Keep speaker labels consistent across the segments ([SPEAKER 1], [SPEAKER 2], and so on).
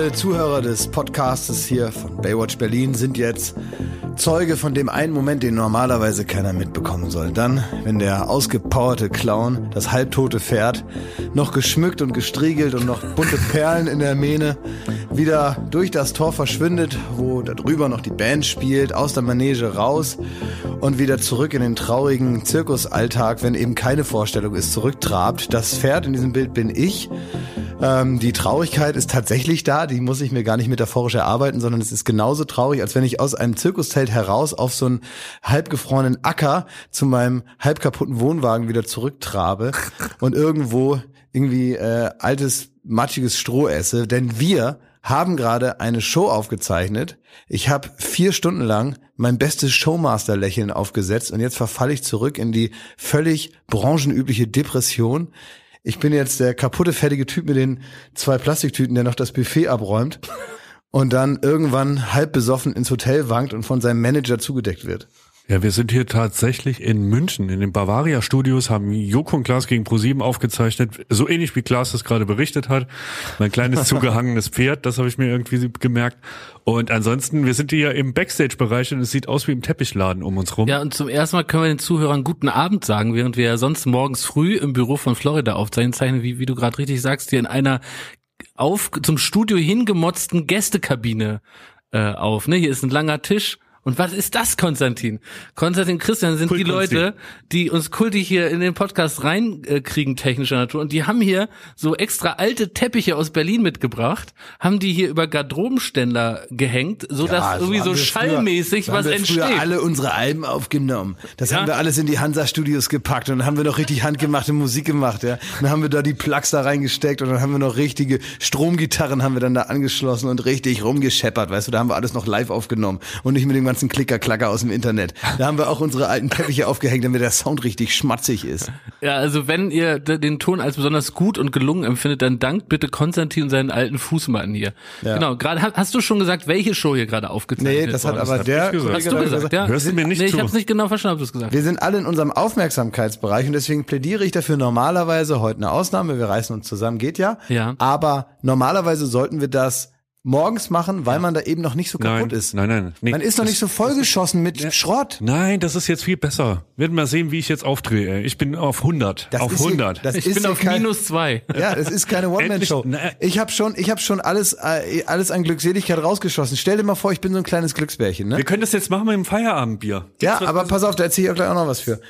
[SPEAKER 1] Alle Zuhörer des Podcastes hier von Baywatch Berlin sind jetzt Zeuge von dem einen Moment, den normalerweise keiner mitbekommen soll. Dann, wenn der ausgepowerte Clown, das halbtote Pferd, noch geschmückt und gestriegelt und noch bunte Perlen in der Mähne, wieder durch das Tor verschwindet, wo da drüber noch die Band spielt, aus der Manege raus und wieder zurück in den traurigen Zirkusalltag, wenn eben keine Vorstellung ist, zurücktrabt. Das Pferd in diesem Bild bin ich. Ähm, die Traurigkeit ist tatsächlich da, die muss ich mir gar nicht metaphorisch erarbeiten, sondern es ist genauso traurig, als wenn ich aus einem Zirkuszelt heraus auf so einen halbgefrorenen Acker zu meinem halb kaputten Wohnwagen wieder zurücktrabe und irgendwo irgendwie äh, altes, matschiges Stroh esse. Denn wir haben gerade eine Show aufgezeichnet. Ich habe vier Stunden lang mein bestes Showmaster-Lächeln aufgesetzt und jetzt verfalle ich zurück in die völlig branchenübliche Depression. Ich bin jetzt der kaputte, fertige Typ mit den zwei Plastiktüten, der noch das Buffet abräumt und dann irgendwann halb besoffen ins Hotel wankt und von seinem Manager zugedeckt wird.
[SPEAKER 2] Ja, wir sind hier tatsächlich in München, in den Bavaria Studios, haben Joko und Klaas gegen ProSieben aufgezeichnet, so ähnlich wie Klaas das gerade berichtet hat. Mein kleines zugehangenes Pferd, das habe ich mir irgendwie gemerkt. Und ansonsten, wir sind hier im Backstage-Bereich und es sieht aus wie im Teppichladen um uns rum.
[SPEAKER 3] Ja, und zum ersten Mal können wir den Zuhörern guten Abend sagen, während wir ja sonst morgens früh im Büro von Florida aufzeichnen, zeichnen, wie, wie du gerade richtig sagst, hier in einer auf zum Studio hingemotzten Gästekabine äh, auf. Ne? Hier ist ein langer Tisch und was ist das, Konstantin? Konstantin Christian sind die Leute, die uns kultig hier in den Podcast reinkriegen, technischer Natur. Und die haben hier so extra alte Teppiche aus Berlin mitgebracht, haben die hier über Garderobenständer gehängt, so dass ja, so irgendwie so schallmäßig früher, was
[SPEAKER 1] haben wir
[SPEAKER 3] entsteht.
[SPEAKER 1] Früher alle unsere Alben aufgenommen. Das ja. haben wir alles in die Hansa Studios gepackt und dann haben wir noch richtig handgemachte Musik gemacht, ja. Dann haben wir da die Plugs da reingesteckt und dann haben wir noch richtige Stromgitarren haben wir dann da angeschlossen und richtig rumgescheppert, weißt du, da haben wir alles noch live aufgenommen und nicht mit dem ganzen Klicker-Klacker aus dem Internet. Da haben wir auch unsere alten Teppiche aufgehängt, damit der Sound richtig schmatzig ist.
[SPEAKER 3] Ja, also wenn ihr den Ton als besonders gut und gelungen empfindet, dann dankt bitte Konstantin und seinen alten Fußmatten hier. Ja. Genau, gerade hast du schon gesagt, welche Show hier gerade aufgezeichnet
[SPEAKER 1] Nee, das hat aber das der
[SPEAKER 3] gesagt. Hast du gesagt, ja?
[SPEAKER 2] Hörst du mir nicht
[SPEAKER 3] nee,
[SPEAKER 2] zu?
[SPEAKER 3] ich hab's nicht genau verstanden, ob du es gesagt
[SPEAKER 1] Wir sind alle in unserem Aufmerksamkeitsbereich und deswegen plädiere ich dafür normalerweise, heute eine Ausnahme, wir reißen uns zusammen, geht ja.
[SPEAKER 3] Ja.
[SPEAKER 1] Aber normalerweise sollten wir das morgens machen, weil ja. man da eben noch nicht so kaputt
[SPEAKER 2] nein,
[SPEAKER 1] ist.
[SPEAKER 2] Nein, nein,
[SPEAKER 1] nee. Man ist noch nicht so vollgeschossen mit ja. Schrott.
[SPEAKER 2] Nein, das ist jetzt viel besser. Werden mal sehen, wie ich jetzt aufdrehe. Ich bin auf 100.
[SPEAKER 1] Das
[SPEAKER 2] auf 100.
[SPEAKER 3] Hier, das ich ist bin auf kein, minus zwei.
[SPEAKER 1] Ja, das ist keine One-Man-Show. Ich habe schon, ich habe schon alles, äh, alles an Glückseligkeit rausgeschossen. Stell dir mal vor, ich bin so ein kleines Glücksbärchen. Ne?
[SPEAKER 2] Wir können das jetzt machen mit dem Feierabendbier.
[SPEAKER 1] Ja, aber pass auf, da erzähle ich auch gleich auch noch was für.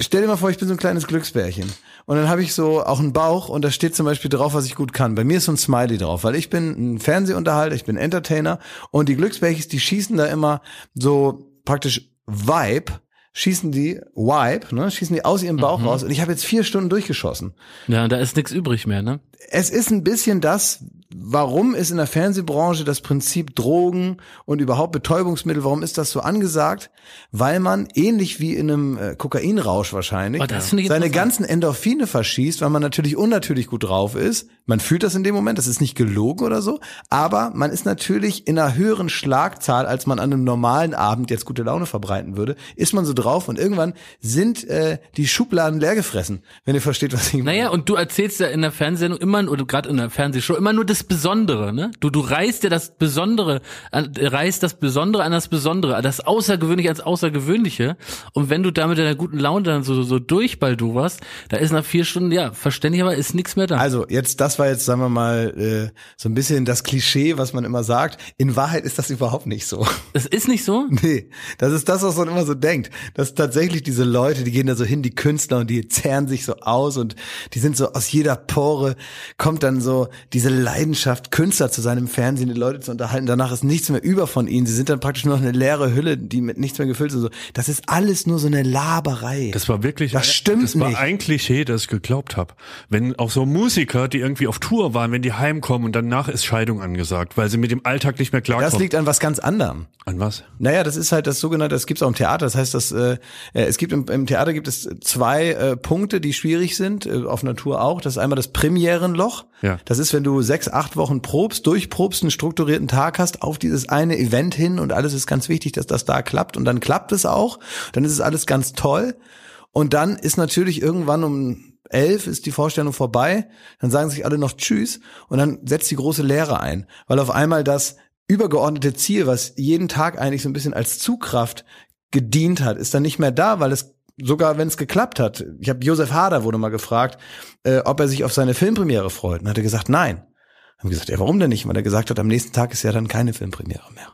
[SPEAKER 1] Stell dir mal vor, ich bin so ein kleines Glücksbärchen. Und dann habe ich so auch einen Bauch und da steht zum Beispiel drauf, was ich gut kann. Bei mir ist so ein Smiley drauf, weil ich bin ein Fernsehunterhalter, ich bin Entertainer und die Glücksbärchis, die schießen da immer so praktisch Vibe, schießen die Vibe, ne, schießen die aus ihrem Bauch mhm. raus und ich habe jetzt vier Stunden durchgeschossen.
[SPEAKER 3] Ja, da ist nichts übrig mehr, ne?
[SPEAKER 1] Es ist ein bisschen das, warum ist in der Fernsehbranche das Prinzip Drogen und überhaupt Betäubungsmittel, warum ist das so angesagt? Weil man ähnlich wie in einem äh, Kokainrausch wahrscheinlich
[SPEAKER 3] oh,
[SPEAKER 1] seine ganzen Endorphine verschießt, weil man natürlich unnatürlich gut drauf ist. Man fühlt das in dem Moment, das ist nicht gelogen oder so, aber man ist natürlich in einer höheren Schlagzahl, als man an einem normalen Abend jetzt gute Laune verbreiten würde, ist man so drauf und irgendwann sind äh, die Schubladen leer gefressen, wenn ihr versteht, was ich meine.
[SPEAKER 3] Naja, und du erzählst ja in der Fernsehsendung immer, oder gerade in der Fernsehshow, immer nur das das Besondere, ne? Du, du reißt dir das Besondere, reißt das Besondere an das Besondere, das Außergewöhnliche ans Außergewöhnliche. Und wenn du da mit deiner guten Laune dann so, so durchbaldurst, da ist nach vier Stunden, ja, verständlich, aber ist nichts mehr da.
[SPEAKER 1] Also, jetzt, das war jetzt, sagen wir mal, äh, so ein bisschen das Klischee, was man immer sagt. In Wahrheit ist das überhaupt nicht so.
[SPEAKER 3] Es ist nicht so?
[SPEAKER 1] Nee. Das ist das, was man immer so denkt. Dass tatsächlich diese Leute, die gehen da so hin, die Künstler, und die zerren sich so aus und die sind so aus jeder Pore kommt dann so diese Leidenschaft Künstler zu sein im Fernsehen, die Leute zu unterhalten. Danach ist nichts mehr über von ihnen. Sie sind dann praktisch nur noch eine leere Hülle, die mit nichts mehr gefüllt ist. Das ist alles nur so eine Laberei.
[SPEAKER 2] Das war wirklich,
[SPEAKER 1] das stimmt
[SPEAKER 2] das
[SPEAKER 1] nicht.
[SPEAKER 2] war ein Klischee, das ich geglaubt habe. Wenn auch so Musiker, die irgendwie auf Tour waren, wenn die heimkommen und danach ist Scheidung angesagt, weil sie mit dem Alltag nicht mehr klarkommen.
[SPEAKER 1] Das liegt an was ganz anderem.
[SPEAKER 2] An was?
[SPEAKER 1] Naja, das ist halt das sogenannte, das gibt's auch im Theater. Das heißt, dass äh, äh, es gibt im, im Theater gibt es zwei äh, Punkte, die schwierig sind, äh, auf Natur auch. Das ist einmal das Premierenloch.
[SPEAKER 2] Ja.
[SPEAKER 1] Das ist, wenn du sechs, acht Wochen probst, probst, durchprobst, einen strukturierten Tag hast auf dieses eine Event hin und alles ist ganz wichtig, dass das da klappt und dann klappt es auch, dann ist es alles ganz toll und dann ist natürlich irgendwann um elf ist die Vorstellung vorbei, dann sagen sich alle noch Tschüss und dann setzt die große Leere ein, weil auf einmal das übergeordnete Ziel, was jeden Tag eigentlich so ein bisschen als Zugkraft gedient hat, ist dann nicht mehr da, weil es sogar wenn es geklappt hat. Ich habe Josef Hader wurde mal gefragt, äh, ob er sich auf seine Filmpremiere freut. Und hat er gesagt, nein. Haben gesagt, ja, warum denn nicht? Weil er gesagt hat, am nächsten Tag ist ja dann keine Filmpremiere mehr.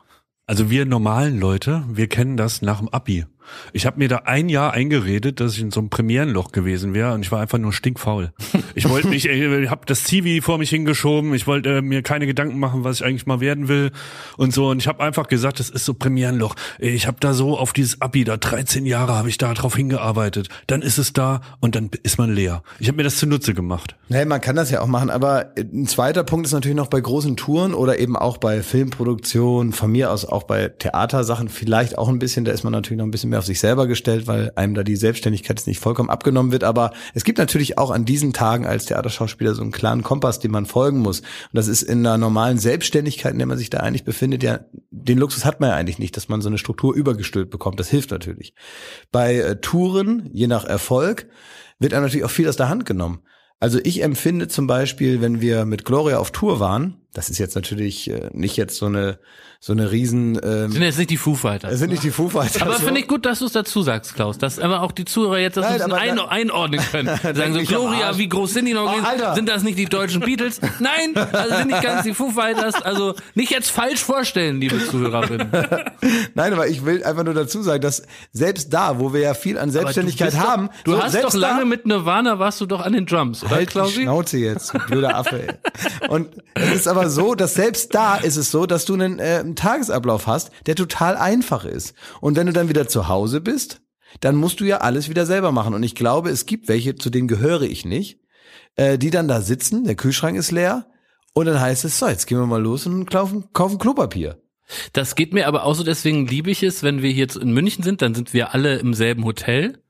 [SPEAKER 2] Also wir normalen Leute, wir kennen das nach dem Abi. Ich habe mir da ein Jahr eingeredet, dass ich in so einem Premierenloch gewesen wäre und ich war einfach nur stinkfaul. Ich wollte mich, ich habe das Zivi vor mich hingeschoben, ich wollte äh, mir keine Gedanken machen, was ich eigentlich mal werden will und so und ich habe einfach gesagt, das ist so Premierenloch. Ich habe da so auf dieses Abi, da 13 Jahre habe ich da drauf hingearbeitet. Dann ist es da und dann ist man leer. Ich habe mir das zunutze gemacht.
[SPEAKER 1] Nee, man kann das ja auch machen, aber ein zweiter Punkt ist natürlich noch bei großen Touren oder eben auch bei Filmproduktion, von mir aus auch bei Theatersachen vielleicht auch ein bisschen, da ist man natürlich noch ein bisschen mehr auf sich selber gestellt, weil einem da die Selbstständigkeit jetzt nicht vollkommen abgenommen wird. Aber es gibt natürlich auch an diesen Tagen als Theaterschauspieler so einen klaren Kompass, dem man folgen muss. Und das ist in einer normalen Selbstständigkeit, in der man sich da eigentlich befindet, ja, den Luxus hat man ja eigentlich nicht, dass man so eine Struktur übergestülpt bekommt. Das hilft natürlich. Bei äh, Touren, je nach Erfolg, wird einem natürlich auch viel aus der Hand genommen. Also ich empfinde zum Beispiel, wenn wir mit Gloria auf Tour waren, das ist jetzt natürlich äh, nicht jetzt so eine so eine riesen ähm,
[SPEAKER 3] Sind jetzt nicht die Foo Fighters.
[SPEAKER 1] sind nicht die Foo Fighters.
[SPEAKER 3] Aber
[SPEAKER 1] so.
[SPEAKER 3] finde ich gut, dass du es dazu sagst, Klaus, dass aber auch die Zuhörer jetzt das
[SPEAKER 1] Nein,
[SPEAKER 3] ein bisschen ein, einordnen können. Sagen so, Gloria, wie groß sind die noch?
[SPEAKER 1] Oh,
[SPEAKER 3] sind das nicht die deutschen Beatles? Nein, also sind nicht ganz die Foo Fighters. Also nicht jetzt falsch vorstellen, liebe Zuhörerinnen.
[SPEAKER 1] Nein, aber ich will einfach nur dazu sagen, dass selbst da, wo wir ja viel an Selbstständigkeit
[SPEAKER 3] bist
[SPEAKER 1] haben,
[SPEAKER 3] Doch, du
[SPEAKER 1] so
[SPEAKER 3] hast doch lange
[SPEAKER 1] da,
[SPEAKER 3] mit Nirvana warst du doch an den Drums, oder
[SPEAKER 1] halt die
[SPEAKER 3] Klausi?
[SPEAKER 1] Schnauze jetzt, du blöder Affe. Ey. Und es ist aber so, dass selbst da ist es so, dass du einen, äh, einen Tagesablauf hast, der total einfach ist. Und wenn du dann wieder zu Hause bist, dann musst du ja alles wieder selber machen. Und ich glaube, es gibt welche, zu denen gehöre ich nicht, äh, die dann da sitzen, der Kühlschrank ist leer, und dann heißt es, so, jetzt gehen wir mal los und kaufen, kaufen Klopapier.
[SPEAKER 3] Das geht mir aber auch so, deswegen liebe ich es, wenn wir jetzt in München sind, dann sind wir alle im selben Hotel.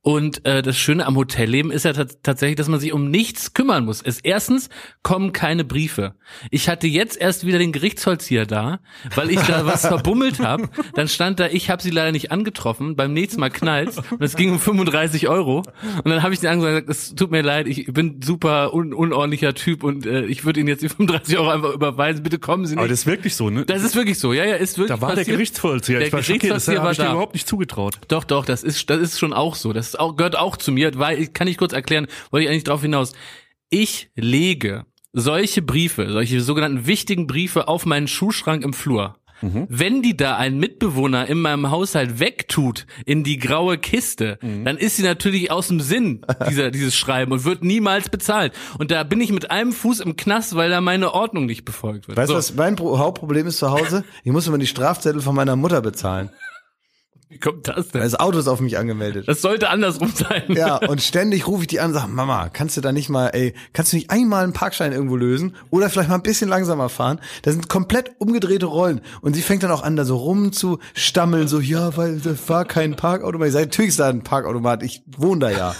[SPEAKER 3] Und äh, das Schöne am Hotelleben ist ja tats- tatsächlich, dass man sich um nichts kümmern muss. Es erstens kommen keine Briefe. Ich hatte jetzt erst wieder den Gerichtsvollzieher da, weil ich da was verbummelt habe. Dann stand da, ich habe sie leider nicht angetroffen. Beim nächsten Mal knallt's und es ging um 35 Euro. Und dann habe ich den angesagt, gesagt, es tut mir leid, ich bin super un unordentlicher Typ und äh, ich würde Ihnen jetzt die 35 Euro einfach überweisen. Bitte kommen Sie nicht.
[SPEAKER 2] Aber das ist wirklich so, ne?
[SPEAKER 3] Das ist wirklich so, ja, ja, ist wirklich
[SPEAKER 2] da war der
[SPEAKER 3] passiert.
[SPEAKER 2] Gerichtsvollzieher.
[SPEAKER 3] Der
[SPEAKER 2] Ich war das
[SPEAKER 3] Gerichtsvollzieher
[SPEAKER 2] habe
[SPEAKER 3] war
[SPEAKER 2] ich dir
[SPEAKER 3] da.
[SPEAKER 2] überhaupt nicht zugetraut.
[SPEAKER 3] Doch, doch, das ist, das ist schon auch so. Das ist auch, gehört auch zu mir, weil, ich kann ich kurz erklären, wollte ich eigentlich drauf hinaus. Ich lege solche Briefe, solche sogenannten wichtigen Briefe auf meinen Schuhschrank im Flur. Wenn die da ein Mitbewohner in meinem Haushalt wegtut in die graue Kiste, dann ist sie natürlich aus dem Sinn, dieser, dieses Schreiben und wird niemals bezahlt. Und da bin ich mit einem Fuß im Knast, weil da meine Ordnung nicht befolgt wird.
[SPEAKER 1] Weißt du,
[SPEAKER 3] So,
[SPEAKER 1] was mein Pro Hauptproblem ist zu Hause? Ich muss immer die Strafzettel von meiner Mutter bezahlen.
[SPEAKER 3] Wie kommt das denn?
[SPEAKER 1] Das Auto ist auf mich angemeldet.
[SPEAKER 3] Das sollte andersrum sein.
[SPEAKER 1] Ja, und ständig rufe ich die an und sage, Mama, kannst du da nicht mal, ey, kannst du nicht einmal einen Parkschein irgendwo lösen oder vielleicht mal ein bisschen langsamer fahren? Das sind komplett umgedrehte Rollen. Und sie fängt dann auch an, da so rumzustammeln, so, ja, weil das war kein Parkautomat. Ich sage, natürlich ist da ein Parkautomat, ich wohne da ja.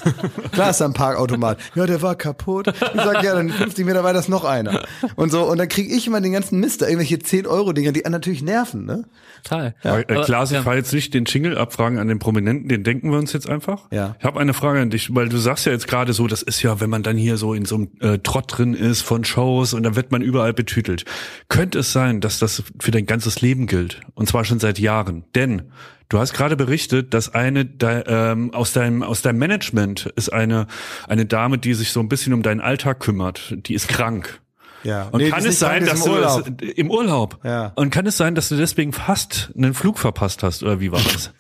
[SPEAKER 1] Klar ist da ein Parkautomat. Ja, der war kaputt. Ich sage, ja, dann 50 Meter weiter ist noch einer. Und so, und dann kriege ich immer den ganzen Mist, da irgendwelche 10-Euro-Dinger, die natürlich nerven, ne?
[SPEAKER 3] Total.
[SPEAKER 2] Aber, äh,
[SPEAKER 3] Aber-
[SPEAKER 2] Klaas, ich
[SPEAKER 3] ja.
[SPEAKER 2] fahre jetzt nicht den Jingle abfragen an den Prominenten, den denken wir uns jetzt einfach.
[SPEAKER 1] Ja.
[SPEAKER 2] Ich habe eine Frage an dich, weil du sagst ja jetzt gerade so, das ist ja, wenn man dann hier so in so einem äh, Trott drin ist von Shows und dann wird man überall betütelt. Könnte es sein, dass das für dein ganzes Leben gilt? Und zwar schon seit Jahren. Denn du hast gerade berichtet, dass eine de, ähm, aus deinem aus deinem Management ist eine eine Dame, die sich so ein bisschen um deinen Alltag kümmert. Die ist krank.
[SPEAKER 1] Ja.
[SPEAKER 2] Und
[SPEAKER 1] Nee,
[SPEAKER 2] kann es sein, dass du
[SPEAKER 1] im Urlaub.
[SPEAKER 2] Es, im Urlaub?
[SPEAKER 1] Ja.
[SPEAKER 2] Und kann es sein, dass du deswegen fast einen Flug verpasst hast oder wie war das?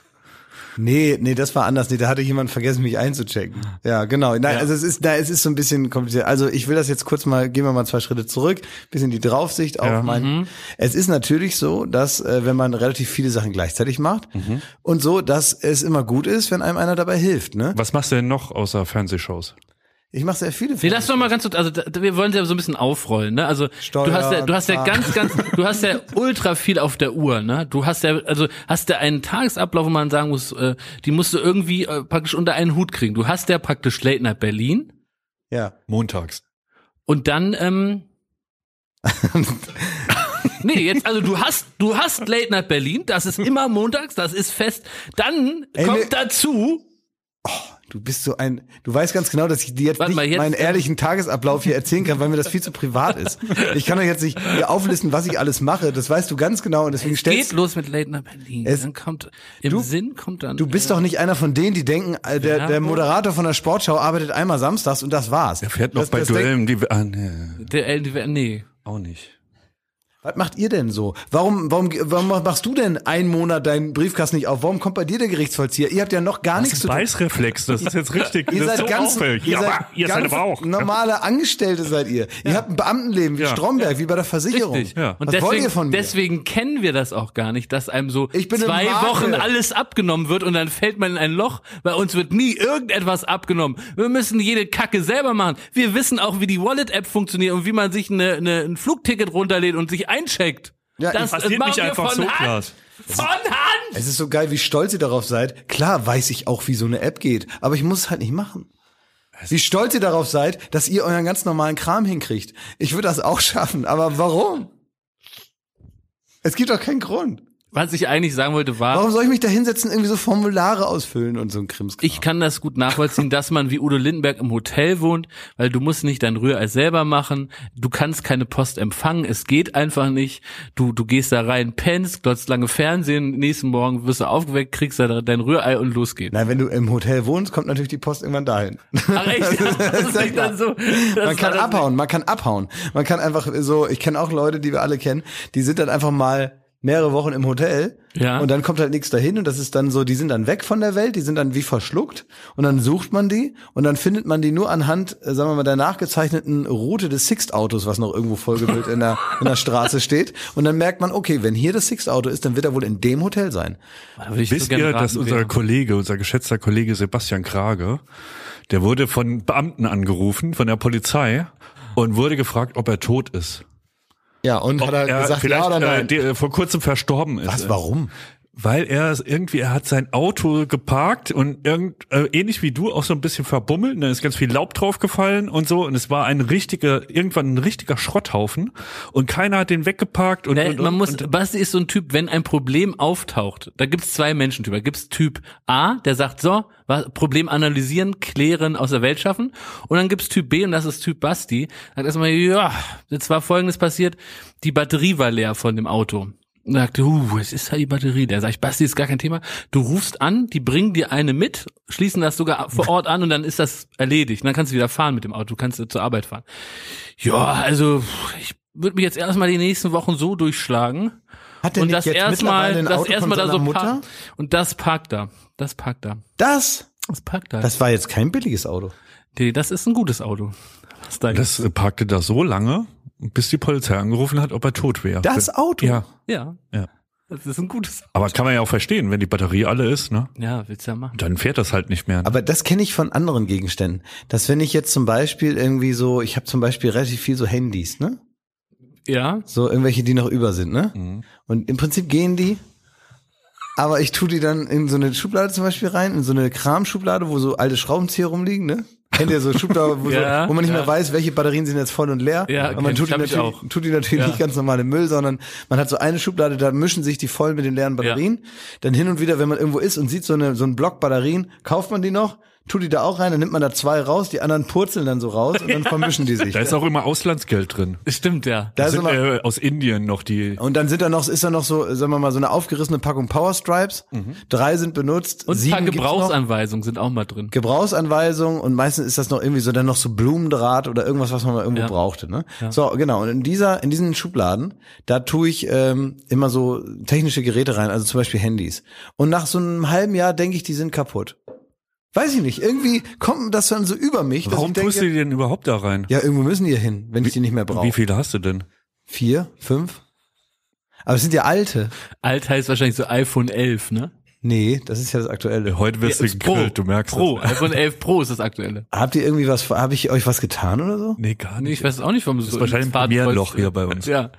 [SPEAKER 1] Nee, nee, das war anders. Nee, da hatte jemand vergessen, mich einzuchecken. Ja, genau. Nein,
[SPEAKER 2] Ja.
[SPEAKER 1] also es ist, nein, es ist so ein bisschen kompliziert. Also ich will das jetzt kurz mal, gehen wir mal zwei Schritte zurück, bisschen die Draufsicht auf
[SPEAKER 2] Ja.
[SPEAKER 1] mein. Es ist natürlich so, dass äh, wenn man relativ viele Sachen gleichzeitig macht und so, dass es immer gut ist, wenn einem einer dabei hilft. Ne?
[SPEAKER 2] Was machst du denn noch außer Fernsehshows?
[SPEAKER 1] Ich mache sehr viele.
[SPEAKER 3] Nee, lass doch mal ganz kurz, also da, wir wollen ja so ein bisschen aufrollen, ne? Also
[SPEAKER 1] Steuer,
[SPEAKER 3] du hast ja, du hast ja ganz, ganz, du hast ja ultra viel auf der Uhr, ne? Du hast ja, also hast ja einen Tagesablauf, wo man sagen muss, äh, die musst du irgendwie äh, praktisch unter einen Hut kriegen. Du hast ja praktisch Late Night Berlin
[SPEAKER 1] Ja.
[SPEAKER 2] Montags.
[SPEAKER 3] und dann, ähm, Nee, jetzt, also du hast, du hast Late Night Berlin, das ist immer montags, das ist fest. Dann
[SPEAKER 1] Ey,
[SPEAKER 3] kommt
[SPEAKER 1] mir-
[SPEAKER 3] dazu,
[SPEAKER 1] Du bist so ein, du weißt ganz genau, dass ich dir jetzt
[SPEAKER 3] Warte
[SPEAKER 1] nicht
[SPEAKER 3] mal, jetzt-
[SPEAKER 1] meinen ehrlichen Tagesablauf hier erzählen kann, weil mir das viel zu privat ist. Ich kann euch jetzt nicht hier auflisten, was ich alles mache. Das weißt du ganz genau und deswegen
[SPEAKER 3] Es
[SPEAKER 1] stellst
[SPEAKER 3] geht los mit Late Night Berlin.
[SPEAKER 1] Es-
[SPEAKER 3] dann kommt, im
[SPEAKER 1] Du-
[SPEAKER 3] Sinn kommt dann.
[SPEAKER 1] Du bist doch nicht einer von denen, die denken, äh, der, der Moderator von der Sportschau arbeitet einmal samstags und das war's.
[SPEAKER 2] Er fährt noch
[SPEAKER 1] das,
[SPEAKER 2] bei
[SPEAKER 1] das denk-
[SPEAKER 2] Duellen, die, ah, nee,
[SPEAKER 3] der, äh, die- nee.
[SPEAKER 2] auch nicht.
[SPEAKER 1] Was macht ihr denn so? Warum, warum, warum machst du denn einen Monat deinen Briefkasten nicht auf? Warum kommt bei dir der Gerichtsvollzieher? Ihr habt ja noch gar
[SPEAKER 2] Das
[SPEAKER 1] nichts
[SPEAKER 2] ist
[SPEAKER 1] zu
[SPEAKER 2] ein
[SPEAKER 1] tun.
[SPEAKER 2] Beißreflex, das ist jetzt richtig.
[SPEAKER 1] Ihr
[SPEAKER 2] das
[SPEAKER 1] seid
[SPEAKER 2] so
[SPEAKER 1] ganz,
[SPEAKER 2] auffällig.
[SPEAKER 1] ihr
[SPEAKER 2] ja,
[SPEAKER 1] seid
[SPEAKER 2] aber ihr seid
[SPEAKER 1] ganz
[SPEAKER 2] aber auch.
[SPEAKER 1] normale Angestellte seid ihr. Ihr habt ein Beamtenleben wie
[SPEAKER 2] Ja.
[SPEAKER 1] Stromberg, wie bei der Versicherung.
[SPEAKER 3] Richtig.
[SPEAKER 2] Ja.
[SPEAKER 3] Und
[SPEAKER 1] Was
[SPEAKER 3] deswegen,
[SPEAKER 1] wollt ihr von mir?
[SPEAKER 3] deswegen kennen wir das auch gar nicht, dass einem so
[SPEAKER 1] Ich bin eine
[SPEAKER 3] zwei. Wochen alles abgenommen wird und dann fällt man in ein Loch. Bei uns wird nie irgendetwas abgenommen. Wir müssen jede Kacke selber machen. Wir wissen auch, wie die Wallet-App funktioniert und wie man sich eine, eine, ein Flugticket runterlädt und sich eincheckt.
[SPEAKER 1] Ja,
[SPEAKER 3] das
[SPEAKER 2] passiert nicht einfach
[SPEAKER 3] von
[SPEAKER 2] so,
[SPEAKER 3] Hand.
[SPEAKER 2] Klaas.
[SPEAKER 3] Von Hand!
[SPEAKER 1] Es ist so geil, wie stolz ihr darauf seid. Klar weiß ich auch, wie so eine App geht, aber ich muss es halt nicht machen. Wie stolz ihr darauf seid, dass ihr euren ganz normalen Kram hinkriegt. Ich würde das auch schaffen, aber warum? Es gibt doch keinen Grund.
[SPEAKER 3] Was ich eigentlich sagen wollte war,
[SPEAKER 1] Warum soll ich mich da hinsetzen, irgendwie so Formulare ausfüllen und so ein Krimskram?
[SPEAKER 3] Ich kann das gut nachvollziehen, dass man wie Udo Lindenberg im Hotel wohnt, weil du musst nicht dein Rührei selber machen, du kannst keine Post empfangen, es geht einfach nicht. Du du gehst da rein, pennst, glotzt lange Fernsehen, nächsten Morgen wirst du aufgeweckt, kriegst da dein Rührei und los geht's.
[SPEAKER 1] Nein, wenn du im Hotel wohnst, kommt natürlich die Post irgendwann dahin.
[SPEAKER 3] Ach echt? Das ist nicht dann so.
[SPEAKER 1] Man kann abhauen, man kann abhauen. Man kann einfach so, ich kenne auch Leute, die wir alle kennen, die sind dann einfach mal mehrere Wochen im Hotel
[SPEAKER 3] Ja.
[SPEAKER 1] und dann kommt halt nichts dahin und das ist dann so, die sind dann weg von der Welt, die sind dann wie verschluckt und dann sucht man die und dann findet man die nur anhand, äh, sagen wir mal, der nachgezeichneten Route des Sixt-Autos, was noch irgendwo vollgemüllt in der, in der Straße steht und dann merkt man, okay, wenn hier das Sixt-Auto ist, dann wird er wohl in dem Hotel sein.
[SPEAKER 3] So
[SPEAKER 2] Wisst
[SPEAKER 3] gerne
[SPEAKER 2] ihr, dass unser Kollege, unser geschätzter Kollege Sebastian Krage, der wurde von Beamten angerufen, von der Polizei und wurde gefragt, ob er tot ist.
[SPEAKER 1] Ja, und
[SPEAKER 2] Ob
[SPEAKER 1] hat er, gesagt,
[SPEAKER 2] vielleicht
[SPEAKER 1] ja oder
[SPEAKER 2] äh,
[SPEAKER 1] nein?
[SPEAKER 2] der, vor kurzem verstorben ist.
[SPEAKER 1] was, warum?
[SPEAKER 2] Weil er irgendwie, er hat sein Auto geparkt und irgend, äh, ähnlich wie du auch so ein bisschen verbummelt, und da ist ganz viel Laub draufgefallen und so und es war ein richtiger, irgendwann ein richtiger Schrotthaufen und keiner hat den weggeparkt und,
[SPEAKER 3] Nee,
[SPEAKER 2] und,
[SPEAKER 3] man
[SPEAKER 2] und,
[SPEAKER 3] muss,
[SPEAKER 2] und
[SPEAKER 3] Basti ist so ein Typ, wenn ein Problem auftaucht, da gibt's zwei Menschentypen. Da gibt's Typ A, der sagt so, Problem analysieren, klären, aus der Welt schaffen. Und dann gibt's Typ B und das ist Typ Basti. Sagt erstmal, ja, jetzt war folgendes passiert, die Batterie war leer von dem Auto. Und sagte, uh, es ist halt die Batterie. Der sag ich, Basti, ist gar kein Thema. Du rufst an, die bringen dir eine mit, schließen das sogar vor Ort an und dann ist das erledigt. Und dann kannst du wieder fahren mit dem Auto, du kannst zur Arbeit fahren. Ja, also ich würde mich jetzt erstmal die nächsten Wochen so durchschlagen.
[SPEAKER 1] Hat der
[SPEAKER 3] Und
[SPEAKER 1] nicht
[SPEAKER 3] das
[SPEAKER 1] jetzt
[SPEAKER 3] erstmal, das
[SPEAKER 1] Auto
[SPEAKER 3] erstmal
[SPEAKER 1] von
[SPEAKER 3] da
[SPEAKER 1] seiner
[SPEAKER 3] so
[SPEAKER 1] Mutter?
[SPEAKER 3] parkt. Und das parkt da. Das parkt da.
[SPEAKER 1] Das?
[SPEAKER 3] Das parkt da.
[SPEAKER 1] Das war jetzt kein billiges Auto.
[SPEAKER 3] Nee, das ist ein gutes Auto.
[SPEAKER 2] Das parkte da so lange, bis die Polizei angerufen hat, ob er tot wäre.
[SPEAKER 1] Das Auto?
[SPEAKER 2] Ja,
[SPEAKER 3] Ja.
[SPEAKER 2] ja.
[SPEAKER 3] Das ist ein gutes Auto.
[SPEAKER 2] Aber kann man ja auch verstehen, wenn die Batterie alle ist, ne?
[SPEAKER 3] Ja, willst du ja machen.
[SPEAKER 2] Dann fährt das halt nicht mehr. Ne?
[SPEAKER 1] Aber das kenne ich von anderen Gegenständen. Dass wenn ich jetzt zum Beispiel irgendwie so, ich habe zum Beispiel relativ viel so Handys, ne?
[SPEAKER 3] Ja.
[SPEAKER 1] So irgendwelche, die noch über sind, ne?
[SPEAKER 2] Mhm.
[SPEAKER 1] Und im Prinzip gehen die, aber ich tue die dann in so eine Schublade zum Beispiel rein, in so eine Kramschublade, wo so alte Schraubenzieher rumliegen, ne? Kennt ihr so Schubladen, wo,
[SPEAKER 3] Ja,
[SPEAKER 1] so, wo man nicht
[SPEAKER 3] ja.
[SPEAKER 1] mehr weiß, welche Batterien sind jetzt voll und leer?
[SPEAKER 3] Ja,
[SPEAKER 1] und man tut die, natürlich, tut die natürlich nicht ganz normal im Müll, sondern man hat so eine Schublade, da mischen sich die voll mit den leeren Batterien. Dann hin und wieder, wenn man irgendwo ist und sieht so, eine, so einen Block Batterien, kauft man die noch, tut die da auch rein, dann nimmt man da zwei raus, die anderen purzeln dann so raus und dann vermischen die sich.
[SPEAKER 2] Da ist auch immer Auslandsgeld drin.
[SPEAKER 3] Stimmt, ja.
[SPEAKER 1] Da
[SPEAKER 2] Da
[SPEAKER 1] ist
[SPEAKER 2] sind
[SPEAKER 1] immer,
[SPEAKER 2] äh, aus Indien noch die.
[SPEAKER 1] und dann sind da noch, ist da noch so, sagen wir mal, so eine aufgerissene Packung Power Stripes. Drei sind benutzt.
[SPEAKER 3] Und ein
[SPEAKER 1] sieben
[SPEAKER 3] paar
[SPEAKER 1] gibt's noch.
[SPEAKER 3] Gebrauchsanweisungen sind auch mal drin.
[SPEAKER 1] Gebrauchsanweisung und meistens ist das noch irgendwie so dann noch so Blumendraht oder irgendwas, was man mal irgendwo
[SPEAKER 3] Ja.
[SPEAKER 1] brauchte. Ne? So, genau. Und in dieser, in diesen Schubladen, da tue ich ähm, immer so technische Geräte rein, also zum Beispiel Handys. Und nach so einem halben Jahr denke ich, die sind kaputt. Weiß ich nicht. Irgendwie kommt das dann so über mich, dass
[SPEAKER 2] Warum
[SPEAKER 1] ich denke,
[SPEAKER 2] tust du die denn überhaupt da rein?
[SPEAKER 1] ja, irgendwo müssen die ja hin, wenn ich die nicht mehr brauche.
[SPEAKER 2] Wie viele hast du denn?
[SPEAKER 1] Vier, fünf? Aber es sind ja alte.
[SPEAKER 3] Alt heißt wahrscheinlich so iPhone 11, ne?
[SPEAKER 1] Nee, das ist ja das Aktuelle.
[SPEAKER 2] Heute wirst du
[SPEAKER 3] Ja, Pro,
[SPEAKER 2] gegrillt, du merkst
[SPEAKER 3] Pro,
[SPEAKER 2] es.
[SPEAKER 3] iPhone 11 Pro ist das aktuelle.
[SPEAKER 1] Habt ihr irgendwie was, habe ich euch was getan oder so?
[SPEAKER 2] Nee, gar
[SPEAKER 3] Nee,
[SPEAKER 2] nicht.
[SPEAKER 3] ich weiß auch nicht, warum du
[SPEAKER 2] Das
[SPEAKER 3] so
[SPEAKER 2] ist wahrscheinlich ein
[SPEAKER 3] Bad
[SPEAKER 2] Premierenloch hier bei uns.
[SPEAKER 3] Ja.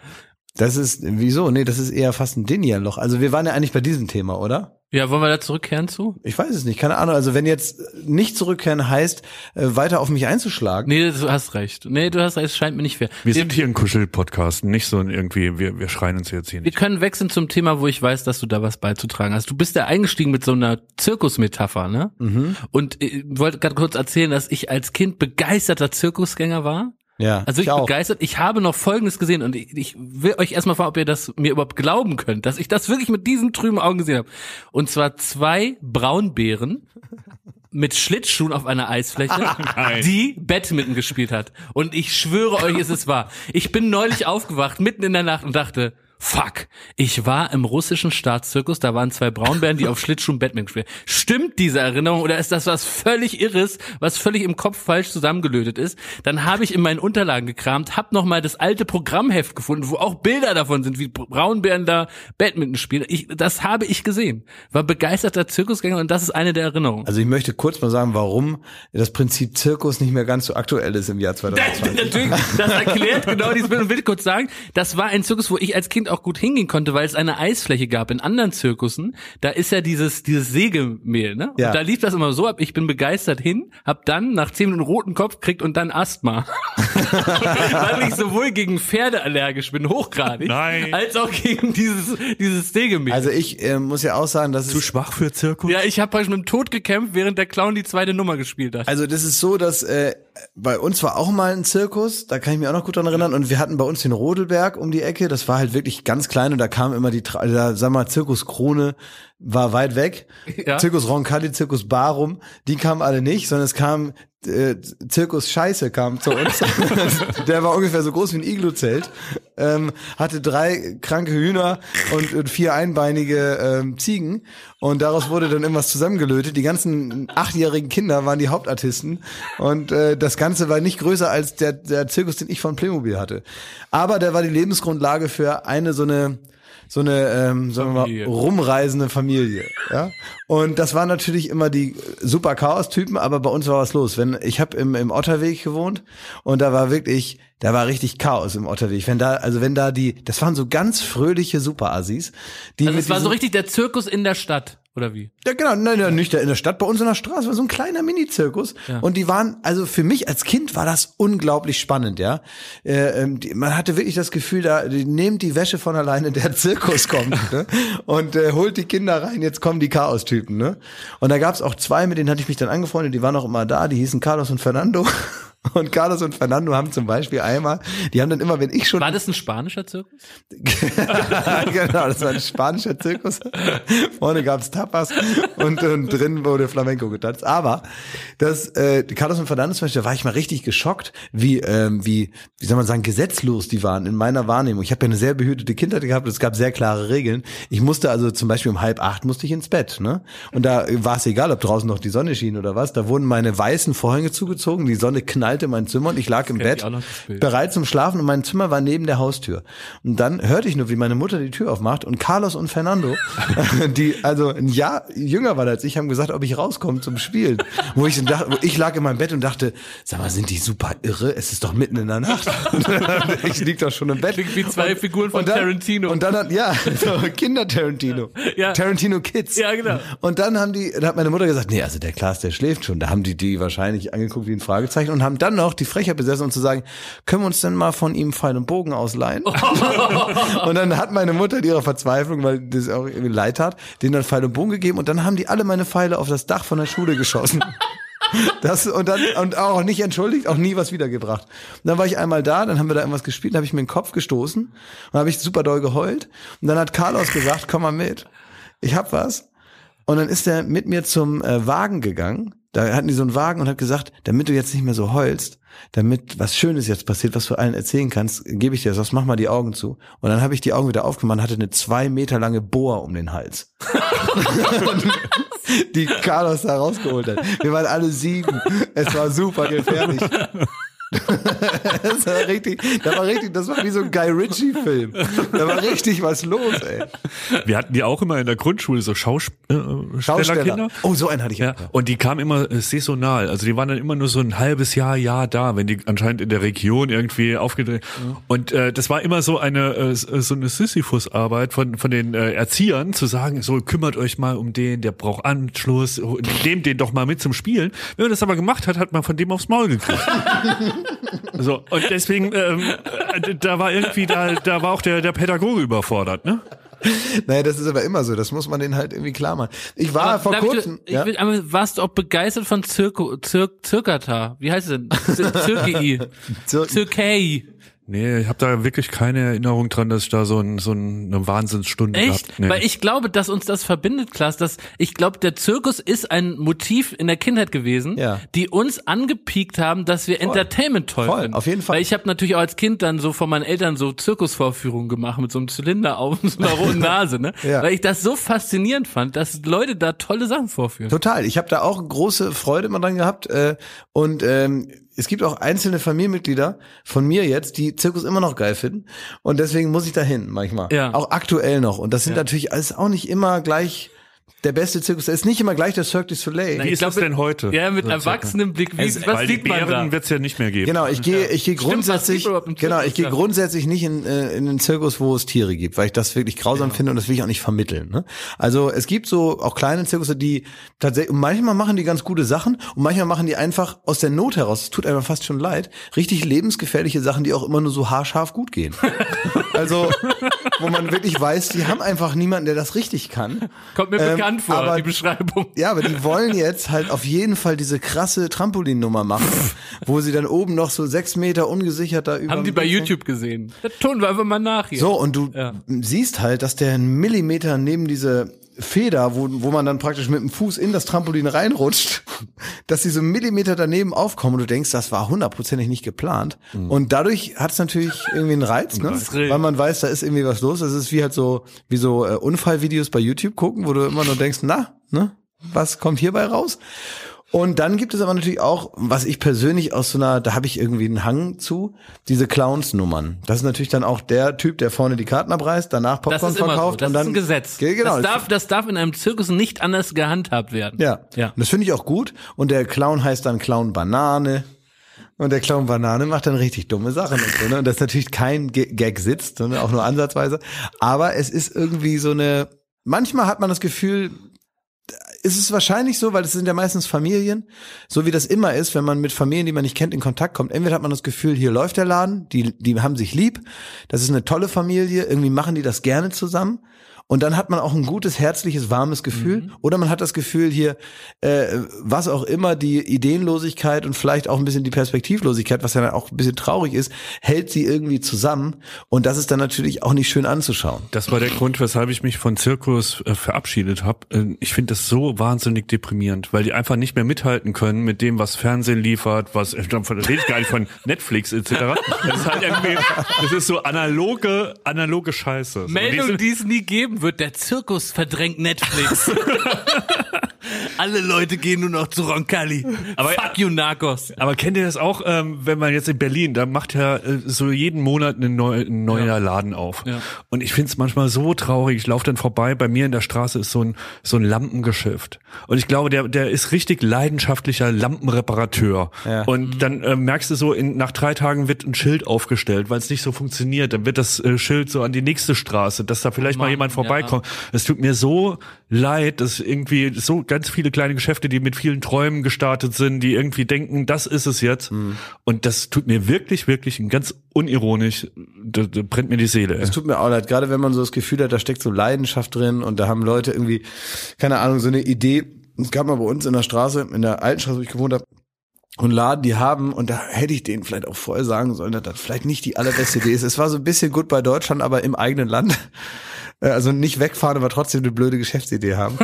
[SPEAKER 1] Das ist, wieso? Nee, das ist eher fast ein Denial-Loch. Also wir waren ja eigentlich bei diesem Thema, oder?
[SPEAKER 3] Ja, wollen wir da zurückkehren zu?
[SPEAKER 1] Ich weiß es nicht, keine Ahnung. Also wenn jetzt nicht zurückkehren heißt, äh, weiter auf mich einzuschlagen.
[SPEAKER 3] Nee, du hast recht. Nee, du hast recht, es scheint mir nicht fair.
[SPEAKER 2] Wir sind hier ein Kuschel-Podcast, nicht so ein irgendwie, wir, wir schreien uns jetzt hier
[SPEAKER 3] Wir
[SPEAKER 2] nicht.
[SPEAKER 3] können wechseln zum Thema, wo ich weiß, dass du da was beizutragen hast. Du bist ja eingestiegen mit so einer Zirkusmetapher, ne?
[SPEAKER 1] Mhm.
[SPEAKER 3] Und ich wollte gerade kurz erzählen, dass ich als Kind begeisterter Zirkusgänger war.
[SPEAKER 1] Ja,
[SPEAKER 3] Also ich,
[SPEAKER 1] ich
[SPEAKER 3] begeistert. Ich habe noch Folgendes gesehen und ich, ich will euch erstmal fragen, ob ihr das mir überhaupt glauben könnt, dass ich das wirklich mit diesen trüben Augen gesehen habe. Und zwar zwei Braunbären mit Schlittschuhen auf einer Eisfläche,
[SPEAKER 2] Nein.
[SPEAKER 3] die Badminton gespielt hat. Und ich schwöre euch, es ist wahr. Ich bin neulich aufgewacht, mitten in der Nacht und dachte, Fuck, ich war im russischen Staatszirkus, da waren zwei Braunbären, die auf Schlittschuhen Batman gespielt. haben. Stimmt diese Erinnerung oder ist das was völlig Irres, was völlig im Kopf falsch zusammengelötet ist? Dann habe ich in meinen Unterlagen gekramt, hab noch mal das alte Programmheft gefunden, wo auch Bilder davon sind, wie Braunbären da Badminton spielen. Ich, das habe ich gesehen. War begeisterter Zirkusgänger und das ist eine der Erinnerungen.
[SPEAKER 1] Also ich möchte kurz mal sagen, warum das Prinzip Zirkus nicht mehr ganz so aktuell ist im Jahr
[SPEAKER 3] Das,
[SPEAKER 1] 2020.
[SPEAKER 3] natürlich, das erklärt genau dieses Bild. Und will kurz sagen, das war ein Zirkus, wo ich als Kind auch gut hingehen konnte, weil es eine Eisfläche gab. In anderen Zirkussen, da ist ja dieses, dieses Sägemehl, ne?
[SPEAKER 1] Ja.
[SPEAKER 3] Und da lief das immer so ab, ich bin begeistert hin, hab dann nach zehn Minuten roten Kopf gekriegt und dann Asthma. weil ich sowohl gegen Pferde allergisch bin, hochgradig,
[SPEAKER 2] Nein.
[SPEAKER 3] als auch gegen dieses, dieses Sägemehl.
[SPEAKER 1] Also ich äh, muss ja auch sagen, dass
[SPEAKER 2] Zu schwach für Zirkus?
[SPEAKER 3] ja, ich habe praktisch mit dem Tod gekämpft, während der Clown die zweite Nummer gespielt hat.
[SPEAKER 1] Also das ist so, dass äh, bei uns war auch mal ein Zirkus, da kann ich mich auch noch gut dran erinnern. Und wir hatten bei uns den Rodelberg um die Ecke. Das war halt wirklich ganz klein und da kam immer die, da, sag mal, Zirkus Krone war weit weg.
[SPEAKER 3] Ja.
[SPEAKER 1] Zirkus Roncalli, Zirkus Barum, die kamen alle nicht, sondern es kam äh, Zirkus Scheiße kam zu uns. Der war ungefähr so groß wie ein Iglu-Zelt, ähm, hatte drei kranke Hühner und, und vier einbeinige ähm, Ziegen und daraus wurde dann irgendwas zusammengelötet. Die ganzen achtjährigen Kinder waren die Hauptartisten und äh, das Ganze war nicht größer als der, der Zirkus, den ich von Playmobil hatte. Aber der war die Lebensgrundlage für eine so eine so eine, ähm, sagen wir mal, rumreisende Familie. Ja? Und das waren natürlich immer die super Chaos-Typen, aber bei uns war was los. Wenn ich habe im, im Otterweg gewohnt und da war wirklich, da war richtig Chaos im Otterweg. Wenn da, also wenn da die, das waren so ganz fröhliche Super-Assis, die
[SPEAKER 3] Also es war so richtig der Zirkus in der Stadt, oder wie?
[SPEAKER 1] ja, genau, nein, nein, nicht in der Stadt, bei uns in der Straße war so ein kleiner Mini-Zirkus. Und die waren, also für mich als Kind war das unglaublich spannend, ja. Äh, ähm, die, man hatte wirklich das Gefühl, da die, nehmt die Wäsche von alleine, der Zirkus kommt, ne? Und äh, holt die Kinder rein, jetzt kommen die Chaos-Typen, ne? Und da gab's auch zwei, mit denen hatte ich mich dann angefreundet, die waren auch immer da, die hießen Carlos und Fernando. Und Carlos und Fernando haben zum Beispiel einmal, die haben dann immer, wenn ich schon
[SPEAKER 3] War das ein spanischer Zirkus?
[SPEAKER 1] genau, das war ein spanischer Zirkus. Vorne gab's Tapas und, und drin wurde Flamenco getanzt. Aber das, äh, Carlos und Fernandes zum Beispiel, da war ich mal richtig geschockt, wie, ähm, wie, wie soll man sagen, gesetzlos die waren in meiner Wahrnehmung. Ich habe ja eine sehr behütete Kindheit gehabt, es gab sehr klare Regeln. Ich musste also zum Beispiel um halb acht musste ich ins Bett, ne? Und da war es egal, ob draußen noch die Sonne schien oder was. Da wurden meine weißen Vorhänge zugezogen, die Sonne knallte in mein Zimmer und ich lag im
[SPEAKER 3] kenn ich
[SPEAKER 1] Bett
[SPEAKER 3] das
[SPEAKER 1] bereit zum Schlafen und mein Zimmer war neben der Haustür. Und dann hörte ich nur, wie meine Mutter die Tür aufmacht und Carlos und Fernando, die also ein Jahr jünger waren als ich, haben gesagt, ob ich rauskomme zum Spielen. Wo ich, dachte, wo ich lag in meinem Bett und dachte, sag mal, sind die super irre? Es ist doch mitten in der Nacht. ich lieg doch schon im Bett.
[SPEAKER 3] Klingt wie zwei Figuren von
[SPEAKER 1] und dann,
[SPEAKER 3] Tarantino.
[SPEAKER 1] Und dann hat, ja, so Kinder-Tarantino.
[SPEAKER 3] Ja.
[SPEAKER 1] Tarantino Kids.
[SPEAKER 3] Ja, genau.
[SPEAKER 1] Und dann haben die, da hat meine Mutter gesagt, nee, also der Klaas, der schläft schon. Da haben die die wahrscheinlich angeguckt wie ein Fragezeichen und haben dann noch die Frechheit besessen, um zu sagen, können wir uns denn mal von ihm Pfeil und Bogen ausleihen? und dann hat meine Mutter in ihrer Verzweiflung, weil das auch irgendwie leid tat, denen dann Pfeil und Bogen gegeben und dann haben die alle meine Pfeile auf das Dach von der Schule geschossen. Das und dann und auch nicht entschuldigt, auch nie was wiedergebracht. Und dann war ich einmal da, dann haben wir da irgendwas gespielt, dann habe ich mir den Kopf gestoßen und dann habe ich super doll geheult und dann hat Carlos gesagt, komm mal mit. Ich hab was. Und dann ist er mit mir zum äh, Wagen gegangen. Da hatten die so einen Wagen und hat gesagt, damit du jetzt nicht mehr so heulst, damit was Schönes jetzt passiert, was du allen erzählen kannst, gebe ich dir das, mach mal die Augen zu. Und dann habe ich die Augen wieder aufgemacht und hatte eine zwei Meter lange Bohr um den Hals. die Carlos da rausgeholt hat. Wir waren alle sieben. Es war super gefährlich. Das war richtig, das war richtig, das war wie so ein Guy Ritchie-Film. Da war richtig was los, ey.
[SPEAKER 2] Wir hatten die auch immer in der Grundschule, so Schaustellerkinder. Schausteller.
[SPEAKER 1] Oh, so einen hatte ich.
[SPEAKER 2] Ja, und die kamen immer äh, saisonal. Also die waren dann immer nur so ein halbes Jahr, Jahr da, wenn die anscheinend in der Region irgendwie aufgedreht. Mhm. Und äh, das war immer so eine äh, so eine Sisyphus-Arbeit von von den äh, Erziehern zu sagen, so kümmert euch mal um den, der braucht Anschluss, nehmt den doch mal mit zum Spielen. Wenn man das aber gemacht hat, hat man von dem aufs Maul gekriegt. so und deswegen ähm, äh, da war irgendwie da da war auch der der Pädagoge überfordert, ne?
[SPEAKER 1] Naja, das ist aber immer so. Das muss man denen halt irgendwie klar machen. Ich war aber vor kurzem.
[SPEAKER 3] Ich, ja? ich, aber warst du auch begeistert von Zirko, Zir, Zirkata? Wie heißt es denn? Zirkei. Zirkei.
[SPEAKER 2] Nee, ich habe da wirklich keine Erinnerung dran, dass ich da so, ein, so eine Wahnsinnsstunde
[SPEAKER 3] Echt? Gehabt. Nee. Weil ich glaube, dass uns das verbindet, Klaas. Dass ich glaube, der Zirkus ist ein Motiv in der Kindheit gewesen, ja. die uns angepiekt haben, dass wir Voll. Entertainment toll Voll, finden.
[SPEAKER 1] Auf jeden Fall.
[SPEAKER 3] Weil ich habe natürlich auch als Kind dann so von meinen Eltern so Zirkusvorführungen gemacht mit so einem Zylinder auf und so einer roten Nase, ne? ja. Weil ich das so faszinierend fand, dass Leute da tolle Sachen vorführen.
[SPEAKER 1] Total. Ich habe da auch große Freude immer dran gehabt äh, und ähm, es gibt auch einzelne Familienmitglieder von mir jetzt, die Zirkus immer noch geil finden. Und deswegen muss ich dahin manchmal. Ja. Auch aktuell noch. Und das sind ja. natürlich alles auch nicht immer gleich der beste Zirkus. Der ist nicht immer gleich der Cirque du Soleil.
[SPEAKER 2] Wie ist das denn heute?
[SPEAKER 3] Ja, mit erwachsenem Blick. Wie,
[SPEAKER 2] also, was weil sieht die Bären wird es ja nicht mehr geben.
[SPEAKER 1] Genau, ich gehe, ich gehe grundsätzlich, genau, ich gehe grundsätzlich nicht in, äh, in den Zirkus, wo es Tiere gibt, weil ich das wirklich grausam ja. finde und das will ich auch nicht vermitteln. Ne? Also es gibt so auch kleine Zirkusse, die tatsächlich, manchmal machen die ganz gute Sachen und manchmal machen die einfach aus der Not heraus, es tut einem fast schon leid, richtig lebensgefährliche Sachen, die auch immer nur so haarscharf gut gehen. also, wo man wirklich weiß, die haben einfach niemanden, der das richtig kann.
[SPEAKER 3] Kommt mir ähm, bekannt vor. Aber die Beschreibung.
[SPEAKER 1] Ja, aber die wollen jetzt halt auf jeden Fall diese krasse Trampolinnummer machen, wo sie dann oben noch so sechs Meter ungesichert da über.
[SPEAKER 3] Haben die bei YouTube gesehen. Das tun wir einfach mal nach hier.
[SPEAKER 1] So, und du ja. siehst halt, dass der einen Millimeter neben diese Feder, wo, wo man dann praktisch mit dem Fuß in das Trampolin reinrutscht, dass sie so Millimeter daneben aufkommen und du denkst, das war hundertprozentig nicht geplant. Mhm. Und dadurch hat es natürlich irgendwie einen Reiz, ne? weil man weiß, da ist irgendwie was los. Das ist wie halt so, wie so äh, Unfallvideos bei YouTube gucken, wo du immer nur denkst, na, ne, was kommt hierbei raus? Und dann gibt es aber natürlich auch, was ich persönlich aus so einer, da habe ich irgendwie einen Hang zu, diese Clowns-Nummern. Das ist natürlich dann auch der Typ, der vorne die Karten abreißt, danach Popcorn verkauft
[SPEAKER 3] so.
[SPEAKER 1] und dann.
[SPEAKER 3] Das ist ein Gesetz.
[SPEAKER 1] Genau.
[SPEAKER 3] Das darf, das darf in einem Zirkus nicht anders gehandhabt werden.
[SPEAKER 1] Ja. ja. Und das finde ich auch gut. Und der Clown heißt dann Clown Banane. Und der Clown Banane macht dann richtig dumme Sachen und so, ne? Und das ist natürlich kein Gag sitzt, ne? auch nur ansatzweise. Aber es ist irgendwie so eine, manchmal hat man das Gefühl, ist es wahrscheinlich so, weil es sind ja meistens Familien, so wie das immer ist, wenn man mit Familien, die man nicht kennt, in Kontakt kommt. Entweder hat man das Gefühl, hier läuft der Laden, die, die haben sich lieb, das ist eine tolle Familie, irgendwie machen die das gerne zusammen. Und dann hat man auch ein gutes, herzliches, warmes Gefühl. Mhm. Oder man hat das Gefühl hier, äh, was auch immer, die Ideenlosigkeit und vielleicht auch ein bisschen die Perspektivlosigkeit, was ja dann auch ein bisschen traurig ist, hält sie irgendwie zusammen. Und das ist dann natürlich auch nicht schön anzuschauen.
[SPEAKER 2] Das war der Grund, weshalb ich mich von Zirkus äh, verabschiedet habe. Äh, ich finde das so wahnsinnig deprimierend, weil die einfach nicht mehr mithalten können mit dem, was Fernsehen liefert, was, äh, da rede ich gar nicht von Netflix etc. Das ist halt irgendwie, das ist so analoge, analoge Scheiße.
[SPEAKER 3] Meldung, die es nie geben wird, der Zirkus verdrängt Netflix. Alle Leute gehen nur noch zu Roncalli. Aber, Fuck you, Narcos.
[SPEAKER 2] Aber kennt ihr das auch, ähm, wenn man jetzt in Berlin, da macht ja äh, so jeden Monat ein, neu, ein neuer ja. Laden auf. Ja. Und ich find's manchmal so traurig. Ich laufe dann vorbei, bei mir in der Straße ist so ein, so ein Lampengeschäft. Und ich glaube, der, der ist richtig leidenschaftlicher Lampenreparateur. Ja. Und mhm. dann äh, merkst du so, in, nach drei Tagen wird ein Schild aufgestellt, weil es nicht so funktioniert. Dann wird das äh, Schild so an die nächste Straße, dass da vielleicht Mann, mal jemand vorbeikommt. Es tut mir so leid, dass irgendwie so ganz viele kleine Geschäfte, die mit vielen Träumen gestartet sind, die irgendwie denken, das ist es jetzt. Mhm. Und das tut mir wirklich, wirklich ganz unironisch, da, da brennt mir die Seele.
[SPEAKER 1] Es tut mir auch leid, gerade wenn man so das Gefühl hat, da steckt so Leidenschaft drin und da haben Leute irgendwie, keine Ahnung, so eine Idee. Es gab mal bei uns in der Straße, in der alten Straße, wo ich gewohnt habe, und Laden, die haben, und da hätte ich denen vielleicht auch vorher sagen sollen, dass das vielleicht nicht die allerbeste Idee ist. Es war so ein bisschen gut bei Deutschland, aber im eigenen Land. Äh, also nicht wegfahren, aber trotzdem eine blöde Geschäftsidee haben.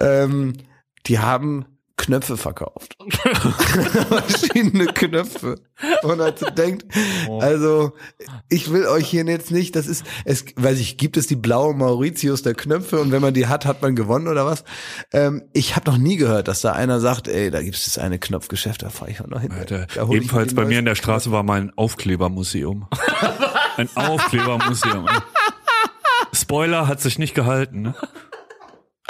[SPEAKER 1] Ähm, die haben Knöpfe verkauft. Verschiedene Knöpfe. Und also denkt, also ich will euch hier jetzt nicht, das ist, es, weiß ich, gibt es die blaue Mauritius der Knöpfe und wenn man die hat, hat man gewonnen oder was? Ähm, ich habe noch nie gehört, dass da einer sagt, ey, da gibt es das eine Knopfgeschäft, da fahre ich auch noch hin.
[SPEAKER 2] Alter,
[SPEAKER 1] die
[SPEAKER 2] bei mir in der Straße war mal ein Aufklebermuseum. ein Aufklebermuseum. Spoiler hat sich nicht gehalten. Ne?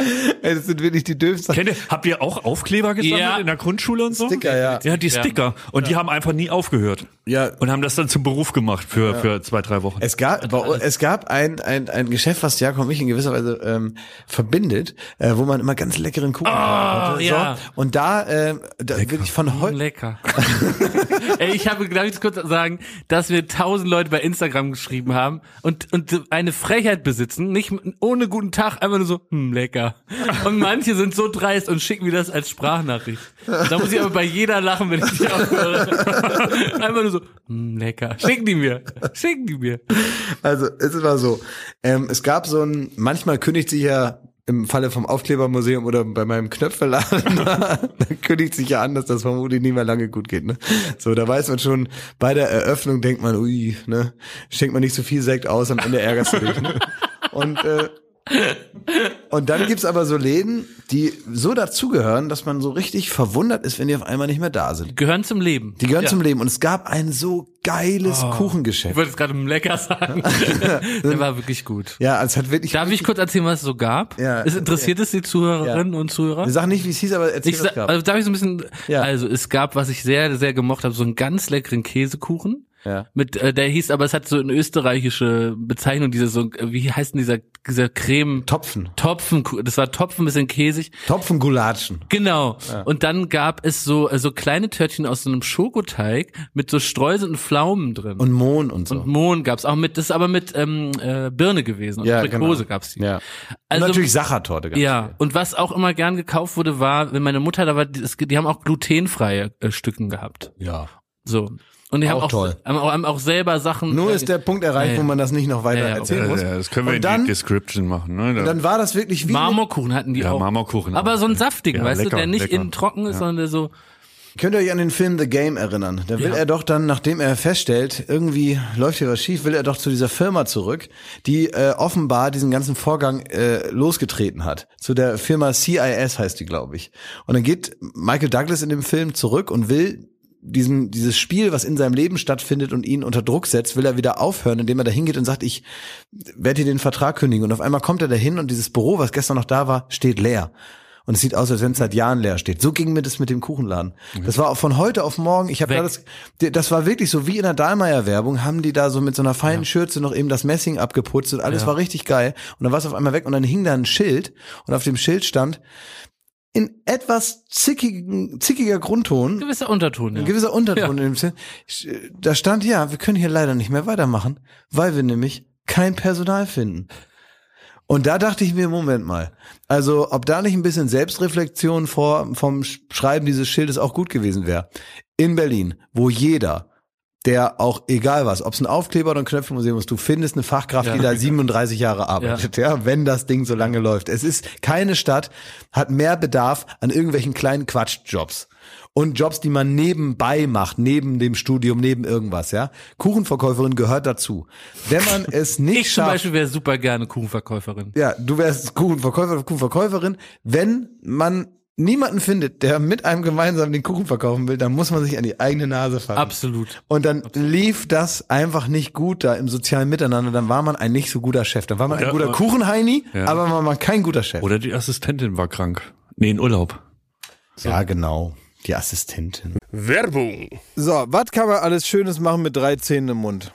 [SPEAKER 1] Ey, das sind wirklich die dürfsten.
[SPEAKER 2] Kennt ihr, habt ihr auch Aufkleber gesammelt
[SPEAKER 3] Ja.
[SPEAKER 2] in der Grundschule und so?
[SPEAKER 1] Sticker, ja.
[SPEAKER 2] Ja, die Sticker. Und die haben einfach nie aufgehört.
[SPEAKER 1] Ja,
[SPEAKER 2] Und haben das dann zum Beruf gemacht für, für zwei, drei Wochen.
[SPEAKER 1] Es gab, es gab ein, ein, ein Geschäft, was Jakob und mich in gewisser Weise ähm, verbindet, äh, wo man immer ganz leckeren Kuchen hatte.
[SPEAKER 3] ja.
[SPEAKER 1] Und da, äh, da wirklich von heute.
[SPEAKER 3] Lecker. Ey, ich habe, darf ich kurz sagen, dass wir tausend Leute bei Instagram geschrieben haben und, und eine Frechheit besitzen, nicht ohne guten Tag, einfach nur so, hm, lecker. Und manche sind so dreist und schicken mir das als Sprachnachricht. Da muss ich aber bei jeder lachen, wenn ich die aufhöre. Einfach nur so, hm, lecker. Schicken die mir. Schicken die mir.
[SPEAKER 1] Also es ist mal so. Ähm, es gab so ein, manchmal kündigt sich ja im Falle vom Aufklebermuseum oder bei meinem Knöpfeladen, da kündigt sich ja an, dass das vermutlich nie mehr lange gut geht. Ne? So, da weiß man schon, bei der Eröffnung denkt man, ui, ne, schenkt man nicht so viel Sekt aus, am Ende ärgerst du dich. Ne? Und äh, und dann gibt's aber so Läden, die so dazugehören, dass man so richtig verwundert ist, wenn die auf einmal nicht mehr da sind.
[SPEAKER 3] Gehören zum Leben.
[SPEAKER 1] Die gehören
[SPEAKER 3] Ja.
[SPEAKER 1] zum Leben. Und es gab ein so geiles
[SPEAKER 3] Ich
[SPEAKER 1] Kuchengeschäft.
[SPEAKER 3] wollte es gerade lecker sagen. Der war wirklich gut.
[SPEAKER 1] Ja, es hat wirklich.
[SPEAKER 3] Darf ich kurz erzählen, was es so gab?
[SPEAKER 1] Ja,
[SPEAKER 3] es interessiert es die Zuhörerinnen und Zuhörer?
[SPEAKER 1] Wir sagen nicht, wie es hieß, aber erzähl,
[SPEAKER 3] Ich
[SPEAKER 1] was es gab.
[SPEAKER 3] also darf ich so ein bisschen,
[SPEAKER 1] Ja.
[SPEAKER 3] also es gab, was ich sehr, sehr gemocht habe, so einen ganz leckeren Käsekuchen.
[SPEAKER 1] Ja.
[SPEAKER 3] Mit, äh, der hieß, aber es hat so eine österreichische Bezeichnung, diese so, äh, wie heißt denn dieser, dieser Creme?
[SPEAKER 1] Topfen.
[SPEAKER 3] Topfen, das war Topfen, bisschen käsig.
[SPEAKER 1] Topfengulatschen.
[SPEAKER 3] Genau. Und dann gab es so, äh, so kleine Törtchen aus so einem Schokoteig mit so Streusel und Pflaumen drin.
[SPEAKER 1] Und Mohn und so.
[SPEAKER 3] und Mohn gab's auch mit, das ist aber mit ähm, äh, Birne gewesen und
[SPEAKER 1] Ja,
[SPEAKER 3] Aprikose
[SPEAKER 1] genau.
[SPEAKER 3] gab's die.
[SPEAKER 1] ja. Und
[SPEAKER 3] Also-
[SPEAKER 1] natürlich Sachertorte. ganz
[SPEAKER 3] Ja,
[SPEAKER 1] viel.
[SPEAKER 3] und was auch immer gern gekauft wurde, war, wenn meine Mutter da war, die, die haben auch glutenfreie äh, Stücken gehabt.
[SPEAKER 1] Ja.
[SPEAKER 3] So. Und die haben
[SPEAKER 1] Auch toll.
[SPEAKER 3] Haben auch, haben auch selber Sachen.
[SPEAKER 1] Nur
[SPEAKER 3] äh,
[SPEAKER 1] ist der Punkt erreicht,
[SPEAKER 3] Ja, ja.
[SPEAKER 1] wo man das nicht noch weiter
[SPEAKER 3] Ja, ja,
[SPEAKER 1] erzählen
[SPEAKER 2] Ja,
[SPEAKER 1] muss.
[SPEAKER 2] ja, das können wir
[SPEAKER 1] und
[SPEAKER 2] in
[SPEAKER 1] dann,
[SPEAKER 2] die Description machen. Ne? Da-
[SPEAKER 1] dann war das wirklich wie
[SPEAKER 3] Marmorkuchen hatten die
[SPEAKER 2] ja,
[SPEAKER 3] auch.
[SPEAKER 2] Marmorkuchen.
[SPEAKER 3] Aber so einen saftigen,
[SPEAKER 2] Ja,
[SPEAKER 3] weißt
[SPEAKER 2] lecker,
[SPEAKER 3] du, der nicht
[SPEAKER 2] lecker.
[SPEAKER 3] innen trocken ist, sondern der so.
[SPEAKER 1] Könnt ihr euch an den Film The Game erinnern? Da will
[SPEAKER 3] Ja.
[SPEAKER 1] er doch dann, nachdem er feststellt, irgendwie läuft hier was schief, will er doch zu dieser Firma zurück, die äh, offenbar diesen ganzen Vorgang äh, losgetreten hat. Zu der Firma CIS heißt die, glaube ich. Und dann geht Michael Douglas in dem Film zurück und will diesen, dieses Spiel, was in seinem Leben stattfindet und ihn unter Druck setzt, will er wieder aufhören, indem er da hingeht und sagt, ich werde dir den Vertrag kündigen. Und auf einmal kommt er dahin und dieses Büro, was gestern noch da war, steht leer. Und es sieht aus, als wenn es seit Jahren leer steht. So ging mir das mit dem Kuchenladen. Das war auch von heute auf morgen. Ich habe da das, das war wirklich so wie in der Dahlmeier-Werbung, haben die da so mit so einer feinen Schürze noch eben das Messing abgeputzt und alles war richtig geil. Und dann war es auf einmal weg und dann hing da ein Schild und auf dem Schild stand in etwas zickigen, zickiger Grundton
[SPEAKER 3] Gewisser Unterton, ja.
[SPEAKER 1] ein gewisser Unterton in dem Film. Da stand ja, wir können hier leider nicht mehr weitermachen, weil wir nämlich kein Personal finden. Und da dachte ich mir, Moment mal, also ob da nicht ein bisschen Selbstreflexion vor, vom Schreiben dieses Schildes auch gut gewesen wäre. In Berlin, wo jeder, der auch egal was, ob es ein Aufkleber oder ein Knöpfelmuseum ist, du findest eine Fachkraft, die da 37 Jahre arbeitet, ja. wenn das Ding so lange läuft. Es ist, keine Stadt hat mehr Bedarf an irgendwelchen kleinen Quatschjobs. Und Jobs, die man nebenbei macht, neben dem Studium, neben irgendwas, ja. Kuchenverkäuferin gehört dazu. Wenn man es nicht
[SPEAKER 3] Ich zum
[SPEAKER 1] schafft,
[SPEAKER 3] Beispiel wäre super gerne Kuchenverkäuferin.
[SPEAKER 1] ja, du wärst Kuchenverkäufer, Kuchenverkäuferin. Wenn man niemanden findet, der mit einem gemeinsam den Kuchen verkaufen will, dann muss man sich an die eigene Nase fassen.
[SPEAKER 3] Absolut.
[SPEAKER 1] Und dann lief das einfach nicht gut da im sozialen Miteinander. Dann war man ein nicht so guter Chef. Dann war man ein
[SPEAKER 2] Ja,
[SPEAKER 1] guter Kuchenheini,
[SPEAKER 2] Ja.
[SPEAKER 1] aber man war kein guter Chef.
[SPEAKER 2] Oder die Assistentin war krank. Nee, in Urlaub.
[SPEAKER 1] Ja, genau. Die Assistentin.
[SPEAKER 4] Werbung.
[SPEAKER 1] So, was kann man alles Schönes machen mit drei Zähnen im Mund?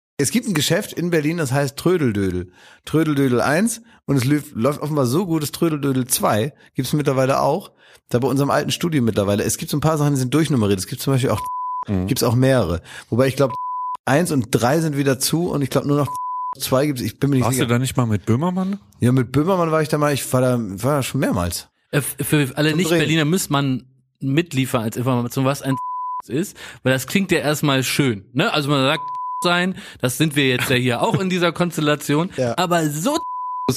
[SPEAKER 1] Es gibt ein Geschäft in Berlin, das heißt Trödeldödel. Trödeldödel 1 und es läuft, offenbar so gut, dass Trödeldödel 2 gibt es mittlerweile auch. Da bei unserem alten Studio mittlerweile. Es gibt so ein paar Sachen, die sind durchnummeriert. Es gibt zum Beispiel auch,
[SPEAKER 2] Mhm.
[SPEAKER 1] gibt's auch mehrere. Wobei ich glaube, 1 und 3 sind wieder zu und ich glaube nur noch 2 gibt's. Ich bin mir nicht
[SPEAKER 2] Warst du
[SPEAKER 1] sicher.
[SPEAKER 2] da nicht mal mit Böhmermann?
[SPEAKER 1] Ja, mit Böhmermann war ich da mal, ich war da, war da schon mehrmals.
[SPEAKER 3] Äh, Für alle Nicht-Berliner müsste man mitliefern als Information, was ein ist, weil das klingt ja erstmal schön. Ne? Also man sagt sein, das sind wir jetzt ja hier auch in dieser Konstellation,
[SPEAKER 1] Ja.
[SPEAKER 3] aber so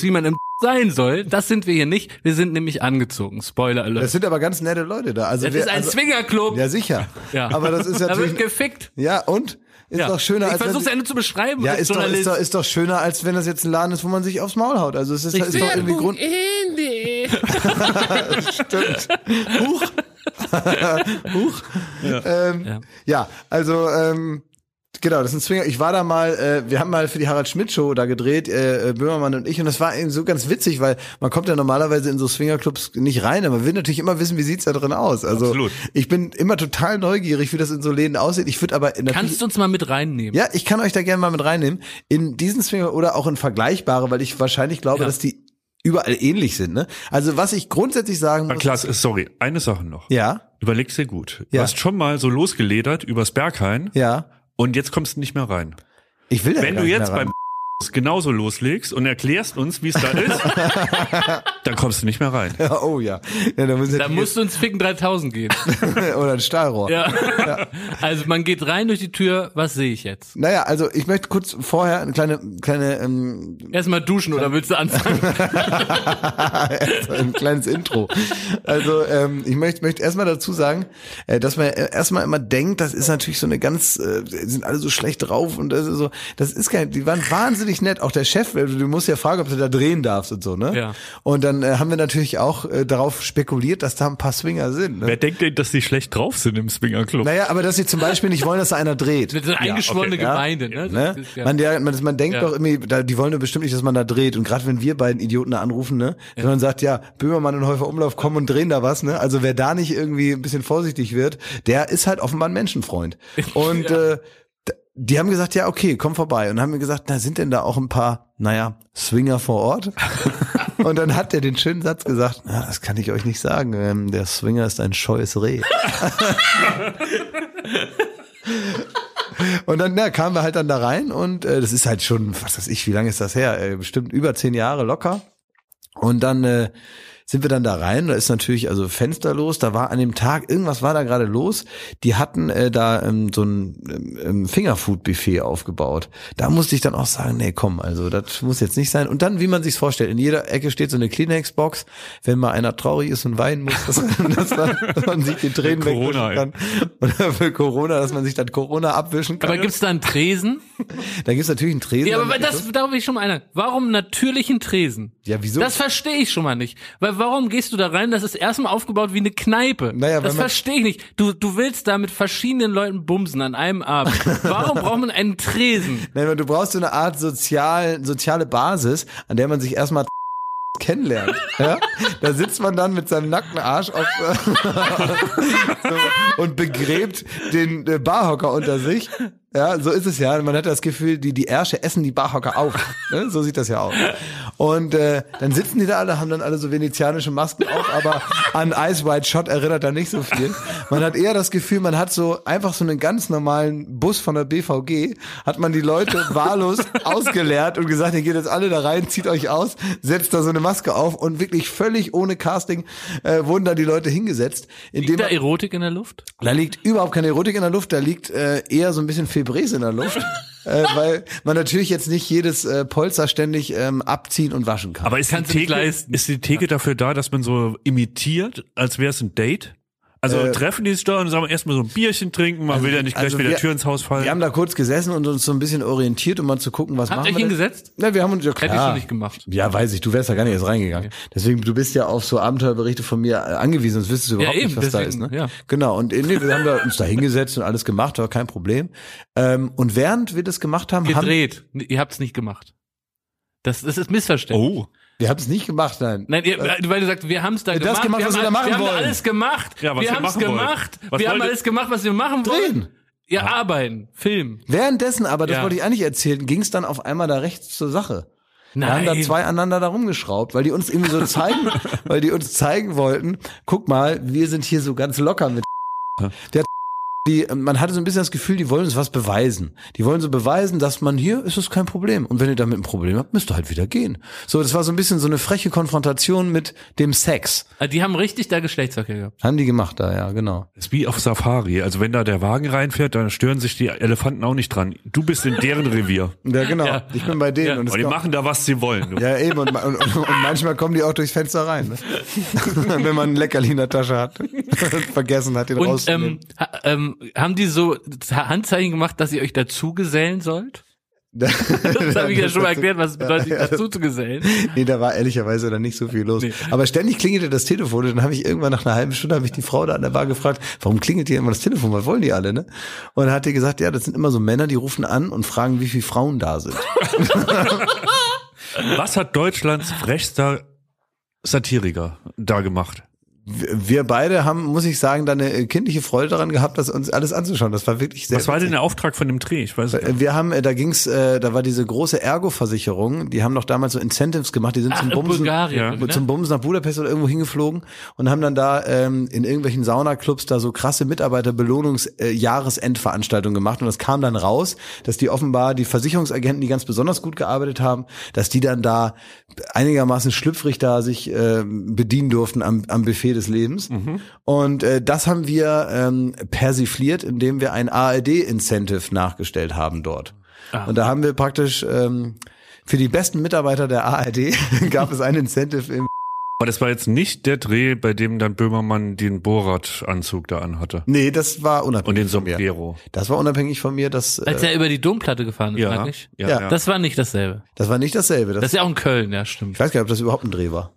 [SPEAKER 3] wie man im sein soll, das sind wir hier nicht. Wir sind nämlich angezogen. Spoiler
[SPEAKER 1] Das
[SPEAKER 3] alert.
[SPEAKER 1] sind aber ganz nette Leute da. Also
[SPEAKER 3] Das
[SPEAKER 1] wer-
[SPEAKER 3] ist ein
[SPEAKER 1] also,
[SPEAKER 3] Swingerclub.
[SPEAKER 1] Ja, sicher.
[SPEAKER 3] Ja.
[SPEAKER 1] Aber das ist
[SPEAKER 3] da wird
[SPEAKER 1] natürlich,
[SPEAKER 3] gefickt.
[SPEAKER 1] ja, und? Ist
[SPEAKER 3] ja.
[SPEAKER 1] doch schöner
[SPEAKER 3] ich
[SPEAKER 1] als
[SPEAKER 3] versuch's ja nur zu beschreiben
[SPEAKER 1] Ja, ist doch, ist, doch, ist doch schöner, als wenn das jetzt ein Laden ist, wo man sich aufs Maul haut. Also es ist, ist doch irgendwie Grund.
[SPEAKER 4] Ende.
[SPEAKER 1] Stimmt. Huch. Huch. Ja. Ähm,
[SPEAKER 3] Ja.
[SPEAKER 1] ja. also ähm, genau, das ist ein Swinger. Ich war da mal, äh, wir haben mal für die Harald Schmidt Show da gedreht, äh, äh, Böhmermann und ich, und das war eben so ganz witzig, weil man kommt ja normalerweise in so Swingerclubs nicht rein, aber man will natürlich immer wissen, wie sieht's da drin aus. Also
[SPEAKER 2] Absolut.
[SPEAKER 1] ich bin immer total neugierig, wie das in so Läden aussieht. Ich würde aber natürlich
[SPEAKER 3] Kannst du uns mal mit reinnehmen?
[SPEAKER 1] ja, ich kann euch da gerne mal mit reinnehmen. In diesen Swinger oder auch in vergleichbare, weil ich wahrscheinlich glaube,
[SPEAKER 3] Ja.
[SPEAKER 1] dass die überall ähnlich sind. Ne? Also was ich grundsätzlich sagen muss.
[SPEAKER 2] Klaas, sorry, eine Sache noch.
[SPEAKER 1] Ja,
[SPEAKER 2] Überleg's dir gut. Du
[SPEAKER 1] Ja.
[SPEAKER 2] hast schon mal so losgeledert übers Berghain
[SPEAKER 1] ja.
[SPEAKER 2] Und jetzt kommst du nicht mehr rein.
[SPEAKER 1] Ich will da
[SPEAKER 2] Wenn
[SPEAKER 1] gar
[SPEAKER 2] du
[SPEAKER 1] nicht
[SPEAKER 2] jetzt
[SPEAKER 1] mehr ran.
[SPEAKER 2] beim genauso loslegst und erklärst uns, wie es da ist, dann kommst du nicht mehr rein.
[SPEAKER 1] Ja, oh ja. ja da
[SPEAKER 3] Da musst du ins Ficken 3000 gehen.
[SPEAKER 1] oder ein Stahlrohr.
[SPEAKER 3] Ja. Also man geht rein durch die Tür, was sehe ich jetzt?
[SPEAKER 1] Naja, also ich möchte kurz vorher eine kleine, kleine, ähm,
[SPEAKER 3] Erstmal duschen oder willst du anfangen?
[SPEAKER 1] ein kleines Intro. Also ähm, ich möchte, möchte erstmal dazu sagen, äh, dass man erstmal immer denkt, das ist natürlich so eine ganz, äh, sind alle so schlecht drauf und das ist so, das ist kein, die waren wahnsinnig nett. Auch der Chef, du musst ja fragen, ob du da drehen darfst und so, ne?
[SPEAKER 3] Ja.
[SPEAKER 1] Und dann äh, haben wir natürlich auch äh, darauf spekuliert, dass da ein paar Swinger sind. Ne?
[SPEAKER 2] Wer denkt denn, dass die schlecht drauf sind im Swingerclub?
[SPEAKER 1] Naja, aber dass sie zum Beispiel nicht wollen, dass da einer dreht.
[SPEAKER 3] Das ist eine eingeschworene
[SPEAKER 2] okay,
[SPEAKER 1] ja.
[SPEAKER 3] Gemeinde, ne?
[SPEAKER 1] Ne?
[SPEAKER 3] Ist, ja.
[SPEAKER 1] Man, der, man, man denkt
[SPEAKER 3] Ja.
[SPEAKER 1] doch irgendwie, da, die wollen doch bestimmt nicht, dass man da dreht. Und gerade wenn wir beiden Idioten da anrufen, ne, sondern sagt, ja, Böhmermann und Häufer Umlauf kommen und drehen da was, ne? Also wer da nicht irgendwie ein bisschen vorsichtig wird, der ist halt offenbar ein Menschenfreund. Und äh, die haben gesagt, ja, okay, komm vorbei. Und haben mir gesagt, na, sind denn da auch ein paar, naja, Swinger vor Ort? Und dann hat er den schönen Satz gesagt, na, das kann ich euch nicht sagen. Ähm, der Swinger ist ein scheues Reh. Und dann ja, kamen wir halt dann da rein und äh, das ist halt schon, was weiß ich, wie lange ist das her? Äh, bestimmt über zehn Jahre locker. Und dann, äh, sind wir dann da rein, da ist natürlich also Fenster los, da war an dem Tag, irgendwas war da gerade los, die hatten äh, da ähm, so ein ähm, Fingerfood-Buffet aufgebaut. Da musste ich dann auch sagen, nee, komm, also das muss jetzt nicht sein. Und dann, wie man sich's vorstellt, in jeder Ecke steht so eine Kleenex-Box, wenn mal einer traurig ist und weinen muss, dass, dass, man, dass man sich die Tränen wegwischen kann. Oder für Corona, dass man sich dann Corona abwischen kann.
[SPEAKER 3] Aber gibt's da einen Tresen?
[SPEAKER 1] da gibt's natürlich einen Tresen.
[SPEAKER 3] Ja, aber
[SPEAKER 1] damit-
[SPEAKER 3] das, da will ich schon mal einer. Warum natürlichen Tresen?
[SPEAKER 1] Ja, wieso?
[SPEAKER 3] Das verstehe ich schon mal nicht. Weil warum gehst du da rein? Das ist erstmal aufgebaut wie eine Kneipe.
[SPEAKER 1] Naja,
[SPEAKER 3] das verstehe ich nicht. Du, du willst da mit verschiedenen Leuten bumsen an einem Abend. Warum braucht man einen Tresen?
[SPEAKER 1] Nein, du brauchst so eine Art sozial, soziale Basis, an der man sich erstmal kennenlernt. Ja? Da sitzt man dann mit seinem nackten Arsch auf, so, und begräbt den äh, Barhocker unter sich. Ja, so ist es ja. Man hat das Gefühl, die, die Ärsche essen die Barhocker auf. Ne? So sieht das ja aus. Und äh, dann sitzen die da alle, haben dann alle so venezianische Masken auf, aber an Ice White Shot erinnert da nicht so viel. Man hat eher das Gefühl, man hat so einfach so einen ganz normalen Bus von der BVG, hat man die Leute wahllos ausgeleert und gesagt, ihr geht jetzt alle da rein, zieht euch aus, setzt da so eine Maske auf und wirklich völlig ohne Casting äh, wurden da die Leute hingesetzt. Indem
[SPEAKER 3] Liegt da Erotik in der Luft?
[SPEAKER 1] da liegt überhaupt keine Erotik in der Luft, da liegt äh, eher so ein bisschen Febreze in der Luft, äh, weil man natürlich jetzt nicht jedes äh, Polster ständig ähm, abziehen und waschen kann.
[SPEAKER 2] Aber ist die,
[SPEAKER 3] Kannst
[SPEAKER 2] Theke, ist die Theke dafür da, dass man so imitiert, als wäre es ein Date? Also
[SPEAKER 1] Äh,
[SPEAKER 2] treffen die sich da und sagen erstmal so ein Bierchen trinken, man will ja nicht gleich
[SPEAKER 1] also
[SPEAKER 2] wieder
[SPEAKER 1] wir-
[SPEAKER 2] Tür ins Haus fallen.
[SPEAKER 1] wir haben da kurz gesessen und uns so ein bisschen orientiert, um mal zu gucken, was
[SPEAKER 3] Habt
[SPEAKER 1] machen
[SPEAKER 3] ihr euch
[SPEAKER 1] wir denn?
[SPEAKER 3] hingesetzt?
[SPEAKER 1] Na, wir haben uns ja
[SPEAKER 3] Hätte ich
[SPEAKER 1] klar.
[SPEAKER 3] schon nicht gemacht.
[SPEAKER 1] Ja, weiß ich, du wärst ja gar nicht erst reingegangen. Deswegen, du bist ja auf so Abenteuerberichte von mir äh, angewiesen, sonst wüsstest du überhaupt
[SPEAKER 3] eben,
[SPEAKER 1] nicht, was da ist.
[SPEAKER 3] deswegen,
[SPEAKER 1] Ne?
[SPEAKER 3] ja.
[SPEAKER 1] Genau, und äh, nee, wir haben da uns da hingesetzt und alles gemacht, war kein Problem. Ähm, und während wir das gemacht haben, haben
[SPEAKER 3] Gedreht. Ihr habt's nicht gemacht. Das, das ist Missverständnis.
[SPEAKER 2] oh.
[SPEAKER 1] Wir haben es nicht gemacht, nein.
[SPEAKER 3] Nein, ihr, weil du sagst, wir haben es da
[SPEAKER 1] Das
[SPEAKER 3] gemacht.
[SPEAKER 1] gemacht,
[SPEAKER 3] wir
[SPEAKER 1] was
[SPEAKER 3] haben,
[SPEAKER 1] wir da machen
[SPEAKER 3] wir haben
[SPEAKER 1] wollen.
[SPEAKER 3] alles gemacht.
[SPEAKER 2] Ja, was
[SPEAKER 3] wir
[SPEAKER 2] wir
[SPEAKER 3] haben es gemacht.
[SPEAKER 2] Was
[SPEAKER 3] wir haben alles gemacht, was wir machen wollen.
[SPEAKER 1] Drehen.
[SPEAKER 3] Ja, arbeiten, Film.
[SPEAKER 1] Währenddessen, aber das
[SPEAKER 3] Ja.
[SPEAKER 1] wollte ich eigentlich erzählen, ging es dann auf einmal da rechts zur Sache. Wir haben da
[SPEAKER 3] Nein.
[SPEAKER 1] zwei aneinander da rumgeschraubt, weil die uns irgendwie so zeigen, weil die uns zeigen wollten, guck mal, wir sind hier so ganz locker mit. Der die, man hatte so ein bisschen das Gefühl, die wollen uns was beweisen. Die wollen so beweisen, dass man hier ist es kein Problem. Und wenn ihr damit ein Problem habt, müsst ihr halt wieder gehen. So, das war so ein bisschen so eine freche Konfrontation mit dem Sex.
[SPEAKER 3] Ah, Die haben richtig da Geschlechtsverkehr gehabt.
[SPEAKER 1] Haben die gemacht da, ja, genau.
[SPEAKER 2] Das ist wie auf Safari. Also wenn da der Wagen reinfährt, dann stören sich die Elefanten auch nicht dran. Du bist in deren Revier.
[SPEAKER 1] Ja, genau.
[SPEAKER 3] Ja.
[SPEAKER 1] Ich bin bei denen.
[SPEAKER 3] Ja.
[SPEAKER 1] Und,
[SPEAKER 2] Und die machen da, was sie wollen. Du.
[SPEAKER 1] Ja, eben. Und, und, und manchmal kommen die auch durchs Fenster rein. Ne? Wenn man ein Leckerli in der Tasche hat. Vergessen hat, den
[SPEAKER 3] Und
[SPEAKER 1] rauszunehmen.
[SPEAKER 3] ähm, ha, ähm, haben die so Handzeichen gemacht, dass ihr euch dazu gesellen sollt? Das habe ich ja schon mal erklärt, was es bedeutet, sich dazu zu gesellen.
[SPEAKER 1] Nee, da war ehrlicherweise dann nicht so viel los.
[SPEAKER 3] Nee.
[SPEAKER 1] Aber ständig klingelte das Telefon und dann habe ich irgendwann nach einer halben Stunde habe ich die Frau da an der Bar gefragt, warum klingelt hier immer das Telefon? Was wollen die alle, ne? Und dann hat die gesagt, ja, das sind immer so Männer, die rufen an und fragen, wie viele Frauen da sind.
[SPEAKER 2] Was hat Deutschlands frechster Satiriker da gemacht?
[SPEAKER 1] Wir beide haben, muss ich sagen, da eine kindliche Freude daran gehabt, das uns alles anzuschauen. Das war wirklich sehr
[SPEAKER 2] Was war denn
[SPEAKER 1] witzig.
[SPEAKER 2] der Auftrag von dem Dreh? Ich weiß nicht.
[SPEAKER 1] Wir haben, äh, da ging's, äh, da war diese große Ergo-Versicherung, die haben noch damals so Incentives gemacht, die sind
[SPEAKER 3] Ach,
[SPEAKER 1] zum Bumsen,
[SPEAKER 3] Bulgarien, ne?
[SPEAKER 1] zum Bumsen nach Budapest oder irgendwo hingeflogen und haben dann da ähm, in irgendwelchen Saunaclubs da so krasse Mitarbeiterbelohnungs-Jahresendveranstaltungen gemacht und das kam dann raus, dass die offenbar die Versicherungsagenten, die ganz besonders gut gearbeitet haben, dass die dann da einigermaßen schlüpfrig da sich äh, bedienen durften am, am Buffet des Lebens. Und äh, das haben wir ähm, persifliert, indem wir ein ARD-Incentive nachgestellt haben dort. Und da haben wir praktisch ähm, für die besten Mitarbeiter der ARD gab es ein Incentive im
[SPEAKER 2] Aber das war jetzt nicht der Dreh, bei dem dann Böhmermann den Borat-Anzug da anhatte.
[SPEAKER 1] Nee, das war unabhängig
[SPEAKER 2] Und den
[SPEAKER 1] von mir.
[SPEAKER 2] Sombrero.
[SPEAKER 1] Das war unabhängig von mir, das
[SPEAKER 3] Als
[SPEAKER 1] äh,
[SPEAKER 3] er über die Domplatte gefahren ist,
[SPEAKER 2] Ja,
[SPEAKER 3] mag ich.
[SPEAKER 2] ja,
[SPEAKER 1] Ja.
[SPEAKER 2] ja.
[SPEAKER 3] Das war nicht dasselbe.
[SPEAKER 1] das war nicht dasselbe. Das,
[SPEAKER 3] Das ist ja auch in Köln, ja, stimmt.
[SPEAKER 1] ich weiß gar nicht, ob das überhaupt ein Dreh war.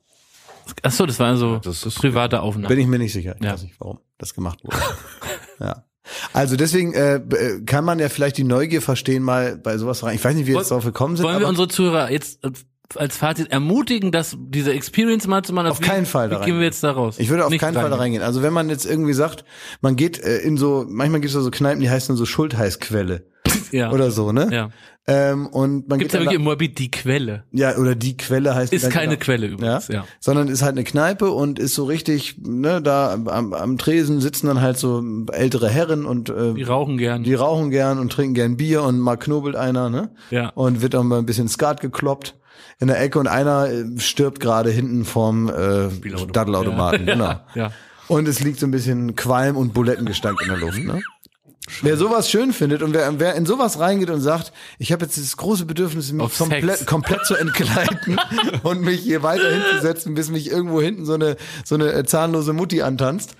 [SPEAKER 3] Ach so, das war also
[SPEAKER 2] Das ist-
[SPEAKER 3] private Aufnahme.
[SPEAKER 1] Bin ich mir nicht sicher. Ich
[SPEAKER 3] Ja.
[SPEAKER 1] weiß nicht, warum das gemacht wurde. ja. Also deswegen äh, äh, kann man ja vielleicht die Neugier verstehen, mal bei sowas rein. Ich weiß nicht, wie wir jetzt darauf gekommen sind.
[SPEAKER 3] Wollen wir unsere Zuhörer jetzt als Fazit ermutigen, dass diese Experience mal zu machen?
[SPEAKER 1] Auf
[SPEAKER 3] Wie-
[SPEAKER 1] keinen Fall
[SPEAKER 3] Wie
[SPEAKER 1] da
[SPEAKER 3] gehen wir jetzt da raus?
[SPEAKER 1] Ich würde auf
[SPEAKER 3] Nicht
[SPEAKER 1] keinen Fall da reingehen. Also wenn man jetzt irgendwie sagt, man geht äh, in so, manchmal gibt es so Kneipen, die heißen so Schultheißquelle
[SPEAKER 3] Ja.
[SPEAKER 1] oder so, ne?
[SPEAKER 3] ja.
[SPEAKER 1] Ähm, und man
[SPEAKER 3] Gibt's
[SPEAKER 1] geht
[SPEAKER 3] ja
[SPEAKER 1] dann
[SPEAKER 3] wirklich im Moabit die Quelle.
[SPEAKER 1] da, ja oder die Quelle heißt
[SPEAKER 3] Ist
[SPEAKER 1] dann
[SPEAKER 3] keine
[SPEAKER 1] genau.
[SPEAKER 3] Quelle übrigens, ja.
[SPEAKER 1] Sondern ist halt eine Kneipe und ist so richtig, ne, da am, am Tresen sitzen dann halt so ältere Herren und äh,
[SPEAKER 3] Die rauchen gern.
[SPEAKER 1] die rauchen gern und trinken gern Bier und mal knobelt einer, ne?
[SPEAKER 3] Ja.
[SPEAKER 1] Und wird auch mal ein bisschen Skat gekloppt. in der Ecke und einer äh, stirbt gerade hinten vorm äh. Dattelautomaten. Genau.
[SPEAKER 3] Ja.
[SPEAKER 1] Und es liegt so ein bisschen Qualm und Bulettengestank in der Luft. Ne? Wer sowas schön findet und wer, wer in sowas reingeht und sagt, ich habe jetzt das große Bedürfnis, mich komplett, komplett zu entkleiden und mich hier weiter hinzusetzen, bis mich irgendwo hinten so eine, so eine äh, zahnlose Mutti antanzt,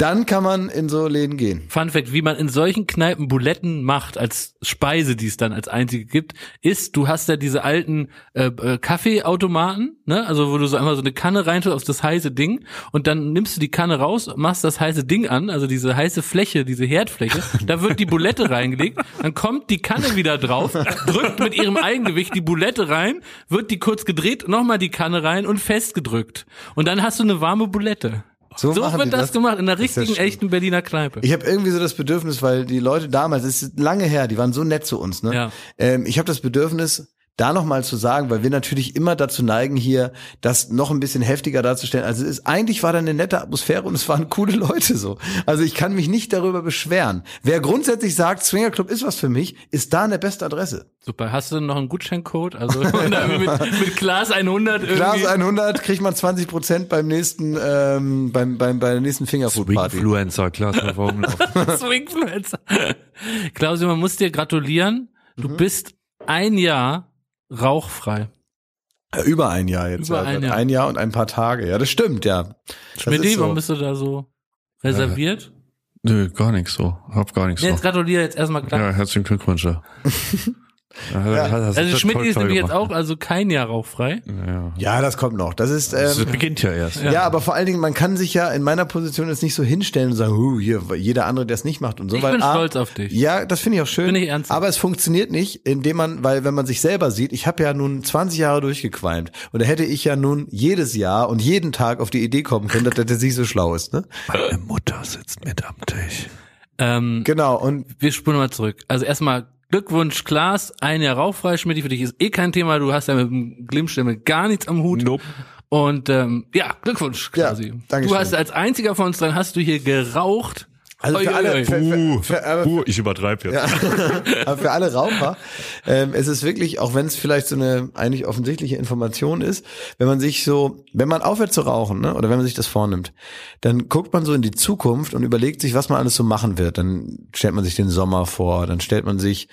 [SPEAKER 1] dann kann man in so Läden gehen.
[SPEAKER 3] Fun Fact, wie man in solchen Kneipen Buletten macht, als Speise, die es dann als einzige gibt, ist, du hast ja diese alten äh, äh, Kaffeeautomaten, ne? Also wo du so einmal so eine Kanne reintust auf das heiße Ding und dann nimmst du die Kanne raus, machst das heiße Ding an, also diese heiße Fläche, diese Herdfläche, da wird die Bulette reingelegt, dann kommt die Kanne wieder drauf, drückt mit ihrem Eigengewicht die Bulette rein, wird die kurz gedreht, nochmal die Kanne rein und festgedrückt. Und dann hast du eine warme Bulette. So,
[SPEAKER 1] machen
[SPEAKER 3] wird
[SPEAKER 1] die
[SPEAKER 3] das, gemacht in einer
[SPEAKER 1] ja
[SPEAKER 3] richtigen, echten Berliner Kneipe.
[SPEAKER 1] Ich habe irgendwie so das Bedürfnis, weil die Leute damals, es ist lange her, die waren so nett zu uns, ne?
[SPEAKER 3] Ja.
[SPEAKER 1] Ähm, ich habe das Bedürfnis, da nochmal zu sagen, weil wir natürlich immer dazu neigen, hier das noch ein bisschen heftiger darzustellen. Also es ist, eigentlich war da eine nette Atmosphäre und es waren coole Leute so. Also ich kann mich nicht darüber beschweren. Wer grundsätzlich sagt, Swingerclub ist was für mich, ist da eine beste Adresse.
[SPEAKER 3] Super. Hast du denn noch einen Gutscheincode? Also mit, mit Glas 100 irgendwie.
[SPEAKER 1] Glas 100 kriegt man 20 Prozent beim nächsten, ähm, beim, beim, bei der nächsten Fingerfood Party.
[SPEAKER 2] Swingfluencer, klar, warum noch?
[SPEAKER 3] Swingfluencer. Klausi, man muss dir gratulieren. Du
[SPEAKER 1] Mhm.
[SPEAKER 3] bist ein Jahr rauchfrei.
[SPEAKER 1] Ja, Über ein Jahr jetzt.
[SPEAKER 3] Über
[SPEAKER 1] ja.
[SPEAKER 3] ein Jahr.
[SPEAKER 1] ein Jahr und ein paar Tage. Ja, das stimmt, ja.
[SPEAKER 3] Schmidt,
[SPEAKER 1] ist so.
[SPEAKER 3] warum bist du da so reserviert?
[SPEAKER 2] Nö, gar nichts so. Hab gar nichts
[SPEAKER 3] Nee,
[SPEAKER 2] so.
[SPEAKER 3] jetzt gratuliere jetzt erstmal klar.
[SPEAKER 2] Ja, herzlichen Glückwunsch. Ja. Ja,
[SPEAKER 3] Also
[SPEAKER 2] das
[SPEAKER 3] Schmidt ist nämlich jetzt auch also kein Jahr rauchfrei.
[SPEAKER 2] Ja.
[SPEAKER 1] Ja, das kommt noch. Das ist,
[SPEAKER 2] Das
[SPEAKER 1] ähm,
[SPEAKER 2] beginnt ja erst.
[SPEAKER 1] ja. aber vor allen Dingen, man kann sich ja in meiner Position jetzt nicht so hinstellen und sagen, huh, hier, jeder andere, der es nicht macht und so.
[SPEAKER 3] Ich
[SPEAKER 1] weil
[SPEAKER 3] bin
[SPEAKER 1] A,
[SPEAKER 3] stolz auf dich.
[SPEAKER 1] Ja, das finde ich auch schön.
[SPEAKER 3] Bin ich ernst.
[SPEAKER 1] Aber es funktioniert nicht, indem man, weil wenn man sich selber sieht, ich habe ja nun 20 Jahre durchgequalmt und da hätte ich ja nun jedes Jahr und jeden Tag auf die Idee kommen können, dass das nicht so schlau ist. Ne?
[SPEAKER 2] Meine Mutter sitzt mit am Tisch.
[SPEAKER 3] Ähm,
[SPEAKER 1] Genau, und
[SPEAKER 3] wir spulen mal zurück. Also erstmal Glückwunsch, Klaas, ein Jahr rauchfrei, Schmidt, für dich ist eh kein Thema, du hast ja mit dem Glimmstimme gar nichts am Hut.
[SPEAKER 2] Nope.
[SPEAKER 3] Und ähm, ja, Glückwunsch,
[SPEAKER 1] Ja,
[SPEAKER 3] quasi.
[SPEAKER 1] danke
[SPEAKER 3] du hast als einziger von uns dran, hast du hier geraucht.
[SPEAKER 1] Also für alle- für-
[SPEAKER 2] Uh,
[SPEAKER 1] für- aber-
[SPEAKER 2] uh, ich übertreibe jetzt.
[SPEAKER 1] Aber für alle Raucher, ähm, es ist wirklich, auch wenn es vielleicht so eine eigentlich offensichtliche Information ist, wenn man sich so, wenn man aufhört zu rauchen, ne, oder wenn man sich das vornimmt, dann guckt man so in die Zukunft und überlegt sich, was man alles so machen wird. Dann stellt man sich den Sommer vor, dann stellt man sich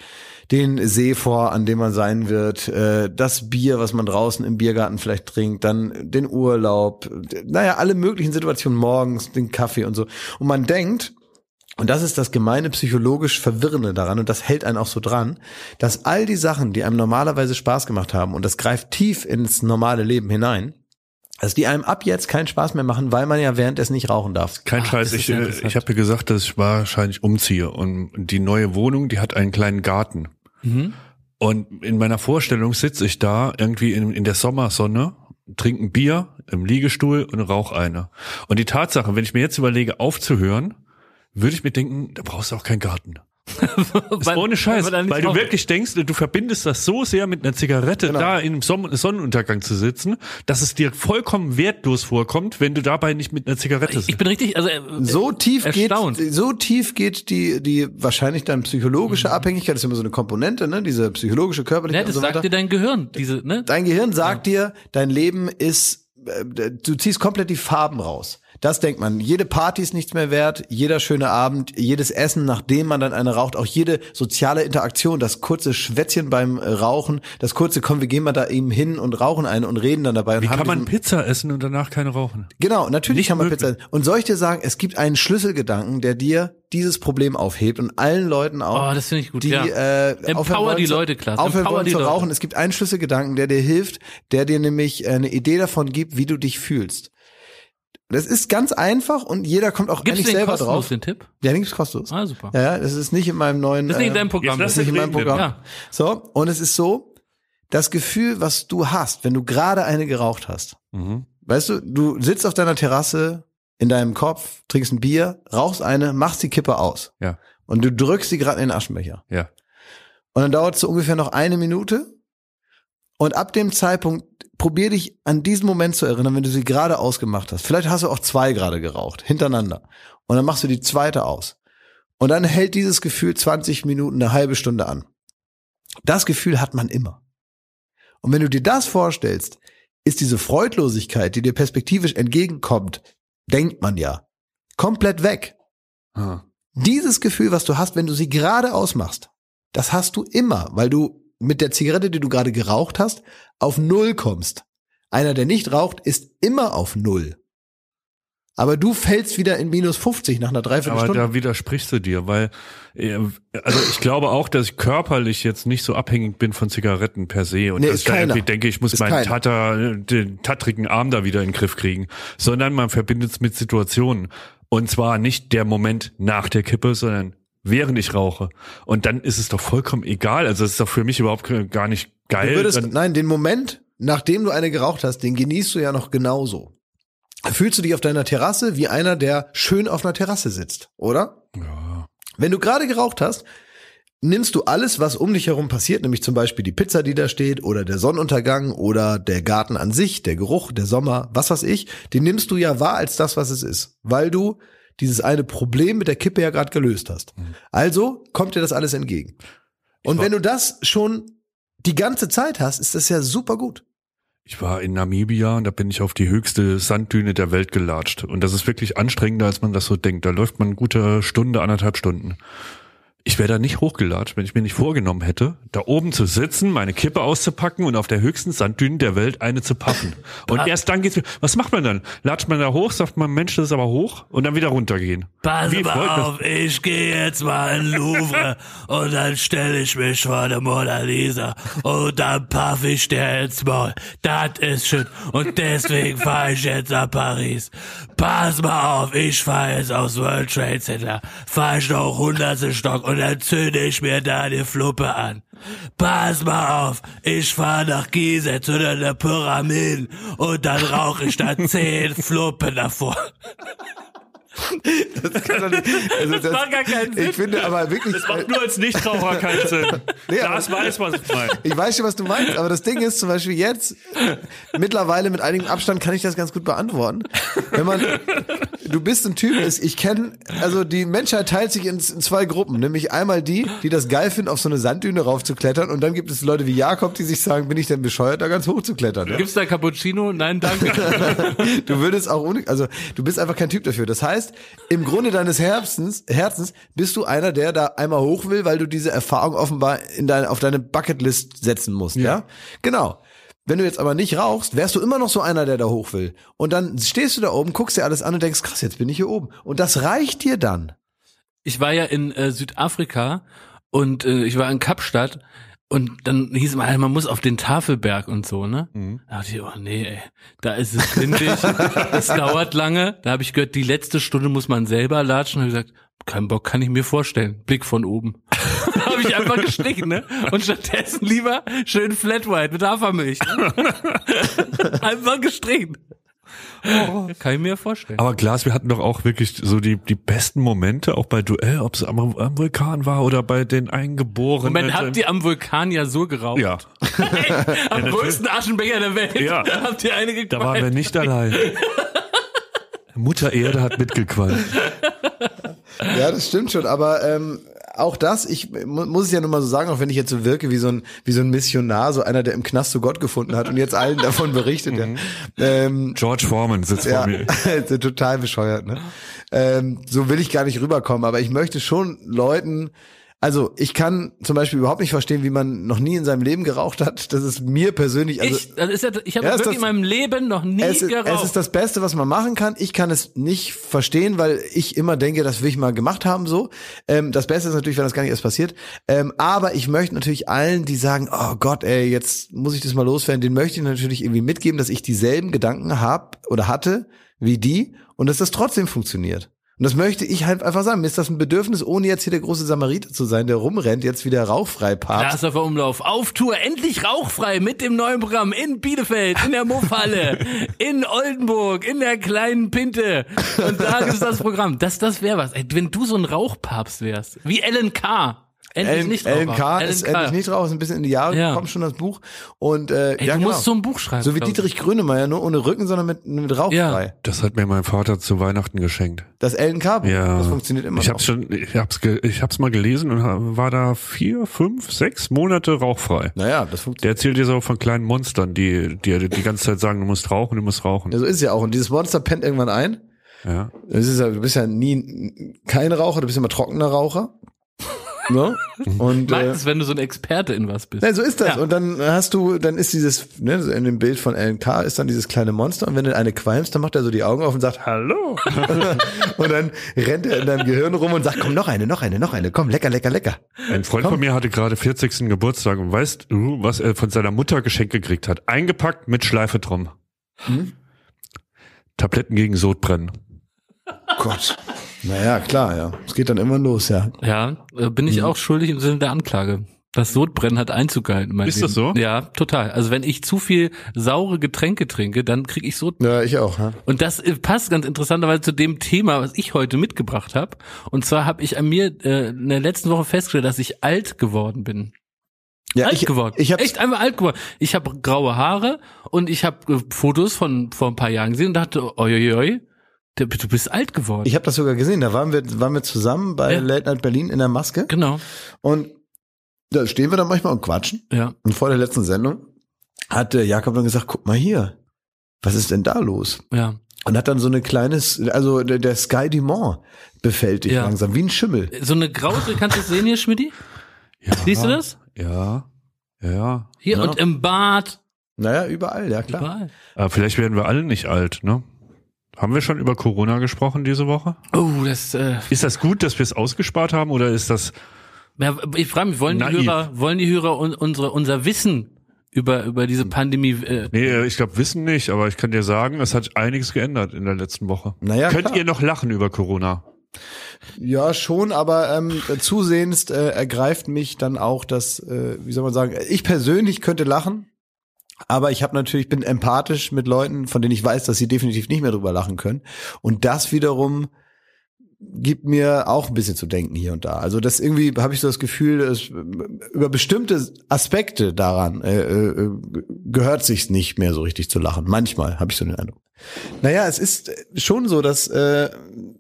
[SPEAKER 1] den See vor, an dem man sein wird, äh, das Bier, was man draußen im Biergarten vielleicht trinkt, dann den Urlaub, naja, alle möglichen Situationen morgens, den Kaffee und so. Und man denkt, und das ist das gemeine psychologisch Verwirrende daran und das hält einen auch so dran, dass all die Sachen, die einem normalerweise Spaß gemacht haben und das greift tief ins normale Leben hinein, dass die einem ab jetzt keinen Spaß mehr machen, weil man ja währenddessen nicht rauchen darf.
[SPEAKER 2] Kein
[SPEAKER 3] Ach,
[SPEAKER 2] Scheiß, ich, äh, ich habe ja gesagt, dass ich wahrscheinlich umziehe und die neue Wohnung, die hat einen kleinen Garten.
[SPEAKER 3] Mhm.
[SPEAKER 2] Und in meiner Vorstellung sitze ich da irgendwie in, in der Sommersonne, trinke ein Bier im Liegestuhl und rauch eine. Und die Tatsache, wenn ich mir jetzt überlege, aufzuhören, würde ich mir denken, da brauchst du auch keinen Garten. Ist ohne Scheiß,
[SPEAKER 3] weil
[SPEAKER 2] weil, du wirklich denkst, du verbindest das so sehr mit einer Zigarette
[SPEAKER 1] Genau.
[SPEAKER 2] da im Son Sonnenuntergang zu sitzen, dass es dir vollkommen wertlos vorkommt, wenn du dabei nicht mit einer Zigarette
[SPEAKER 3] Ich
[SPEAKER 2] sitzt.
[SPEAKER 3] bin richtig, also äh,
[SPEAKER 1] So tief geht,
[SPEAKER 3] Erstaunt.
[SPEAKER 1] so tief geht die, die wahrscheinlich dann psychologische Abhängigkeit, das ist immer so eine Komponente, ne, diese psychologische körperliche
[SPEAKER 3] ja,
[SPEAKER 1] und
[SPEAKER 3] das
[SPEAKER 1] so
[SPEAKER 3] sagt
[SPEAKER 1] weiter.
[SPEAKER 3] dir dein Gehirn, diese, ne?
[SPEAKER 1] Dein Gehirn sagt dir, dein Leben ist, äh, du ziehst komplett die Farben raus. Das denkt man. Jede Party ist nichts mehr wert, jeder schöne Abend, jedes Essen, nachdem man dann eine raucht, auch jede soziale Interaktion, das kurze Schwätzchen beim äh, Rauchen, das kurze, komm, wir gehen mal da eben hin und rauchen eine und reden dann dabei. Und
[SPEAKER 2] Wie kann man Pizza essen und danach keine rauchen?
[SPEAKER 1] Genau, natürlich
[SPEAKER 2] Nicht
[SPEAKER 1] kann man
[SPEAKER 2] möglich.
[SPEAKER 1] Pizza essen. Und soll ich dir sagen, es gibt einen Schlüsselgedanken, der dir dieses Problem aufhebt und allen Leuten auch,
[SPEAKER 3] Oh, das finde ich gut,
[SPEAKER 1] die
[SPEAKER 3] ja.
[SPEAKER 1] äh,
[SPEAKER 3] Empower
[SPEAKER 1] aufhören wollen
[SPEAKER 3] die Leute, Klaas.
[SPEAKER 1] aufhören
[SPEAKER 3] Empower
[SPEAKER 1] wollen
[SPEAKER 3] die
[SPEAKER 1] zu
[SPEAKER 3] Leute.
[SPEAKER 1] rauchen. Es gibt einen Schlüsselgedanken, der dir hilft, der dir nämlich eine Idee davon gibt, wie du dich fühlst. Das ist ganz einfach und jeder kommt auch
[SPEAKER 3] Gibst du
[SPEAKER 1] eigentlich
[SPEAKER 3] den
[SPEAKER 1] selber
[SPEAKER 3] kostenlos,
[SPEAKER 1] drauf.
[SPEAKER 3] den Tipp?
[SPEAKER 1] Ja, den gibt's kostenlos.
[SPEAKER 3] Ah, super.
[SPEAKER 1] Ja, ja, das ist nicht in meinem neuen.
[SPEAKER 3] Das ist nicht in deinem Programm.
[SPEAKER 2] jetzt
[SPEAKER 1] das ist nicht in meinem Programm.
[SPEAKER 3] Ja.
[SPEAKER 1] So, und es ist so, das Gefühl, was du hast, wenn du gerade eine geraucht hast,
[SPEAKER 2] Mhm.
[SPEAKER 1] Weißt du, du sitzt auf deiner Terrasse in deinem Kopf, trinkst ein Bier, rauchst eine, machst die Kippe aus.
[SPEAKER 2] Ja.
[SPEAKER 1] Und du drückst sie gerade in den Aschenbecher.
[SPEAKER 2] Ja.
[SPEAKER 1] Und dann dauert es so ungefähr noch eine Minute. Und ab dem Zeitpunkt probier dich an diesen Moment zu erinnern, wenn du sie gerade ausgemacht hast. Vielleicht hast du auch zwei gerade geraucht, hintereinander. Und dann machst du die zweite aus. Und dann hält dieses Gefühl 20 Minuten, eine halbe Stunde an. Das Gefühl hat man immer. Und wenn du dir das vorstellst, ist diese Freudlosigkeit, die dir perspektivisch entgegenkommt, denkt man ja, komplett weg.
[SPEAKER 2] Ah.
[SPEAKER 1] Dieses Gefühl, was du hast, wenn du sie gerade ausmachst, das hast du immer, weil du mit der Zigarette, die du gerade geraucht hast, auf Null kommst. Einer, der nicht raucht, ist immer auf Null. Aber du fällst wieder in minus 50 nach einer
[SPEAKER 2] Aber
[SPEAKER 1] Dreiviertelstunde.
[SPEAKER 2] da widersprichst du dir, weil äh, also ich glaube auch, dass ich körperlich jetzt nicht so abhängig bin von Zigaretten per se und
[SPEAKER 1] Nee,
[SPEAKER 2] dass ich da irgendwie denke, ich muss
[SPEAKER 1] Ist
[SPEAKER 2] meinen
[SPEAKER 1] keiner.
[SPEAKER 2] Tatter, den tattrigen Arm da wieder in den Griff kriegen, sondern man verbindet es mit Situationen und zwar nicht der Moment nach der Kippe, sondern während ich rauche und dann ist es doch vollkommen egal, also es ist doch für mich überhaupt gar nicht geil.
[SPEAKER 1] Du würdest, nein, den Moment, nachdem du eine geraucht hast, den genießt du ja noch genauso. Fühlst du dich auf deiner Terrasse wie einer, der schön auf einer Terrasse sitzt, oder?
[SPEAKER 2] ja,
[SPEAKER 1] Wenn du gerade geraucht hast, nimmst du alles, was um dich herum passiert, nämlich zum Beispiel die Pizza, die da steht, oder der Sonnenuntergang, oder der Garten an sich, der Geruch, der Sommer, was weiß ich, den nimmst du ja wahr als das, was es ist, weil du dieses eine Problem mit der Kippe ja gerade gelöst hast. Also kommt dir das alles entgegen. Und wenn du das schon die ganze Zeit hast, ist das ja super gut.
[SPEAKER 2] Ich war in Namibia und da bin ich auf die höchste Sanddüne der Welt gelatscht. Und das ist wirklich anstrengender, als man das so denkt. Da läuft man eine gute Stunde, anderthalb Stunden. Ich wäre da nicht hochgelatscht, wenn ich mir nicht vorgenommen hätte, da oben zu sitzen, meine Kippe auszupacken und auf der höchsten Sanddüne der Welt eine zu paffen. Und erst dann geht's. Was macht man dann? Latscht man da hoch, sagt man, Mensch, das ist aber hoch und dann wieder runtergehen.
[SPEAKER 5] Pass
[SPEAKER 2] Wie
[SPEAKER 5] mal
[SPEAKER 2] das-
[SPEAKER 5] auf, ich gehe jetzt mal in Louvre und dann stelle ich mich vor der Mona Lisa und dann paff ich der ins Maul. Das ist schön und deswegen fahre ich jetzt nach Paris. Pass mal auf, ich fahre jetzt aufs World Trade Center, fahre ich noch hundertste Stock und dann zünde ich mir da die Fluppe an. Pass mal auf, ich fahre nach Gizeh zu der Pyramiden und dann rauche ich da zehn Fluppen davor.
[SPEAKER 1] Das kann doch nicht, also das,
[SPEAKER 5] macht gar keinen Sinn.
[SPEAKER 1] Ich finde aber wirklich,
[SPEAKER 2] Das macht nur als Nichtraucher keinen Sinn.
[SPEAKER 1] Nee,
[SPEAKER 2] das
[SPEAKER 1] aber-
[SPEAKER 2] weiß, was ich meine.
[SPEAKER 1] Ich weiß schon, was du meinst, aber das Ding ist zum Beispiel jetzt, mittlerweile mit einigem Abstand kann ich das ganz gut beantworten. Wenn man, du bist ein Typ, ist, ich kenne, also die Menschheit teilt sich in, in zwei Gruppen, nämlich einmal die, die das geil finden, auf so eine Sanddüne raufzuklettern und dann gibt es Leute wie Jakob, die sich sagen, bin ich denn bescheuert, da ganz hoch zu klettern? Ja?
[SPEAKER 3] Gibt's da Cappuccino? Nein, danke.
[SPEAKER 1] Du würdest auch, ohne, also du bist einfach kein Typ dafür. Das heißt, im Grunde deines Herzens, Herzens bist du einer, der da einmal hoch will, weil du diese Erfahrung offenbar in deine, auf deine Bucketlist setzen musst, ja? Genau. Wenn du jetzt aber nicht rauchst, wärst du immer noch so einer, der da hoch will. Und dann stehst du da oben, guckst dir alles an und denkst, krass, jetzt bin ich hier oben. Und das reicht dir dann.
[SPEAKER 3] Ich war ja in äh, Südafrika und äh, ich war in Kapstadt und dann hieß es mal, man muss auf den Tafelberg und so, ne? Da dachte ich, oh nee, ey, da ist es windig, es dauert lange. Da habe ich gehört, die letzte Stunde muss man selber latschen. Und hab ich gesagt, kein Bock, kann ich mir vorstellen. Blick von oben. da habe ich einfach gestrichen, ne? Und stattdessen lieber schön Flat White mit Hafermilch. Ne? einfach gestrichen. Kann ich mir vorstellen.
[SPEAKER 2] Aber Glas, wir hatten doch auch wirklich so die, die besten Momente, auch bei Duell, ob es am, am Vulkan war oder bei den Eingeborenen.
[SPEAKER 3] Moment, habt ihr am Vulkan ja so geraucht?
[SPEAKER 2] Ja,
[SPEAKER 3] Am größten Aschenbecher der Welt.
[SPEAKER 2] Ja.
[SPEAKER 3] Habt ihr eine
[SPEAKER 2] da waren wir nicht allein. Mutter Erde hat mitgequalmt.
[SPEAKER 1] Ja, das stimmt schon, aber ähm, auch das, ich mu- muss es ja nur mal so sagen, auch wenn ich jetzt so wirke wie so ein wie so ein Missionar, so einer, der im Knast zu Gott gefunden hat und jetzt allen davon berichtet. Ja. Ähm,
[SPEAKER 2] George Foreman sitzt
[SPEAKER 1] ja,
[SPEAKER 2] vor mir.
[SPEAKER 1] total bescheuert. Ne? Ähm, so will ich gar nicht rüberkommen, aber ich möchte schon Leuten also ich kann zum Beispiel überhaupt nicht verstehen, wie man noch nie in seinem Leben geraucht hat. Das ist mir persönlich, also
[SPEAKER 3] ich, das ist ja, ich habe
[SPEAKER 1] Ja,
[SPEAKER 3] wirklich
[SPEAKER 1] das-
[SPEAKER 3] in meinem Leben noch nie
[SPEAKER 1] es
[SPEAKER 3] geraucht.
[SPEAKER 1] es ist das Beste, was man machen kann. Ich kann es nicht verstehen, weil ich immer denke, das will ich mal gemacht haben so. Ähm, das Beste ist natürlich, wenn das gar nicht erst passiert. Ähm, aber ich möchte natürlich allen, die sagen, oh Gott, ey, jetzt muss ich das mal loswerden, den möchte ich natürlich irgendwie mitgeben, dass ich dieselben Gedanken hab oder hatte wie die und dass das trotzdem funktioniert. Und das möchte ich halt einfach sagen. Mir ist das ein Bedürfnis, ohne jetzt hier der große Samariter zu sein, der rumrennt, jetzt wieder rauchfrei parkt.
[SPEAKER 3] Glashofer Umlauf auf Tour, endlich rauchfrei mit dem neuen Programm in Bielefeld, in der Muffhalle, in Oldenburg, in der kleinen Pinte. Und da ist das Programm. Das, das wäre was. Ey, wenn du so ein Rauchpapst wärst, wie Ellen K. Endlich nicht
[SPEAKER 1] Ellen
[SPEAKER 3] Raucher.
[SPEAKER 1] K.
[SPEAKER 3] Ellen
[SPEAKER 1] ist endlich nicht raus, ein bisschen in die Jahre
[SPEAKER 3] Ja.
[SPEAKER 1] gekommen schon das Buch. Und äh,
[SPEAKER 3] Ey,
[SPEAKER 1] ja,
[SPEAKER 3] du
[SPEAKER 1] genau.
[SPEAKER 3] musst so ein Buch schreiben.
[SPEAKER 1] so wie. Dietrich Grönemeyer, nur ohne Rücken, sondern mit, mit rauchfrei.
[SPEAKER 3] Ja.
[SPEAKER 2] Das hat mir mein Vater zu Weihnachten geschenkt.
[SPEAKER 1] Das LNK, Buch,
[SPEAKER 2] Ja.
[SPEAKER 1] das funktioniert immer
[SPEAKER 2] Ich
[SPEAKER 1] noch.
[SPEAKER 2] hab's schon, ich hab's, ge, ich hab's mal gelesen und war da vier, fünf, sechs Monate rauchfrei.
[SPEAKER 1] naja, das funktioniert.
[SPEAKER 2] Der erzählt dir so von kleinen Monstern, die die die ganze Zeit sagen, du musst rauchen, du musst rauchen.
[SPEAKER 1] Ja, so ist es ja auch. Und dieses Monster pennt irgendwann ein.
[SPEAKER 2] Ja.
[SPEAKER 1] Das ist ja, du bist ja nie kein Raucher, du bist immer trockener Raucher. Ne? Und äh,
[SPEAKER 3] Meistens, wenn du so ein Experte in was bist.
[SPEAKER 1] Ja, so ist das.
[SPEAKER 3] Ja.
[SPEAKER 1] Und dann hast du, dann ist dieses, ne, in dem Bild von LNK ist dann dieses kleine Monster und wenn du eine qualmst, dann macht er so die Augen auf und sagt, hallo. und dann rennt er in deinem Gehirn rum und sagt, komm, noch eine, noch eine, noch eine, komm, lecker, lecker, lecker.
[SPEAKER 2] Ein Freund von mir hatte gerade 40. Geburtstag und weißt du, was er von seiner Mutter geschenkt gekriegt hat? Eingepackt mit Schleife drum.
[SPEAKER 1] Hm?
[SPEAKER 2] Tabletten gegen Sodbrennen.
[SPEAKER 1] Gott. Naja, klar, ja. Es geht dann immer los, ja.
[SPEAKER 3] Ja, äh, bin ich auch schuldig im Sinne der Anklage. Das Sodbrennen hat Einzug gehalten.
[SPEAKER 2] Ist
[SPEAKER 3] Leben.
[SPEAKER 2] das so?
[SPEAKER 3] Ja, total. Also wenn ich zu viel saure Getränke trinke, dann kriege ich Sodbrennen.
[SPEAKER 1] Ja, ich auch. Ja.
[SPEAKER 3] Und das äh, passt ganz interessanterweise zu dem Thema, was ich heute mitgebracht habe. Und zwar habe ich an mir äh, in der letzten Woche festgestellt, dass ich alt geworden bin.
[SPEAKER 1] Ja,
[SPEAKER 3] alt
[SPEAKER 1] ich,
[SPEAKER 3] geworden.
[SPEAKER 1] Ich hab's,
[SPEAKER 3] Echt einfach alt geworden. Ich habe graue Haare und ich habe äh, Fotos von vor ein paar Jahren gesehen und dachte, oi, oi, oi, du du bist alt geworden.
[SPEAKER 1] ich habe das sogar gesehen. Da waren wir, waren wir zusammen bei
[SPEAKER 3] Ja.
[SPEAKER 1] Late Night Berlin in der Maske
[SPEAKER 3] genau.
[SPEAKER 1] und da stehen wir dann manchmal und quatschen.
[SPEAKER 3] Ja.
[SPEAKER 1] Und vor der letzten Sendung hat äh, Jakob dann gesagt, guck mal hier, was ist denn da los?
[SPEAKER 3] Ja.
[SPEAKER 1] Und hat dann so eine kleines, also der, der Sky Dumont befällt dich
[SPEAKER 3] Ja.
[SPEAKER 1] langsam, wie ein Schimmel.
[SPEAKER 3] So eine graue, kannst du das sehen hier, Schmidti?
[SPEAKER 2] Ja.
[SPEAKER 3] Siehst du das?
[SPEAKER 2] Ja. Ja.
[SPEAKER 3] Hier
[SPEAKER 1] Ja.
[SPEAKER 3] und im Bad.
[SPEAKER 1] Naja, überall, ja klar.
[SPEAKER 3] Überall.
[SPEAKER 2] Aber vielleicht werden wir alle nicht alt, ne? Haben wir schon über Corona gesprochen diese Woche?
[SPEAKER 3] Oh, das, äh,
[SPEAKER 2] Ist das gut, dass wir es ausgespart haben oder ist das
[SPEAKER 3] ja, ich frage mich, wollen die
[SPEAKER 2] Naiv.
[SPEAKER 3] Hörer, wollen die Hörer un, unsere, unser Wissen über, über diese Pandemie, äh,
[SPEAKER 2] Nee, ich glaube Wissen nicht, aber ich kann dir sagen, es hat einiges geändert in der letzten Woche.
[SPEAKER 1] Naja,
[SPEAKER 2] Könnt
[SPEAKER 1] klar.
[SPEAKER 2] ihr noch lachen über Corona?
[SPEAKER 1] Ja, schon, aber ähm, zusehends äh, ergreift mich dann auch das, äh, wie soll man sagen, ich persönlich könnte lachen, aber ich habe natürlich, bin empathisch mit Leuten, von denen ich weiß, dass sie definitiv nicht mehr drüber lachen können. Und das wiederum gibt mir auch ein bisschen zu denken hier und da. Also das irgendwie habe ich so das Gefühl, es, über bestimmte Aspekte daran äh, äh, gehört sich's nicht mehr so richtig zu lachen. Manchmal habe ich so den Eindruck. Naja, es ist schon so, dass äh,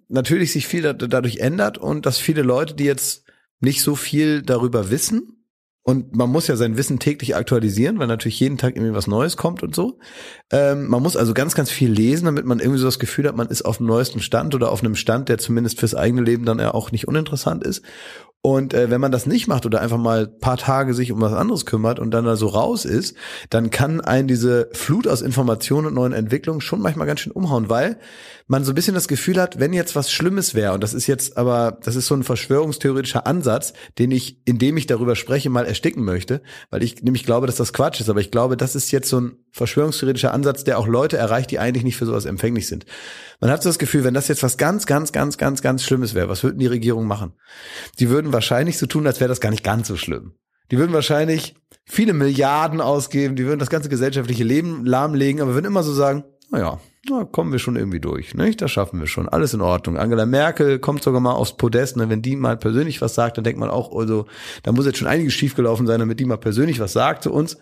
[SPEAKER 1] natürlich sich viel da, dadurch ändert und dass viele Leute, die jetzt nicht so viel darüber wissen, und man muss ja sein Wissen täglich aktualisieren, weil natürlich jeden Tag irgendwie was Neues kommt und so. Ähm, man muss also ganz, ganz viel lesen, damit man irgendwie so das Gefühl hat, man ist auf dem neuesten Stand oder auf einem Stand, der zumindest fürs eigene Leben dann ja auch nicht uninteressant ist. Und äh, wenn man das nicht macht oder einfach mal ein paar Tage sich um was anderes kümmert und dann da so raus ist, dann kann einen diese Flut aus Informationen und neuen Entwicklungen schon manchmal ganz schön umhauen, weil man so ein bisschen das Gefühl hat, wenn jetzt was Schlimmes wäre, und das ist jetzt aber, das ist so ein verschwörungstheoretischer Ansatz, den ich, indem ich darüber spreche, mal ersticken möchte, weil ich nämlich glaube, dass das Quatsch ist, aber ich glaube, das ist jetzt so ein verschwörungstheoretischer Ansatz, der auch Leute erreicht, die eigentlich nicht für sowas empfänglich sind. Man hat so das Gefühl, wenn das jetzt was ganz, ganz, ganz, ganz, ganz Schlimmes wäre, was würden die Regierungen machen? Die würden wahrscheinlich so tun, als wäre das gar nicht ganz so schlimm. Die würden wahrscheinlich viele Milliarden ausgeben, die würden das ganze gesellschaftliche Leben lahmlegen, aber würden immer so sagen, naja, na, kommen wir schon irgendwie durch, nicht? Das schaffen wir schon, alles in Ordnung. Angela Merkel kommt sogar mal aufs Podest, ne? wenn die mal persönlich was sagt, dann denkt man auch, also, da muss jetzt schon einiges schiefgelaufen sein, damit die mal persönlich was sagt zu uns.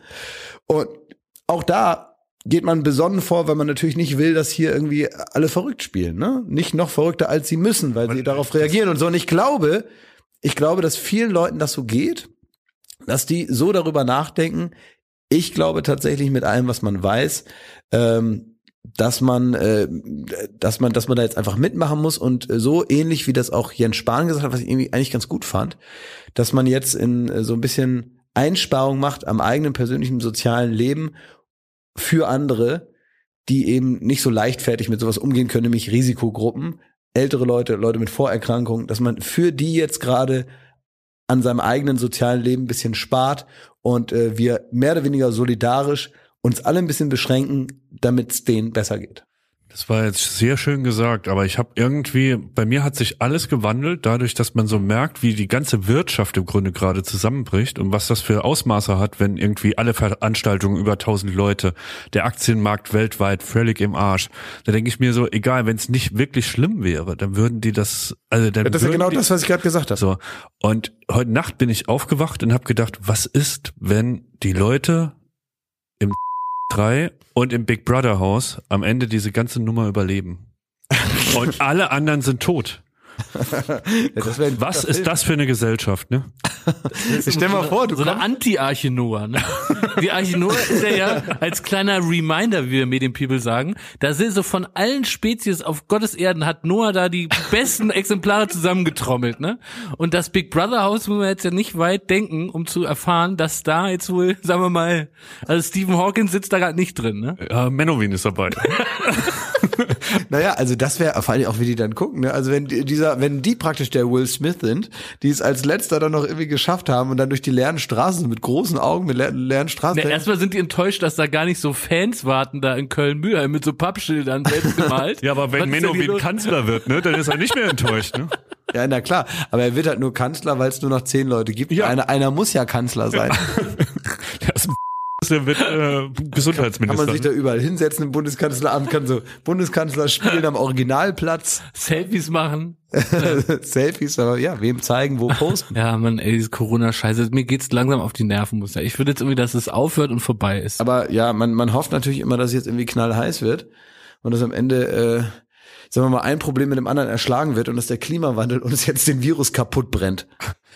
[SPEAKER 1] Und auch da geht man besonnen vor, weil man natürlich nicht will, dass hier irgendwie alle verrückt spielen, ne? Nicht noch verrückter als sie müssen, weil sie darauf reagieren und so. Und ich glaube, ich glaube, dass vielen Leuten das so geht, dass die so darüber nachdenken. Ich glaube tatsächlich mit allem, was man weiß, ähm, dass man, äh, dass man, dass man da jetzt einfach mitmachen muss und so ähnlich wie das auch Jens Spahn gesagt hat, was ich irgendwie eigentlich ganz gut fand, dass man jetzt in so ein bisschen Einsparung macht am eigenen persönlichen sozialen Leben für andere, die eben nicht so leichtfertig mit sowas umgehen können, nämlich Risikogruppen, ältere Leute, Leute mit Vorerkrankungen, dass man für die jetzt gerade an seinem eigenen sozialen Leben ein bisschen spart und äh, wir mehr oder weniger solidarisch uns alle ein bisschen beschränken, damit es denen besser geht.
[SPEAKER 2] Das war jetzt sehr schön gesagt, aber ich habe irgendwie, bei mir hat sich alles gewandelt, dadurch, dass man so merkt, wie die ganze Wirtschaft im Grunde gerade zusammenbricht und was das für Ausmaße hat, wenn irgendwie alle Veranstaltungen über 1000 Leute, der Aktienmarkt weltweit völlig im Arsch. Da denke ich mir so, egal, wenn es nicht wirklich schlimm wäre, dann würden die das, also dann
[SPEAKER 1] Das ist ja genau
[SPEAKER 2] die,
[SPEAKER 1] das, was ich gerade gesagt habe.
[SPEAKER 2] so. Und heute Nacht bin ich aufgewacht und habe gedacht, was ist, wenn die Leute im 3 und im Big Brother Haus am Ende diese ganze Nummer überleben? Und alle anderen sind tot.
[SPEAKER 1] Ja, das wär ein
[SPEAKER 2] Was ist
[SPEAKER 1] Film.
[SPEAKER 2] das für eine Gesellschaft, ne?
[SPEAKER 1] Ich stell mal vor, du
[SPEAKER 3] so eine Anti-Arche Noah. Ne? Die Arche Noah ist ja, ja als kleiner Reminder, wie wir Medienpeople sagen, da sind so von allen Spezies auf Gottes Erden hat Noah da die besten Exemplare zusammengetrommelt, ne? Und das Big Brother Haus muss man jetzt ja nicht weit denken, um zu erfahren, dass da jetzt wohl, sagen wir mal, also Stephen Hawkins sitzt da gerade nicht drin, ne?
[SPEAKER 2] Ja, Menowin ist dabei.
[SPEAKER 1] naja, also das wäre vor allem auch, wie die dann gucken, ne? Also wenn die- dieser, wenn die praktisch der Will Smith sind, die es als letzter dann noch irgendwie geschafft haben und dann durch die leeren Straßen mit großen Augen, mit leer, leeren Straßen.
[SPEAKER 3] Na, erstmal sind die enttäuscht, dass da gar nicht so Fans warten da in Köln-Mühlheim mit so Pappschildern selbst gemalt.
[SPEAKER 2] Ja, aber wenn Menowin
[SPEAKER 3] los?
[SPEAKER 2] Kanzler wird, ne, dann ist er nicht mehr enttäuscht, ne?
[SPEAKER 1] ja, na klar. Aber er wird halt nur Kanzler, weil es nur noch zehn Leute gibt.
[SPEAKER 2] Ja.
[SPEAKER 1] Einer, einer muss ja Kanzler sein.
[SPEAKER 2] Der der wird äh,
[SPEAKER 1] Kann man
[SPEAKER 2] Gesundheitsminister.
[SPEAKER 1] sich da überall hinsetzen im Bundeskanzleramt, kann so Bundeskanzler spielen am Originalplatz,
[SPEAKER 3] Selfies machen.
[SPEAKER 1] Selfies, aber ja, wem zeigen, wo posten.
[SPEAKER 3] Ja, man, ey, diese Corona-Scheiße, mir geht's langsam auf die Nerven, muss ja. Ich würde jetzt irgendwie, dass es aufhört und vorbei ist.
[SPEAKER 1] Aber ja, man, man hofft natürlich immer, dass es jetzt irgendwie knallheiß wird und dass am Ende, äh, sagen wir mal, ein Problem mit dem anderen erschlagen wird und dass der Klimawandel uns jetzt den Virus kaputt brennt.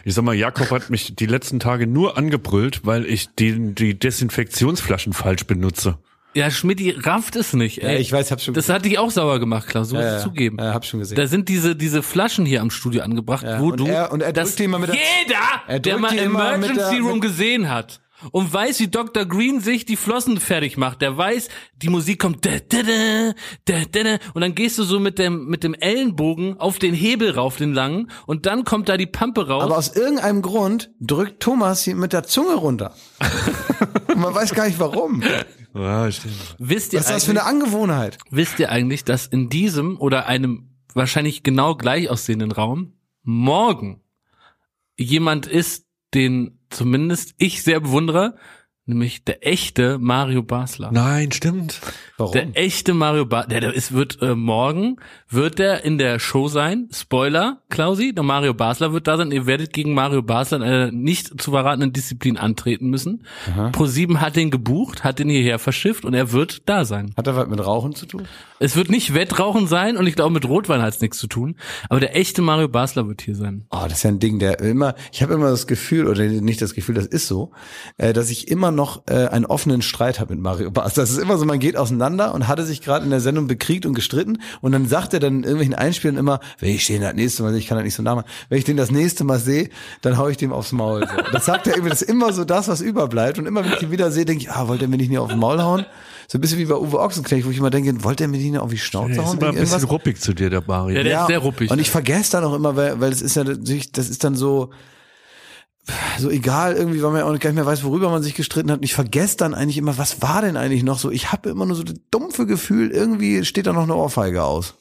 [SPEAKER 2] Ich sag mal, Jakob hat mich die letzten Tage nur angebrüllt, weil ich die, die Desinfektionsflaschen falsch benutze.
[SPEAKER 3] Ja, Schmidti rafft es nicht, ey.
[SPEAKER 1] Ja, ich weiß, hab's schon
[SPEAKER 3] Das hat dich auch sauer gemacht, Klaus, so muss
[SPEAKER 1] Ja,
[SPEAKER 3] ich
[SPEAKER 1] ja.
[SPEAKER 3] zugeben.
[SPEAKER 1] Ja, hab schon gesehen.
[SPEAKER 3] Da sind diese, diese Flaschen hier am Studio angebracht,
[SPEAKER 1] Ja,
[SPEAKER 3] wo
[SPEAKER 1] und
[SPEAKER 3] du,
[SPEAKER 1] er- und er
[SPEAKER 3] das
[SPEAKER 1] drückt die immer mit der-
[SPEAKER 3] jeder,
[SPEAKER 1] Er
[SPEAKER 3] der mal
[SPEAKER 1] die immer mit
[SPEAKER 3] Emergency
[SPEAKER 1] der-
[SPEAKER 3] Room
[SPEAKER 1] mit-
[SPEAKER 3] gesehen hat und weiß, wie Dr. Green sich die Flossen fertig macht, der weiß, die Musik kommt da, da, da, da, da, da, und dann gehst du so mit dem, mit dem Ellenbogen auf den Hebel rauf, den langen, und dann kommt da die Pampe raus.
[SPEAKER 1] Aber aus irgendeinem Grund drückt Thomas sie mit der Zunge runter. Und man weiß gar nicht warum.
[SPEAKER 2] Ja, stimmt.
[SPEAKER 3] wisst ihr
[SPEAKER 1] Was ist das für eine Angewohnheit?
[SPEAKER 3] Wisst ihr eigentlich, dass in diesem oder einem wahrscheinlich genau gleich aussehenden Raum morgen jemand ist, den zumindest ich sehr bewundere, nämlich der echte Mario Basler.
[SPEAKER 2] Nein, stimmt.
[SPEAKER 1] Warum?
[SPEAKER 3] Der echte Mario Basler, der, der ist, wird äh, morgen, wird der in der Show sein. Spoiler, Klausi, der Mario Basler wird da sein. Ihr werdet gegen Mario Basler in einer nicht zu verratenen Disziplin antreten müssen. Pro7 hat den gebucht, hat den hierher verschifft und er wird da sein.
[SPEAKER 1] Hat er was mit Rauchen zu tun?
[SPEAKER 3] Es wird nicht Wettrauchen sein und ich glaube mit Rotwein hat es nichts zu tun. Aber der echte Mario Basler wird hier sein.
[SPEAKER 1] Oh, das ist ja ein Ding, der immer, ich habe immer das Gefühl, oder nicht das Gefühl, das ist so, äh, dass ich immer noch äh, einen offenen Streit habe mit Mario Bas. Das ist immer so, man geht auseinander und hatte sich gerade in der Sendung bekriegt und gestritten und dann sagt er dann in irgendwelchen Einspielen immer, wenn ich den das nächste Mal sehe, ich kann das nicht so nachmachen, wenn ich den das nächste Mal sehe, dann hau ich dem aufs Maul. So. Das sagt er irgendwie, das ist immer so das, was überbleibt und immer wenn ich ihn wieder sehe, denke ich, ah, wollte er mir nicht auf den Maul hauen? So ein bisschen wie bei Uwe Ochsenknecht, wo ich immer denke, wollte er mir nicht auf die Schnauze
[SPEAKER 2] Der ist
[SPEAKER 1] hauen?
[SPEAKER 2] immer ein
[SPEAKER 1] wegen
[SPEAKER 2] bisschen
[SPEAKER 1] irgendwas?
[SPEAKER 2] ruppig zu dir, der Mario.
[SPEAKER 3] Ja, der ist sehr ruppig.
[SPEAKER 1] Und ich vergesse dann auch immer, weil, weil es ist ja natürlich, das ist dann so, so egal irgendwie, weil man ja auch gar nicht mehr weiß, worüber man sich gestritten hat. Und ich vergesse dann eigentlich immer, was war denn eigentlich noch so? Ich habe immer nur so das dumpfe Gefühl, irgendwie steht da noch eine Ohrfeige aus.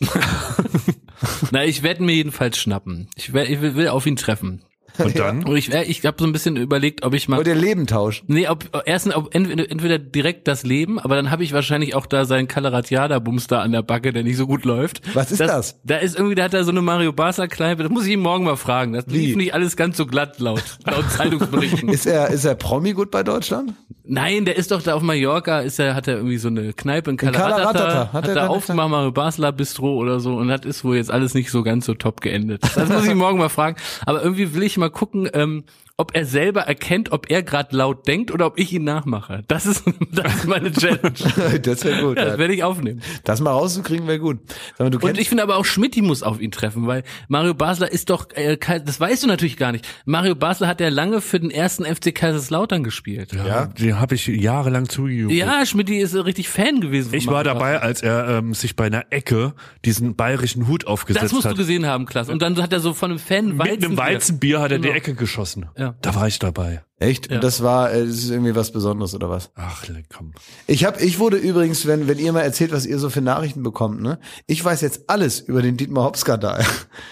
[SPEAKER 3] Na, ich werde mir jedenfalls schnappen. Ich, werd, ich will, will auf ihn treffen.
[SPEAKER 2] Und dann?
[SPEAKER 3] Und ich, ich habe so ein bisschen überlegt, ob ich mal
[SPEAKER 1] Wollt ihr Leben tauschen?
[SPEAKER 3] Nee, ob erstens ob entweder, entweder direkt das Leben, aber dann habe ich wahrscheinlich auch da seinen Kalaratiada-Bums da an der Backe, der nicht so gut läuft.
[SPEAKER 1] Was ist das?
[SPEAKER 3] Da ist irgendwie, da hat er so eine Mario Basler-Kneipe, das muss ich ihm morgen mal fragen. Das lief nicht alles ganz so glatt laut, laut Zeitungsberichten.
[SPEAKER 1] Ist er, ist er Promi gut bei Deutschland?
[SPEAKER 3] Nein, der ist doch da auf Mallorca, ist er, hat er irgendwie so eine Kneipe in Kalaratata.
[SPEAKER 1] Hat
[SPEAKER 3] hat,
[SPEAKER 1] er
[SPEAKER 3] da
[SPEAKER 1] da
[SPEAKER 3] aufgemacht, Mario Basler Bistro oder so und das ist wohl jetzt alles nicht so ganz so top geendet. Das muss ich morgen mal fragen. Aber irgendwie will ich mal gucken, ähm, ob er selber erkennt, ob er gerade laut denkt oder ob ich ihn nachmache. Das ist, das ist meine Challenge.
[SPEAKER 1] das wäre gut.
[SPEAKER 3] Ja, das werde ich aufnehmen.
[SPEAKER 1] das mal rauszukriegen wäre gut. Mal, du
[SPEAKER 3] Und ich finde aber auch Schmidti muss auf ihn treffen, weil Mario Basler ist doch, äh, das weißt du natürlich gar nicht. Mario Basler hat ja lange für den ersten FC Kaiserslautern gespielt. Ja,
[SPEAKER 2] Ja, die habe ich jahrelang zugejubelt.
[SPEAKER 3] ja Schmidti ist richtig Fan gewesen. von
[SPEAKER 2] Ich war dabei, als er ähm, sich bei einer Ecke diesen bayerischen Hut aufgesetzt
[SPEAKER 3] Das musst
[SPEAKER 2] hat.
[SPEAKER 3] du gesehen haben, Klaas. Und dann hat er so von einem Fan
[SPEAKER 2] Mit einem
[SPEAKER 3] Weizenbier-
[SPEAKER 2] Weizenbier hat er die
[SPEAKER 3] Genau.
[SPEAKER 2] Ecke geschossen.
[SPEAKER 3] Ja. Ja.
[SPEAKER 2] Da war ich dabei.
[SPEAKER 1] Echt?
[SPEAKER 3] Ja.
[SPEAKER 1] Das war, äh, das ist irgendwie was Besonderes oder was?
[SPEAKER 2] Ach, komm.
[SPEAKER 1] Ich habe, ich wurde übrigens, wenn wenn ihr mal erzählt, was ihr so für Nachrichten bekommt, ne? Ich weiß jetzt alles über den Dietmar Hopp Skandal.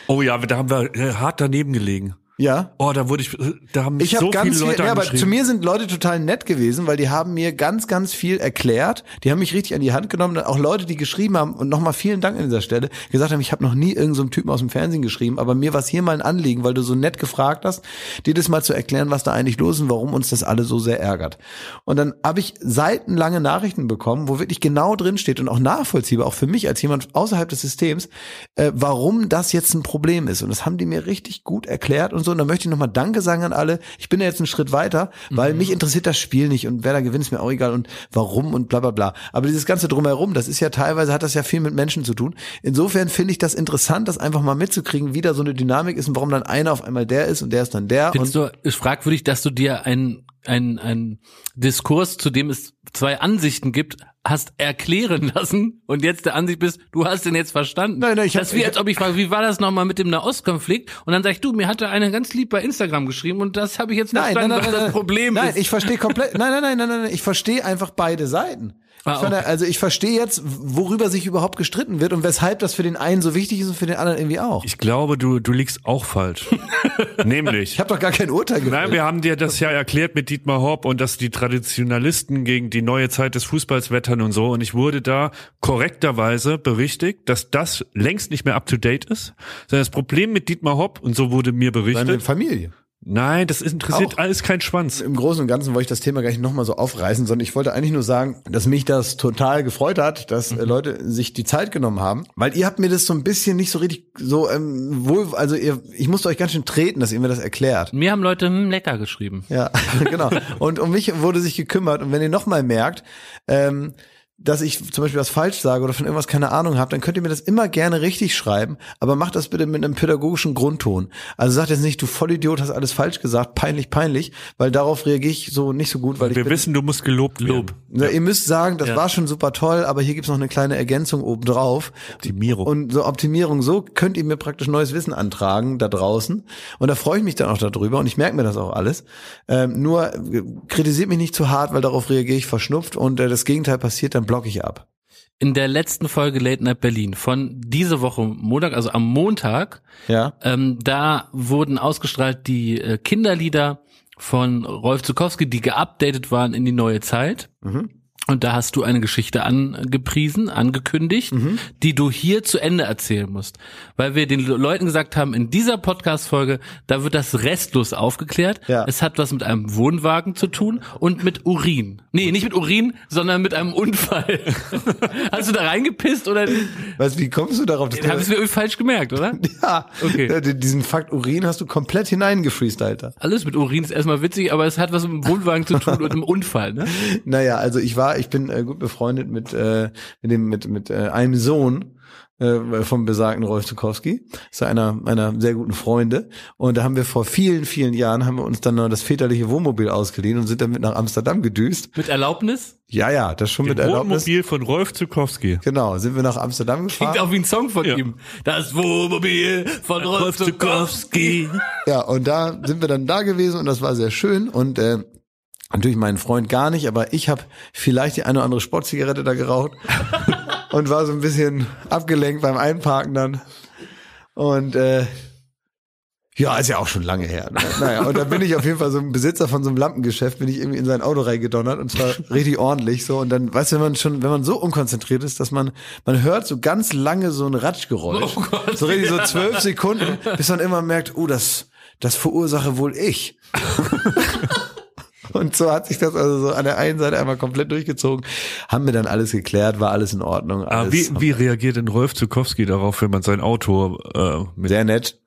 [SPEAKER 2] Oh ja, da haben wir äh, hart daneben gelegen.
[SPEAKER 1] Ja.
[SPEAKER 2] Oh, da wurde ich, da haben mich
[SPEAKER 1] Ich habe
[SPEAKER 2] so
[SPEAKER 1] ganz
[SPEAKER 2] viele Leute
[SPEAKER 1] viel, ja, aber zu mir sind Leute total nett gewesen, weil die haben mir ganz, ganz viel erklärt. Die haben mich richtig an die Hand genommen. Auch Leute, die geschrieben haben und nochmal vielen Dank an dieser Stelle, gesagt haben, ich habe noch nie irgendeinem so Typen aus dem Fernsehen geschrieben, aber mir war es hier mal ein Anliegen, weil du so nett gefragt hast, dir das mal zu erklären, was da eigentlich los ist und warum uns das alle so sehr ärgert. Und dann habe ich seitenlange Nachrichten bekommen, wo wirklich genau drin steht und auch nachvollziehbar, auch für mich als jemand außerhalb des Systems, äh, warum das jetzt ein Problem ist. Und das haben die mir richtig gut erklärt und so. Und da möchte ich nochmal Danke sagen an alle. Ich bin ja jetzt einen Schritt weiter, weil mich interessiert das Spiel nicht und wer da gewinnt, ist mir auch egal und warum und bla bla bla. Aber dieses ganze drumherum, das ist ja teilweise, hat das ja viel mit Menschen zu tun. Insofern finde ich das interessant, das einfach mal mitzukriegen, wie da so eine Dynamik ist und warum dann einer auf einmal der ist und der ist dann der.
[SPEAKER 3] Findest
[SPEAKER 1] Und
[SPEAKER 3] du es fragwürdig, dass du dir ein ein ein Diskurs, zu dem es zwei Ansichten gibt, hast erklären lassen und jetzt der Ansicht bist, du hast den jetzt verstanden.
[SPEAKER 1] Nein, nein, ich hab-
[SPEAKER 3] das ist wie als ob ich frage, wie war das nochmal mit dem Nahostkonflikt? Und dann sag ich, du, mir hatte einer ganz lieb bei Instagram geschrieben und das habe ich jetzt
[SPEAKER 1] Nein, nein,
[SPEAKER 3] verstanden,
[SPEAKER 1] nein,
[SPEAKER 3] was
[SPEAKER 1] nein,
[SPEAKER 3] das
[SPEAKER 1] nein.
[SPEAKER 3] Problem
[SPEAKER 1] nein,
[SPEAKER 3] ist.
[SPEAKER 1] ich verstehe komplett. Nein, nein, nein, nein, nein, nein. Ich verstehe einfach beide Seiten.
[SPEAKER 3] Ah,
[SPEAKER 1] ich
[SPEAKER 3] okay.
[SPEAKER 1] Also ich verstehe jetzt, worüber sich überhaupt gestritten wird und weshalb das für den einen so wichtig ist und für den anderen irgendwie auch. Ich,
[SPEAKER 2] Ich glaube, du, du liegst auch falsch. Nämlich.
[SPEAKER 1] habe doch gar kein Urteil gefällt.
[SPEAKER 2] Nein, wir haben dir das ja erklärt mit Dietmar Hopp und dass die Traditionalisten gegen die neue Zeit des Fußballs wettern und so. Und ich wurde da korrekterweise berichtigt, dass das längst nicht mehr up to date ist. Sondern das Problem mit Dietmar Hopp, und so wurde mir
[SPEAKER 1] Seine
[SPEAKER 2] berichtet.
[SPEAKER 1] Familie.
[SPEAKER 2] Nein, das interessiert
[SPEAKER 1] Auch.
[SPEAKER 2] alles kein Schwanz.
[SPEAKER 1] Im Großen und Ganzen wollte ich das Thema gar nicht nochmal so aufreißen, sondern ich wollte eigentlich nur sagen, dass mich das total gefreut hat, dass
[SPEAKER 3] Mhm.
[SPEAKER 1] äh, Leute sich die Zeit genommen haben, weil ihr habt mir das so ein bisschen nicht so richtig so ähm, wohl, also ihr, ich musste euch ganz schön treten, dass ihr mir das erklärt.
[SPEAKER 3] Mir haben Leute hm, lecker geschrieben.
[SPEAKER 1] Ja, genau. Und um mich wurde sich gekümmert. Und wenn ihr nochmal merkt, ähm, dass ich zum Beispiel was falsch sage oder von irgendwas keine Ahnung habe, dann könnt ihr mir das immer gerne richtig schreiben, aber macht das bitte mit einem pädagogischen Grundton. Also sagt jetzt nicht, du Vollidiot, hast alles falsch gesagt, peinlich, peinlich, weil darauf reagiere ich so nicht so gut, weil ich
[SPEAKER 2] Wir wissen, du musst gelobt
[SPEAKER 3] Lob.
[SPEAKER 1] Na, Ihr müsst sagen, das
[SPEAKER 3] Ja.
[SPEAKER 1] war schon super toll, aber hier gibt's noch eine kleine Ergänzung obendrauf.
[SPEAKER 2] Optimierung.
[SPEAKER 1] Und so Optimierung, so könnt ihr mir praktisch neues Wissen antragen da draußen. Und da freue ich mich dann auch darüber und ich merke mir das auch alles. Ähm, nur äh, kritisiert mich nicht zu hart, weil darauf reagiere ich verschnupft und äh, das Gegenteil passiert, dann blocke ich ab.
[SPEAKER 3] In der letzten Folge Late Night Berlin von diese Woche Montag, also am Montag,
[SPEAKER 1] Ja.
[SPEAKER 3] ähm, da wurden ausgestrahlt die äh, Kinderlieder von Rolf Zukowski, die geupdatet waren in die neue Zeit.
[SPEAKER 1] Mhm.
[SPEAKER 3] Und da hast du eine Geschichte angepriesen, angekündigt,
[SPEAKER 1] Mhm.
[SPEAKER 3] die du hier zu Ende erzählen musst. Weil wir den Le- Leuten gesagt haben, in dieser Podcast-Folge, da wird das restlos aufgeklärt.
[SPEAKER 1] Ja.
[SPEAKER 3] Es hat was mit einem Wohnwagen zu tun und mit Urin. Nee, nicht mit Urin, sondern mit einem Unfall. hast du da reingepisst oder
[SPEAKER 1] du, wie kommst du darauf? dass du-
[SPEAKER 3] habe ich mir irgendwie falsch gemerkt, oder?
[SPEAKER 1] ja,
[SPEAKER 3] Okay.
[SPEAKER 1] Ja, diesen Fakt Urin hast du komplett hineingefreestylt. da.
[SPEAKER 3] Alles mit Urin ist erstmal witzig, aber es hat was mit dem Wohnwagen zu tun und einem Unfall, ne?
[SPEAKER 1] Naja, also ich war, ich bin äh, gut befreundet mit, äh, mit dem, mit, mit äh, einem Sohn äh, vom besagten Rolf Zukowski. Ist einer meiner sehr guten Freunde. Und da haben wir vor vielen, vielen Jahren haben wir uns dann noch das väterliche Wohnmobil ausgeliehen und sind damit nach Amsterdam gedüst.
[SPEAKER 3] Mit Erlaubnis?
[SPEAKER 1] Ja, ja, das schon mit Erlaubnis.
[SPEAKER 2] Wohnmobil von Rolf Zukowski.
[SPEAKER 1] Genau, sind wir nach Amsterdam
[SPEAKER 3] Klingt
[SPEAKER 1] gefahren.
[SPEAKER 3] auch wie ein Song von
[SPEAKER 2] Ja.
[SPEAKER 3] ihm. Das Wohnmobil von Rolf Zukowski.
[SPEAKER 1] Ja, und da sind wir dann da gewesen und das war sehr schön und äh, natürlich mein Freund gar nicht, aber ich habe vielleicht die eine oder andere Sportzigarette da geraucht und war so ein bisschen abgelenkt beim Einparken dann. Und äh, ja, ist ja auch schon lange her. Ne? Naja, und da bin ich auf jeden Fall so ein Besitzer von so einem Lampengeschäft, bin ich irgendwie in sein Auto reingedonnert und zwar richtig ordentlich so. Und dann, weißt du, wenn man schon, wenn man so unkonzentriert ist, dass man, man hört so ganz lange so ein Ratschgeräusch.
[SPEAKER 3] Oh Gott,
[SPEAKER 1] so richtig so zwölf Sekunden, bis man immer merkt, oh, das, das verursache wohl ich. Und so hat sich das also so an der einen Seite einmal komplett durchgezogen. Haben wir dann alles geklärt, war alles in Ordnung.
[SPEAKER 2] Ah,
[SPEAKER 1] Alles
[SPEAKER 2] wie, wie reagiert denn Rolf Zukowski darauf, wenn man sein Auto äh, mit,
[SPEAKER 1] sehr nett.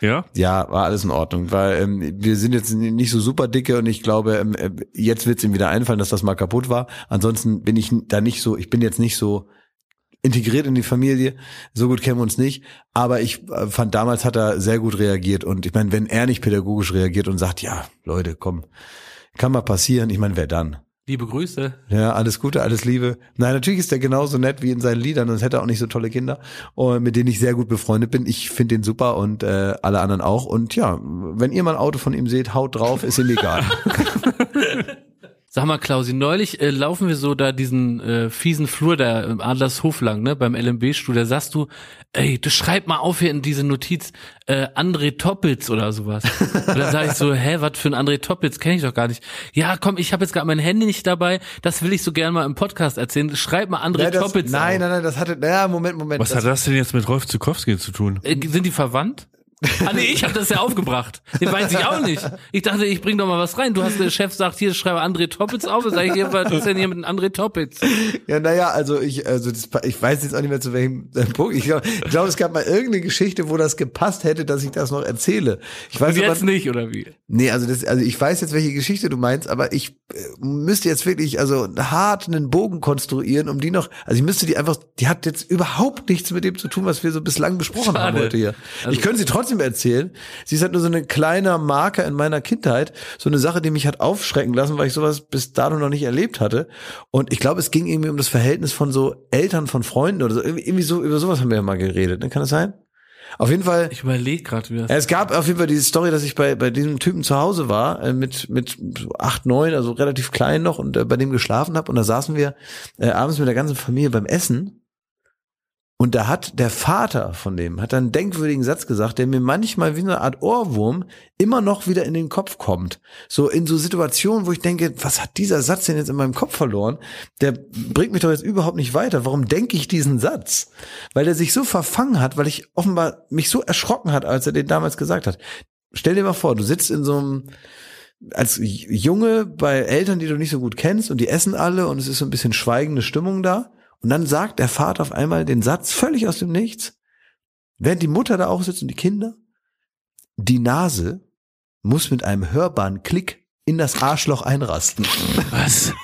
[SPEAKER 2] ja?
[SPEAKER 1] Ja, war alles in Ordnung, weil ähm, wir sind jetzt nicht so super dicke und ich glaube, ähm, äh, jetzt wird es ihm wieder einfallen, dass das mal kaputt war. Ansonsten bin ich da nicht so, ich bin jetzt nicht so integriert in die Familie, so gut kennen wir uns nicht, aber ich äh, fand damals hat er sehr gut reagiert und ich meine, wenn er nicht pädagogisch reagiert und sagt, ja, Leute, komm, kann mal passieren, ich meine, wer dann?
[SPEAKER 3] Liebe Grüße.
[SPEAKER 1] Ja, alles Gute, alles Liebe. Nein, natürlich ist er genauso nett wie in seinen Liedern, sonst hätte er auch nicht so tolle Kinder, und mit denen ich sehr gut befreundet bin. Ich finde den super und äh, alle anderen auch. Und ja, wenn ihr mal ein Auto von ihm seht, haut drauf, ist ihm egal.
[SPEAKER 3] Sag mal, Klausi, neulich äh, laufen wir so da diesen äh, fiesen Flur da im Adlershof lang, ne, beim LMB-Studio, da sagst du, ey, du schreib mal auf hier in diese Notiz, äh, André Toppitz oder sowas. Und dann sag ich so, hä, was für ein André Toppitz, kenne ich doch gar nicht. Ja, komm, ich habe jetzt gerade mein Handy nicht dabei, das will ich so gerne mal im Podcast erzählen. Schreib mal André
[SPEAKER 1] Ja, das,
[SPEAKER 3] Toppitz
[SPEAKER 1] nein,
[SPEAKER 3] auf.
[SPEAKER 1] nein, nein, das hatte, naja, Moment, Moment.
[SPEAKER 2] Was
[SPEAKER 1] das,
[SPEAKER 2] hat das denn jetzt mit Rolf Zukowski zu tun?
[SPEAKER 3] Äh, sind die verwandt? Ah nee, ich habe das ja aufgebracht. Den weiß ich auch nicht. Ich dachte, ich bring doch mal was rein. Du hast der Chef sagt, hier schreibe André Toppitz auf. Sag ich, was ist denn hier mit einem André Toppitz?
[SPEAKER 1] Ja, naja, also ich, also das, ich weiß jetzt auch nicht mehr zu welchem äh, Punkt. Ich glaube, glaub, es gab mal irgendeine Geschichte, wo das gepasst hätte, dass ich das noch erzähle. Ich weiß
[SPEAKER 3] Und
[SPEAKER 1] aber,
[SPEAKER 3] jetzt nicht, oder wie?
[SPEAKER 1] nee, also das, also ich weiß jetzt, welche Geschichte du meinst, aber ich äh, müsste jetzt wirklich, also hart einen Bogen konstruieren, um die noch, also ich müsste die einfach, die hat jetzt überhaupt nichts mit dem zu tun, was wir so bislang besprochen haben
[SPEAKER 3] Schade.
[SPEAKER 1] heute hier.
[SPEAKER 3] Also-
[SPEAKER 1] ich könnte sie trotzdem erzählen. Sie ist halt nur so ein kleiner Marker in meiner Kindheit, so eine Sache, die mich hat aufschrecken lassen, weil ich sowas bis dato noch nicht erlebt hatte. Und ich glaube, es ging irgendwie um das Verhältnis von so Eltern von Freunden oder so. Irgendwie, so, über sowas haben wir ja mal geredet. Ne? Kann das sein? Auf jeden Fall.
[SPEAKER 3] Ich überlege gerade, wie das.
[SPEAKER 1] Es gab auf jeden Fall diese Story, dass ich bei, bei diesem Typen zu Hause war, äh, mit, mit acht, neun, also relativ klein noch und äh, bei dem geschlafen habe. Und da saßen wir äh, abends mit der ganzen Familie beim Essen. Und da hat der Vater von dem, hat einen denkwürdigen Satz gesagt, der mir manchmal wie eine Art Ohrwurm immer noch wieder in den Kopf kommt. So in so Situationen, wo ich denke, was hat dieser Satz denn jetzt in meinem Kopf verloren? Der bringt mich doch jetzt überhaupt nicht weiter. Warum denke ich diesen Satz? Weil der sich so verfangen hat, weil ich offenbar mich so erschrocken hat, als er den damals gesagt hat. Stell dir mal vor, du sitzt in so einem als Junge bei Eltern, die du nicht so gut kennst und die essen alle und es ist so ein bisschen schweigende Stimmung da. Und dann sagt der Vater auf einmal den Satz völlig aus dem Nichts, während die Mutter da auch sitzt und die Kinder. Die Nase muss mit einem hörbaren Klick in das Arschloch einrasten.
[SPEAKER 3] Was?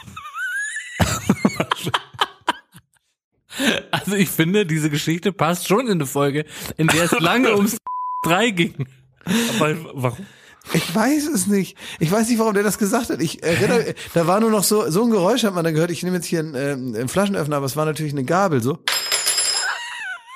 [SPEAKER 3] Also ich finde, diese Geschichte passt schon in eine Folge, in der es lange ums 3 ging.
[SPEAKER 2] Aber warum?
[SPEAKER 1] Ich weiß es nicht. Ich weiß nicht, warum der das gesagt hat. Ich erinnere, da war nur noch so, so ein Geräusch hat man da gehört. Ich nehme jetzt hier einen, ähm, einen Flaschenöffner, aber es war natürlich eine Gabel, so.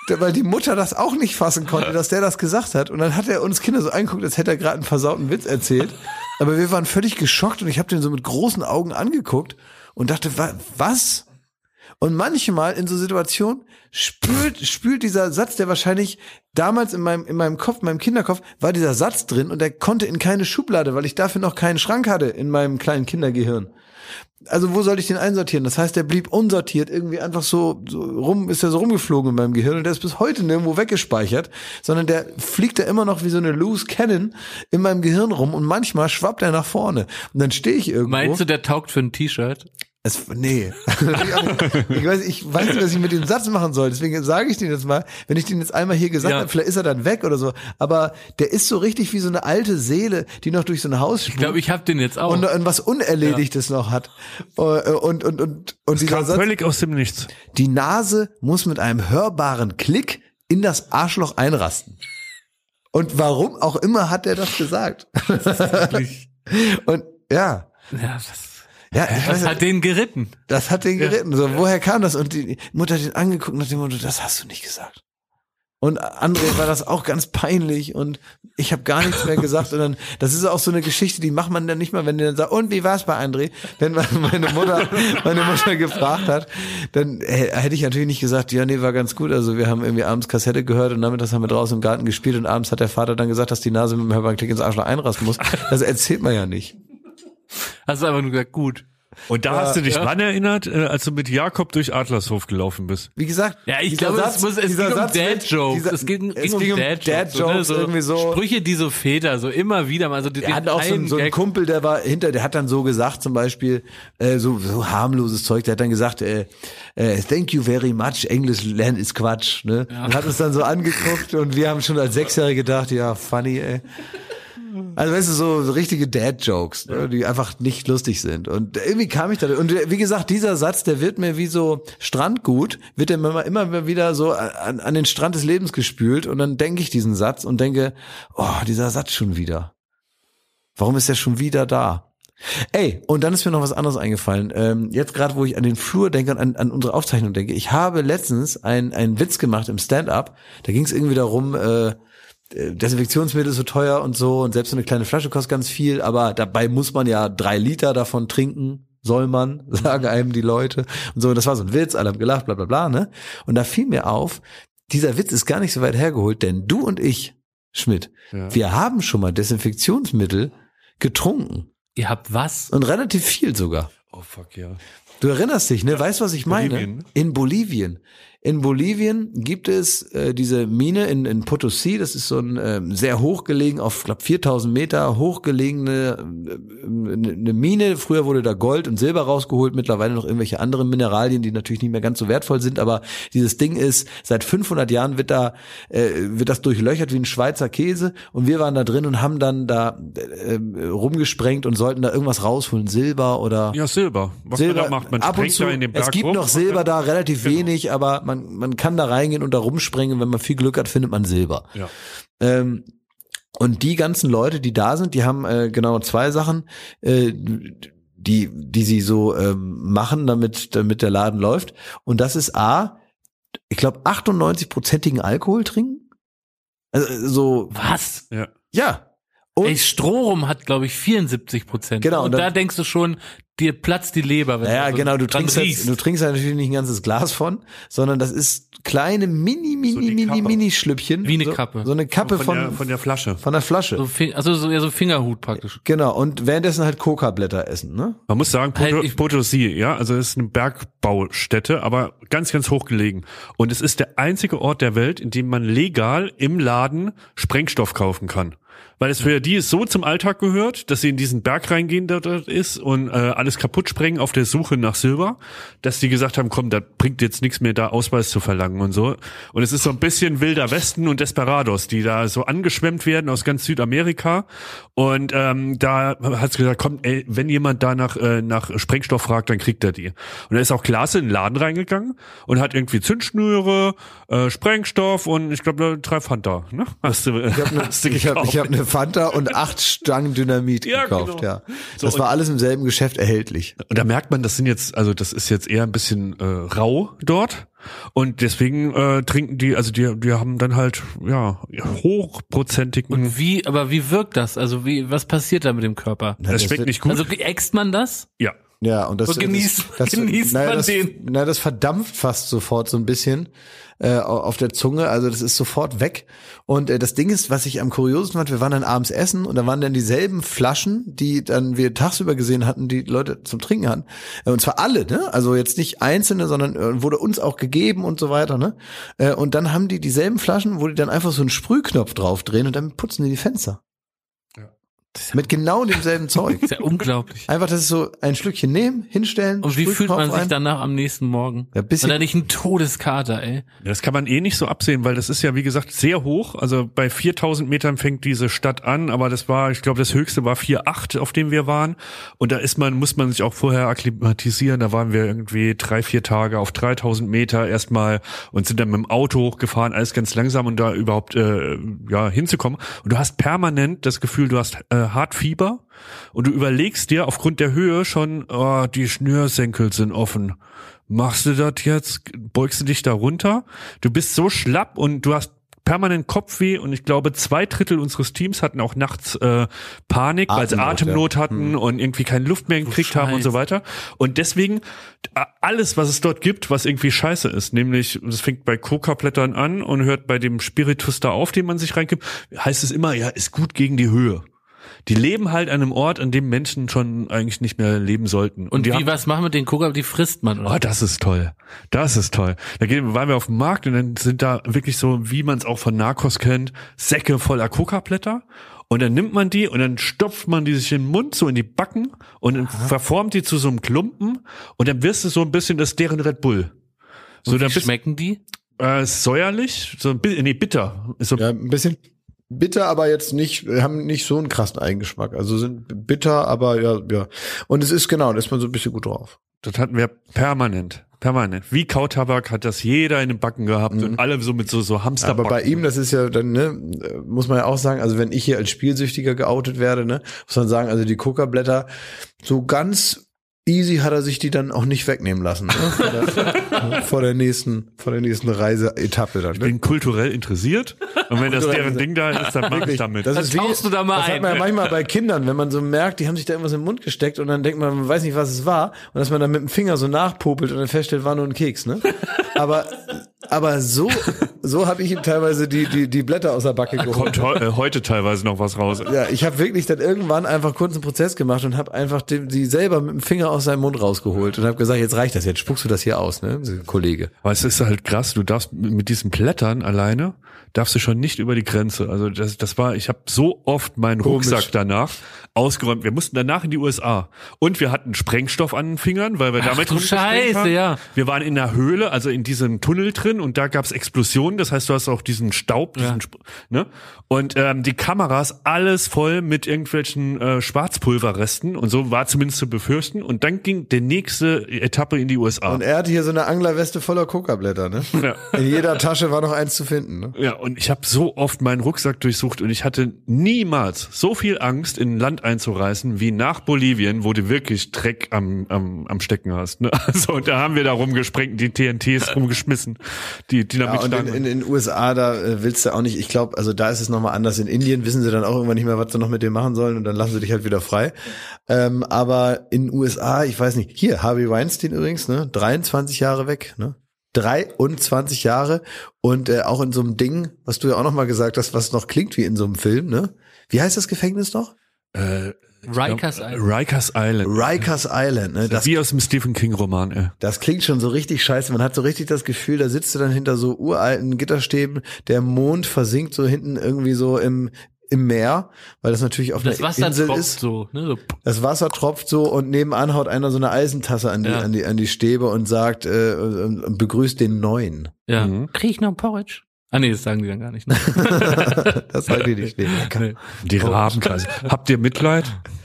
[SPEAKER 1] Weil die Mutter das auch nicht fassen konnte, dass der das gesagt hat. Und dann hat er uns Kinder so angeguckt, als hätte er gerade einen versauten Witz erzählt. Aber wir waren völlig geschockt und ich habe den so mit großen Augen angeguckt und dachte, wa was? Und manchmal in so Situationen spült, spült dieser Satz, der wahrscheinlich damals in meinem, in meinem Kopf, in meinem Kinderkopf, war dieser Satz drin und der konnte in keine Schublade, weil ich dafür noch keinen Schrank hatte in meinem kleinen Kindergehirn. Also wo soll ich den einsortieren? Das heißt, der blieb unsortiert, irgendwie einfach so, so rum, ist er so rumgeflogen in meinem Gehirn und der ist bis heute nirgendwo weggespeichert, sondern der fliegt da immer noch wie so eine loose Cannon in meinem Gehirn rum und manchmal schwappt er nach vorne. Und dann stehe ich irgendwo.
[SPEAKER 3] Meinst du, der taugt für ein T-Shirt?
[SPEAKER 1] Es, nee. ich, weiß, ich weiß nicht, was ich mit dem Satz machen soll. Deswegen sage ich den jetzt mal. Wenn ich den jetzt einmal hier gesagt
[SPEAKER 3] Ja.
[SPEAKER 1] habe, vielleicht ist er dann weg oder so. Aber der ist so richtig wie so eine alte Seele, die noch durch so ein Haus
[SPEAKER 3] Ich glaube, ich habe den jetzt auch.
[SPEAKER 1] und, und was Unerledigtes noch hat. Äh, Und, und, und, und dieser
[SPEAKER 2] Kam
[SPEAKER 1] Satz,
[SPEAKER 2] völlig aus dem Nichts.
[SPEAKER 1] die Nase muss mit einem hörbaren Klick in das Arschloch einrasten. Und warum auch immer hat er das gesagt. und ja,
[SPEAKER 3] ja, das,
[SPEAKER 1] ja, ich weiß
[SPEAKER 3] das hat den geritten.
[SPEAKER 1] Das hat den geritten. So, woher kam das? Und die Mutter hat ihn angeguckt nach dem Motto, das hast du nicht gesagt. Und André war das auch ganz peinlich und ich habe gar nichts mehr gesagt. Und dann, das ist auch so eine Geschichte, die macht man dann nicht mal, wenn der dann sagt, und wie war's bei André? Wenn man- meine Mutter, meine Mutter gefragt hat, dann hätte ich natürlich nicht gesagt, ja, nee, war ganz gut. Also wir haben irgendwie abends Kassette gehört und damit das haben wir draußen im Garten gespielt und abends hat der Vater dann gesagt, dass die Nase mit dem hörbaren Klick ins Arschloch einrasten muss. Das erzählt man ja nicht.
[SPEAKER 3] Hast du einfach nur gesagt, gut.
[SPEAKER 2] Und da hast du dich
[SPEAKER 3] ja.
[SPEAKER 2] wann erinnert, äh, als du mit Jakob durch Adlershof gelaufen bist?
[SPEAKER 1] Wie gesagt,
[SPEAKER 3] Ja, ich glaube,
[SPEAKER 1] Satz-
[SPEAKER 3] es, muss, es
[SPEAKER 1] dieser
[SPEAKER 3] ging um
[SPEAKER 1] Satz
[SPEAKER 3] Dad-Jokes.
[SPEAKER 1] dieser-
[SPEAKER 3] Es ging,
[SPEAKER 1] es
[SPEAKER 3] ging um
[SPEAKER 1] ging um
[SPEAKER 3] Dad-Jokes.
[SPEAKER 1] Dad-Jokes,
[SPEAKER 3] so, ne?
[SPEAKER 1] irgendwie so.
[SPEAKER 3] Sprüche, die so Väter, so immer wieder mal so die,
[SPEAKER 1] Er hat auch so, einen- so einen. Kumpel, der war hinter, der hat dann so gesagt, zum Beispiel, äh, so, so harmloses Zeug, der hat dann gesagt, äh, äh, thank you very much, English lernen ist Quatsch, ne? Und hat uns dann so angeguckt und wir haben schon als Sechsjährige gedacht, ja, funny, ey. Also weißt du, so, richtige Dad-Jokes, ne, die einfach nicht lustig sind. Und irgendwie kam ich da. Und wie gesagt, dieser Satz, der wird mir wie so Strandgut, wird der mir immer, wieder so an, an den Strand des Lebens gespült. Und dann denke ich diesen Satz und denke, oh, dieser Satz schon wieder. Warum ist der schon wieder da? Ey, und dann ist mir noch was anderes eingefallen. Ähm, jetzt gerade, wo ich an den Flur denke und an, an unsere Aufzeichnung denke. Ich habe letztens ein- einen Witz gemacht im Stand-up. Da ging es irgendwie darum, äh, äh, Desinfektionsmittel ist so teuer und so und selbst so eine kleine Flasche kostet ganz viel, aber dabei muss man ja drei Liter davon trinken, soll man, sagen einem die Leute. Und so, das war so ein Witz, alle haben gelacht, bla bla bla, ne? Und da fiel mir auf, dieser Witz ist gar nicht so weit hergeholt, denn du und ich, Schmidt,
[SPEAKER 2] Ja.
[SPEAKER 1] wir haben schon mal Desinfektionsmittel getrunken.
[SPEAKER 3] Ihr habt was?
[SPEAKER 1] Und relativ viel sogar.
[SPEAKER 2] Oh fuck, ja.
[SPEAKER 1] Du erinnerst dich, ne? Weißt du, was ich meine?
[SPEAKER 2] Bolivien?
[SPEAKER 1] In Bolivien. In Bolivien gibt es äh, diese Mine in, in Potosí, das ist so ein ähm, sehr hochgelegen, auf glaub 4000 Meter hochgelegene äh, eine Mine. Früher wurde da Gold und Silber rausgeholt, mittlerweile noch irgendwelche anderen Mineralien, die natürlich nicht mehr ganz so wertvoll sind, aber dieses Ding ist, seit 500 Jahren wird da, äh, wird das durchlöchert wie ein Schweizer Käse und wir waren da drin und haben dann da äh, rumgesprengt und sollten da irgendwas rausholen, Silber oder
[SPEAKER 2] Ja, Silber. Was
[SPEAKER 1] Silber,
[SPEAKER 2] man da macht, man
[SPEAKER 1] ab und
[SPEAKER 2] sprengt
[SPEAKER 1] zu,
[SPEAKER 2] da in den Berg
[SPEAKER 1] es gibt
[SPEAKER 2] rum.
[SPEAKER 1] noch Silber da, relativ
[SPEAKER 2] Genau.
[SPEAKER 1] wenig, aber man, man kann da reingehen und da rumspringen. Wenn man viel Glück hat, findet man Silber.
[SPEAKER 2] Ja.
[SPEAKER 1] Ähm, und die ganzen Leute, die da sind, die haben äh, genau zwei Sachen, äh, die, die sie so ähm, machen, damit, damit der Laden läuft. Und das ist A, ich glaube, 98-prozentigen Alkohol trinken. Also, so,
[SPEAKER 3] Was?
[SPEAKER 2] Ja.
[SPEAKER 1] ja. Und
[SPEAKER 3] Ey, Strohrum hat, glaube ich, 74 Prozent.
[SPEAKER 1] Genau,
[SPEAKER 3] Und,
[SPEAKER 1] und dann-
[SPEAKER 3] da denkst du schon, dir platzt die Leber. Wenn
[SPEAKER 1] Ja,
[SPEAKER 3] du so
[SPEAKER 1] genau, du trinkst, halt, du trinkst halt natürlich nicht ein ganzes Glas von, sondern das ist kleine mini, mini,
[SPEAKER 2] So
[SPEAKER 1] mini,
[SPEAKER 2] Kappe.
[SPEAKER 1] mini Schlüppchen.
[SPEAKER 3] Wie eine
[SPEAKER 1] so,
[SPEAKER 3] Kappe.
[SPEAKER 1] So eine Kappe
[SPEAKER 2] von,
[SPEAKER 1] von,
[SPEAKER 2] der, von der Flasche.
[SPEAKER 1] von der Flasche.
[SPEAKER 3] so, also so, ja, so Fingerhut praktisch.
[SPEAKER 1] Genau, und währenddessen halt Coca-Blätter essen, ne?
[SPEAKER 2] Man muss sagen, Poto,
[SPEAKER 3] Halt,
[SPEAKER 2] Potosí, ja, also es ist eine Bergbaustätte, aber ganz, ganz hoch gelegen. Und es ist der einzige Ort der Welt, in dem man legal im Laden Sprengstoff kaufen kann. Weil es für die so zum Alltag gehört, dass sie in diesen Berg reingehen, der dort ist und äh, alles kaputt sprengen auf der Suche nach Silber, dass die gesagt haben, komm, da bringt jetzt nichts mehr, da Ausweis zu verlangen und so. Und es ist so ein bisschen wilder Westen und Desperados, die da so angeschwemmt werden aus ganz Südamerika. Und ähm, da hat es gesagt, komm, ey, wenn jemand da nach, äh, nach Sprengstoff fragt, dann kriegt er die. Und er ist auch Klasse in den Laden reingegangen und hat irgendwie Zündschnüre, äh, Sprengstoff und ich glaube drei Fanta. Ne? Hast du,
[SPEAKER 1] Ich habe
[SPEAKER 2] hast du
[SPEAKER 1] ich hab,
[SPEAKER 2] gekauft.
[SPEAKER 1] Eine Fanta und acht Stangen Dynamit
[SPEAKER 2] Ja,
[SPEAKER 1] gekauft,
[SPEAKER 2] genau.
[SPEAKER 1] ja.
[SPEAKER 2] So,
[SPEAKER 1] Das war alles im selben Geschäft erhältlich.
[SPEAKER 2] Und da merkt man, das sind jetzt, also das ist jetzt eher ein bisschen äh, rau dort. Und deswegen äh, trinken die, also die, die haben dann halt, ja, hochprozentigen.
[SPEAKER 3] Und wie, aber wie wirkt das? Also wie, was passiert da mit dem Körper?
[SPEAKER 2] das schmeckt
[SPEAKER 1] wird-
[SPEAKER 2] nicht gut.
[SPEAKER 3] Also äxt man das?
[SPEAKER 2] ja.
[SPEAKER 1] Ja, und das,
[SPEAKER 3] So genießt- genießt
[SPEAKER 1] naja,
[SPEAKER 3] man
[SPEAKER 1] das,
[SPEAKER 3] den.
[SPEAKER 1] Na, das verdampft fast sofort so ein bisschen äh, au- auf der Zunge. Also das ist sofort weg. Und äh, das Ding ist, was ich am kuriosesten fand, wir waren dann abends essen und da waren dann dieselben Flaschen, die dann wir tagsüber gesehen hatten, die Leute zum Trinken hatten. Äh, Und zwar alle, ne? Also jetzt nicht einzelne, sondern äh, wurde uns auch gegeben und so weiter, ne? Äh, Und dann haben die dieselben Flaschen, wo die dann einfach so einen Sprühknopf draufdrehen und dann putzen die die Fenster. Mit genau demselben Zeug.
[SPEAKER 3] ist ja unglaublich.
[SPEAKER 1] Einfach, das ist so ein Schlückchen nehmen, hinstellen.
[SPEAKER 3] Und wie fühlt man sich
[SPEAKER 1] rein.
[SPEAKER 3] danach am nächsten Morgen?
[SPEAKER 1] Ja, bisschen-
[SPEAKER 3] Oder nicht ein Todeskater, ey.
[SPEAKER 2] Das kann man eh nicht so absehen, weil das ist ja, wie gesagt, sehr hoch. Also bei 4000 Metern fängt diese Stadt an, aber das war, ich glaube, das höchste war 4,8, auf dem wir waren. Und da ist man, muss man sich auch vorher akklimatisieren. Da waren wir irgendwie drei, vier Tage auf 3000 Meter erstmal und sind dann mit dem Auto hochgefahren, alles ganz langsam und da überhaupt, äh, ja, hinzukommen. Und du hast permanent das Gefühl, du hast äh, hart Fieber und du überlegst dir aufgrund der Höhe schon, oh, die Schnürsenkel sind offen. Machst du das jetzt? Beugst du dich da runter? Du bist so schlapp und du hast permanent Kopfweh und ich glaube, zwei Drittel unseres Teams hatten auch nachts äh, Panik, weil sie
[SPEAKER 1] Atemnot,
[SPEAKER 2] Atemnot
[SPEAKER 1] ja.
[SPEAKER 2] hatten und irgendwie keine Luft mehr gekriegt haben und so weiter. Und deswegen alles, was es dort gibt, was irgendwie scheiße ist, nämlich das fängt bei Coca-Blättern an und hört bei dem Spiritus da auf, den man sich reinkippt, heißt es immer, ja, ist gut gegen die Höhe. Die leben halt an einem Ort, an dem Menschen schon eigentlich nicht mehr leben sollten.
[SPEAKER 3] Und
[SPEAKER 2] die
[SPEAKER 3] wie,
[SPEAKER 2] haben-
[SPEAKER 3] was machen wir mit den Coca? Die frisst man, oder?
[SPEAKER 2] Oh, das ist toll. Das ist toll. Da gehen, waren wir auf dem Markt und dann sind da wirklich so, wie man es auch von Narcos kennt, Säcke voller Coca-Blätter. Und dann nimmt man die und dann stopft man die sich in den Mund, so in die Backen und dann verformt die zu so einem Klumpen und dann wirst du so ein bisschen das deren Red Bull. So,
[SPEAKER 3] Und
[SPEAKER 2] dann
[SPEAKER 3] wie
[SPEAKER 2] bist
[SPEAKER 3] schmecken die?
[SPEAKER 2] äh, säuerlich, so ein bisschen, nee, bitter. Ist so,
[SPEAKER 1] Ja, ein bisschen bitter, aber jetzt nicht, haben nicht so einen krassen Eigengeschmack. Also sind bitter, aber ja, ja. Und es ist genau, da ist man so ein bisschen gut drauf.
[SPEAKER 2] Das hatten wir permanent. Permanent. Wie Kautabak hat das jeder in den Backen gehabt und alle so mit so, so Hamster.
[SPEAKER 1] Aber bei ihm, das ist ja dann, ne, muss man ja auch sagen, also wenn ich hier als Spielsüchtiger geoutet werde, ne, muss man sagen, also die Coca-Blätter, so ganz easy hat er sich die dann auch nicht wegnehmen lassen. Ne? Vor, der, vor der nächsten, vor der nächsten Reiseetappe dann.
[SPEAKER 2] Ich
[SPEAKER 1] Ne?
[SPEAKER 2] bin kulturell interessiert und wenn das deren Ding da ist, dann mach ich damit.
[SPEAKER 1] Das ist wie,
[SPEAKER 3] du da mal
[SPEAKER 1] das
[SPEAKER 3] ein.
[SPEAKER 1] hat man ja manchmal bei Kindern, wenn man so merkt, die haben sich da irgendwas in den Mund gesteckt und dann denkt man, man weiß nicht, was es war und dass man dann mit dem Finger so nachpopelt und dann feststellt, war nur ein Keks, ne? Aber aber so so habe ich ihm teilweise die die die Blätter aus der Backe geholt.
[SPEAKER 2] Kommt heu- äh, heute teilweise noch was raus.
[SPEAKER 1] Ja, ich habe wirklich dann irgendwann einfach kurz einen Prozess gemacht und habe einfach dem, die selber mit dem Finger aus seinem Mund rausgeholt und habe gesagt, jetzt reicht das, jetzt spuckst du das hier aus, ne, Kollege.
[SPEAKER 2] Aber es ist halt krass, du darfst mit diesen Blättern alleine, darfst du schon nicht über die Grenze. Also das, das war, ich habe so oft meinen
[SPEAKER 1] Komisch.
[SPEAKER 2] Rucksack danach ausgeräumt. Wir mussten danach in die USA. Und wir hatten Sprengstoff an den Fingern, weil wir damit
[SPEAKER 3] du
[SPEAKER 2] rumgespielt
[SPEAKER 3] Scheiße,
[SPEAKER 2] haben.
[SPEAKER 3] ja.
[SPEAKER 2] Wir waren in der Höhle, also in diesem Tunnel drin und da gab's Explosionen. Das heißt, du hast auch diesen Staub, diesen, Sp- ne? Und ähm, die Kameras alles voll mit irgendwelchen äh, Schwarzpulverresten und so war zumindest zu befürchten. Und dann ging die nächste Etappe in die USA.
[SPEAKER 1] Und er hatte hier so eine Anglerweste voller Coca-Blätter, ne?
[SPEAKER 2] ja.
[SPEAKER 1] In jeder Tasche war noch eins zu finden, ne?
[SPEAKER 2] Ja, und ich habe so oft meinen Rucksack durchsucht und ich hatte niemals so viel Angst, in ein Land einzureisen, wie nach Bolivien, wo du wirklich Dreck am, am, am Stecken hast. Ne? Also, und da haben wir da rumgesprengt, die TNTs rumgeschmissen, die
[SPEAKER 1] Ja, und in,
[SPEAKER 2] Dynamitstangen.
[SPEAKER 1] in, in den USA, da äh, willst du auch nicht, ich glaube, also da ist es nochmal anders. In Indien wissen sie dann auch irgendwann nicht mehr, was sie noch mit dem machen sollen und dann lassen sie dich halt wieder frei. Ähm, aber in den USA, ich weiß nicht, hier, Harvey Weinstein übrigens, ne, 23 Jahre weg, ne? 23 Jahre und äh, auch in so einem Ding, was du ja auch noch mal gesagt hast, was noch klingt wie in so einem Film, ne? Wie heißt das Gefängnis noch?
[SPEAKER 2] äh,
[SPEAKER 3] Rikers Island.
[SPEAKER 2] Rikers Island.
[SPEAKER 1] Rikers Island, ne? Das
[SPEAKER 2] Wie aus dem Stephen King Roman, ey.
[SPEAKER 1] Das klingt schon so richtig scheiße. Man hat so richtig das Gefühl, da sitzt du dann hinter so uralten Gitterstäben, der Mond versinkt so hinten irgendwie so im, im Meer, weil das natürlich auf
[SPEAKER 3] Das
[SPEAKER 1] einer
[SPEAKER 3] Wasser
[SPEAKER 1] Insel
[SPEAKER 3] tropft
[SPEAKER 1] ist.
[SPEAKER 3] so, ne? So,
[SPEAKER 1] Das Wasser tropft so und nebenan haut einer so eine Eisentasse an die,
[SPEAKER 3] Ja.
[SPEAKER 1] an die, an die Stäbe und sagt, äh, und begrüßt den Neuen.
[SPEAKER 3] ja.
[SPEAKER 2] Mhm.
[SPEAKER 3] Krieg ich noch ein Porridge? Ah nee, das sagen die dann gar nicht. Ne?
[SPEAKER 1] das sagt die nicht. Nee,
[SPEAKER 3] nee.
[SPEAKER 2] Die Rabenkreise. Habt ihr Mitleid?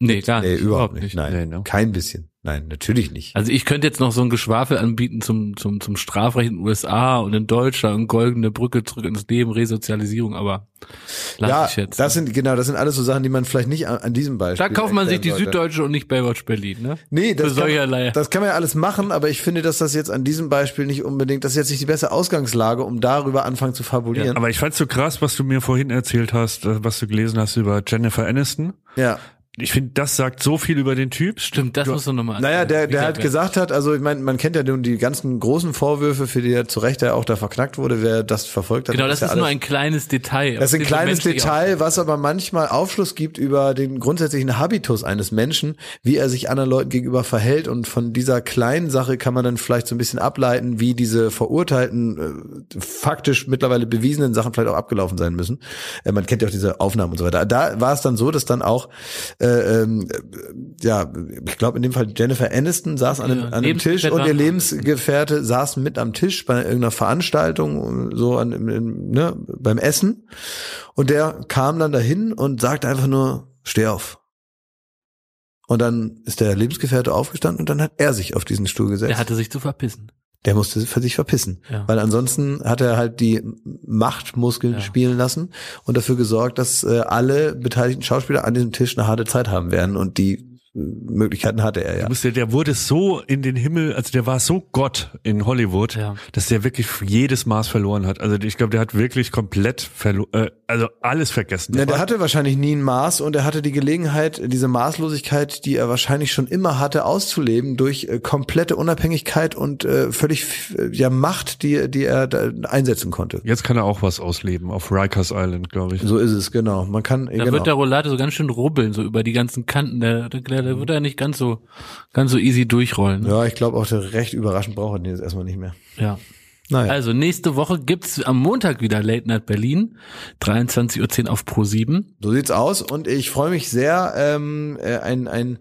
[SPEAKER 3] nee, gar
[SPEAKER 1] nee
[SPEAKER 3] nicht.
[SPEAKER 1] überhaupt nicht. Nein,
[SPEAKER 2] Nee, ne?
[SPEAKER 1] kein bisschen. Nein, natürlich nicht.
[SPEAKER 3] Also ich könnte jetzt noch so ein Geschwafel anbieten zum, zum, zum Strafrecht in den USA und in Deutschland und goldene Brücke zurück ins Leben, Resozialisierung, aber lass
[SPEAKER 1] ja,
[SPEAKER 3] ich jetzt.
[SPEAKER 1] das sind genau, das sind alles so Sachen, die man vielleicht nicht an, an diesem Beispiel.
[SPEAKER 3] da kauft man sich die
[SPEAKER 1] sollte.
[SPEAKER 3] Süddeutsche und nicht Baywatch Berlin, ne?
[SPEAKER 1] Nee, das
[SPEAKER 3] Für
[SPEAKER 1] kann, das kann man ja alles machen, aber ich finde, dass das jetzt an diesem Beispiel nicht unbedingt, das ist jetzt nicht die beste Ausgangslage, um darüber anfangen zu fabulieren.
[SPEAKER 2] Aber ich fand's so krass, was du mir vorhin erzählt hast, äh, was du gelesen hast über Jennifer Aniston.
[SPEAKER 1] Ja.
[SPEAKER 2] Ich finde, das sagt so viel über den Typ.
[SPEAKER 3] Stimmt, das musst du nochmal
[SPEAKER 1] Naja, der, der halt
[SPEAKER 3] hat
[SPEAKER 1] gesagt hat, also ich meine, man kennt ja nun die ganzen großen Vorwürfe, für die er zu Recht ja auch da verknackt wurde, wer das verfolgt hat.
[SPEAKER 3] Genau, das
[SPEAKER 1] ja
[SPEAKER 3] ist nur ein kleines Detail.
[SPEAKER 1] Das ist ein kleines Detail, was aber manchmal Aufschluss gibt über den grundsätzlichen Habitus eines Menschen, wie er sich anderen Leuten gegenüber verhält. Und von dieser kleinen Sache kann man dann vielleicht so ein bisschen ableiten, wie diese verurteilten, äh, faktisch mittlerweile bewiesenen Sachen vielleicht auch abgelaufen sein müssen. Äh, man kennt ja auch diese Aufnahmen und so weiter. Da war es dann so, dass dann auch, äh, ähm, äh, ja, ich glaube in dem Fall Jennifer Aniston saß an einem,
[SPEAKER 3] Ja,
[SPEAKER 1] an einem Tisch und ihr Lebensgefährte saßen mit am Tisch bei irgendeiner Veranstaltung, so an, im- im- ne, beim Essen. Und der kam dann dahin und sagte einfach nur, steh auf. Und dann ist der Lebensgefährte aufgestanden und dann hat er sich auf diesen Stuhl gesetzt.
[SPEAKER 3] Der hatte sich zu verpissen.
[SPEAKER 1] Der musste für sich verpissen.
[SPEAKER 3] Ja.
[SPEAKER 1] Weil ansonsten hat er halt die Machtmuskeln
[SPEAKER 3] Ja.
[SPEAKER 1] spielen lassen und dafür gesorgt, dass äh, alle beteiligten Schauspieler an diesem Tisch eine harte Zeit haben werden. Und die äh, Möglichkeiten hatte er ja.
[SPEAKER 2] Du musst dir- Der wurde so in den Himmel, also der war so Gott in Hollywood,
[SPEAKER 3] Ja.
[SPEAKER 2] dass der wirklich jedes Maß verloren hat. Also ich glaube, der hat wirklich komplett verloren, äh, also alles vergessen.
[SPEAKER 1] Ja, der hatte wahrscheinlich nie ein Maß und er hatte die Gelegenheit, diese Maßlosigkeit, die er wahrscheinlich schon immer hatte, auszuleben durch äh, komplette Unabhängigkeit und äh, völlig ja Macht, die die er da einsetzen konnte.
[SPEAKER 2] Jetzt kann er auch was ausleben auf Rikers Island, glaube ich.
[SPEAKER 1] So ist es genau. Man kann
[SPEAKER 3] Da
[SPEAKER 1] genau.
[SPEAKER 3] wird der Roulade so ganz schön rubbeln, so über die ganzen Kanten. Der, der, der wird er nicht ganz so, ganz so easy durchrollen. Ne?
[SPEAKER 1] ja, ich glaube auch der recht überraschend braucht er den jetzt erstmal nicht mehr.
[SPEAKER 3] Ja.
[SPEAKER 1] Naja.
[SPEAKER 3] Also nächste Woche gibt's am Montag wieder Late Night Berlin, 23.10 Uhr auf Pro 7.
[SPEAKER 1] So sieht's aus und ich freue mich sehr. Ähm, äh, ein ein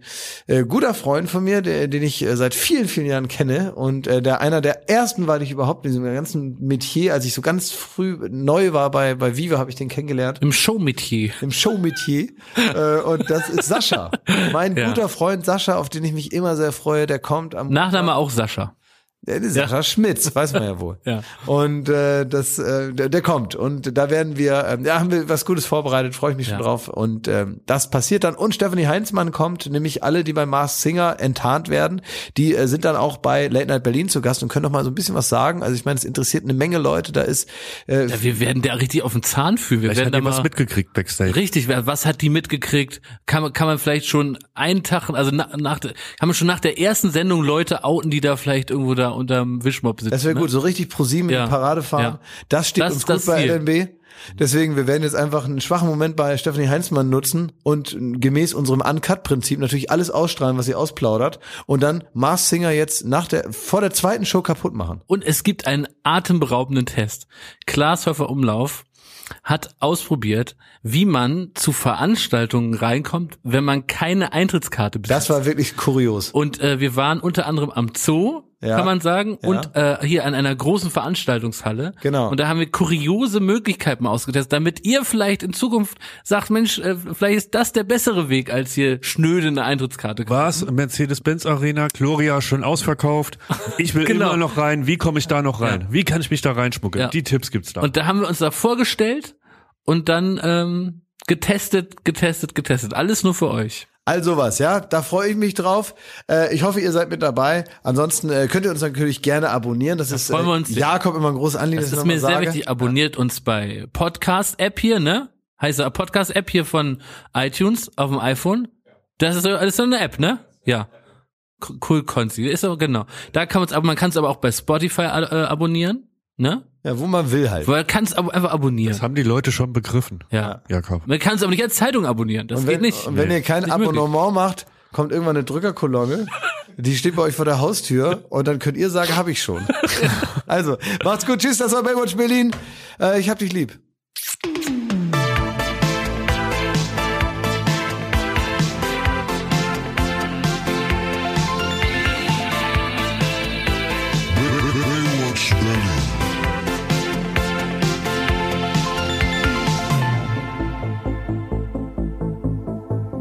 [SPEAKER 1] äh, guter Freund von mir, der, den ich äh, seit vielen vielen Jahren kenne und äh, der einer der ersten war, die ich überhaupt in diesem ganzen Metier, als ich so ganz früh neu war bei bei Viva, habe ich den kennengelernt
[SPEAKER 3] Im Showmetier.
[SPEAKER 1] im Showmetier äh, und das ist Sascha, mein
[SPEAKER 3] Ja.
[SPEAKER 1] guter Freund Sascha, auf den ich mich immer sehr freue. Der kommt am
[SPEAKER 3] Nachname auch Sascha.
[SPEAKER 1] Der ist Sascha Schmitz, weiß man ja wohl.
[SPEAKER 3] Ja.
[SPEAKER 1] Und äh, das, äh, der, der kommt. Und da werden wir, ähm, ja, haben wir was Gutes vorbereitet, freue ich mich
[SPEAKER 3] Ja.
[SPEAKER 1] schon drauf. Und ähm, das passiert dann. Und Stephanie Heinzmann kommt, nämlich alle, die bei Mars Singer enttarnt werden, die äh, sind dann auch bei Late Night Berlin zu Gast und können noch mal so ein bisschen was sagen. Also ich meine, es interessiert eine Menge Leute. Da ist äh,
[SPEAKER 3] Ja, wir werden da richtig auf den Zahn fühlen. Wir werden
[SPEAKER 2] hat
[SPEAKER 3] da
[SPEAKER 2] die was
[SPEAKER 3] mal
[SPEAKER 2] mitgekriegt backstage.
[SPEAKER 3] Richtig, was hat die mitgekriegt? Kann man, kann man vielleicht schon einen Tag, also nach, nach, kann man schon nach der ersten Sendung Leute outen, die da vielleicht irgendwo da unterm Wischmopp sitzen?
[SPEAKER 1] Das wäre
[SPEAKER 3] ne?
[SPEAKER 1] gut, so richtig ProSieben
[SPEAKER 3] Ja.
[SPEAKER 1] in die Parade fahren.
[SPEAKER 3] Ja.
[SPEAKER 1] Das steht
[SPEAKER 3] Das
[SPEAKER 1] uns gut
[SPEAKER 3] das
[SPEAKER 1] bei
[SPEAKER 3] Ziel.
[SPEAKER 1] LNB. Deswegen, wir werden jetzt einfach einen schwachen Moment bei Stephanie Heinzmann nutzen und gemäß unserem Uncut-Prinzip natürlich alles ausstrahlen, was sie ausplaudert und dann Mars Singer jetzt nach der, vor der zweiten Show kaputt machen.
[SPEAKER 3] Und es gibt einen atemberaubenden Test. Klaas Höfer Umlauf hat ausprobiert, wie man zu Veranstaltungen reinkommt, wenn man keine Eintrittskarte besitzt.
[SPEAKER 1] Das war wirklich kurios.
[SPEAKER 3] Und äh, wir waren unter anderem am Zoo,
[SPEAKER 1] Ja.
[SPEAKER 3] kann man sagen,
[SPEAKER 1] Ja.
[SPEAKER 3] und äh, hier an einer großen Veranstaltungshalle.
[SPEAKER 1] Genau.
[SPEAKER 3] Und da haben wir kuriose Möglichkeiten ausgetestet, damit ihr vielleicht in Zukunft sagt, Mensch, äh, vielleicht ist das der bessere Weg, als hier schnöde eine Eintrittskarte.
[SPEAKER 2] Was? Mercedes-Benz Arena, Gloria schon ausverkauft. Ich will
[SPEAKER 3] Genau.
[SPEAKER 2] immer noch rein. Wie komme ich da noch rein? Wie kann ich mich da reinschmuggeln?
[SPEAKER 3] Ja.
[SPEAKER 2] Die Tipps gibt's da.
[SPEAKER 3] Und da haben wir uns da vorgestellt und dann ähm, getestet, getestet, getestet. Alles nur für euch.
[SPEAKER 1] Also was, ja, da freue ich mich drauf. Äh, ich hoffe, ihr seid mit dabei. Ansonsten äh, könnt ihr uns natürlich gerne abonnieren. Das ist
[SPEAKER 3] freuen wir
[SPEAKER 1] äh,
[SPEAKER 3] uns.
[SPEAKER 1] Jakob immer ein großes Anliegen.
[SPEAKER 3] Das
[SPEAKER 1] dass
[SPEAKER 3] ist mir sehr
[SPEAKER 1] sage.
[SPEAKER 3] wichtig. Abonniert uns bei Podcast-App hier, ne? Heißt ja Podcast-App hier von iTunes auf dem iPhone. Das ist so, das ist so eine App, ne? Ja. Cool Konzi. Ist so, genau. Da kann man es, aber man kann es aber auch bei Spotify äh, abonnieren, ne?
[SPEAKER 1] Ja, wo man will halt.
[SPEAKER 3] Man kann es aber einfach abonnieren.
[SPEAKER 2] das haben die Leute schon begriffen.
[SPEAKER 3] Ja.
[SPEAKER 2] Jakob.
[SPEAKER 3] Man kann es aber nicht als Zeitung abonnieren. Das
[SPEAKER 1] Und
[SPEAKER 3] geht
[SPEAKER 1] wenn,
[SPEAKER 3] nicht.
[SPEAKER 1] und wenn ihr kein
[SPEAKER 3] Nicht möglich.
[SPEAKER 1] Abonnement macht, kommt irgendwann eine Drückerkolonne. Die steht bei euch vor der Haustür und dann könnt ihr sagen, habe ich schon. also, macht's gut. Tschüss, das war Baywatch Berlin. Äh, ich hab dich lieb.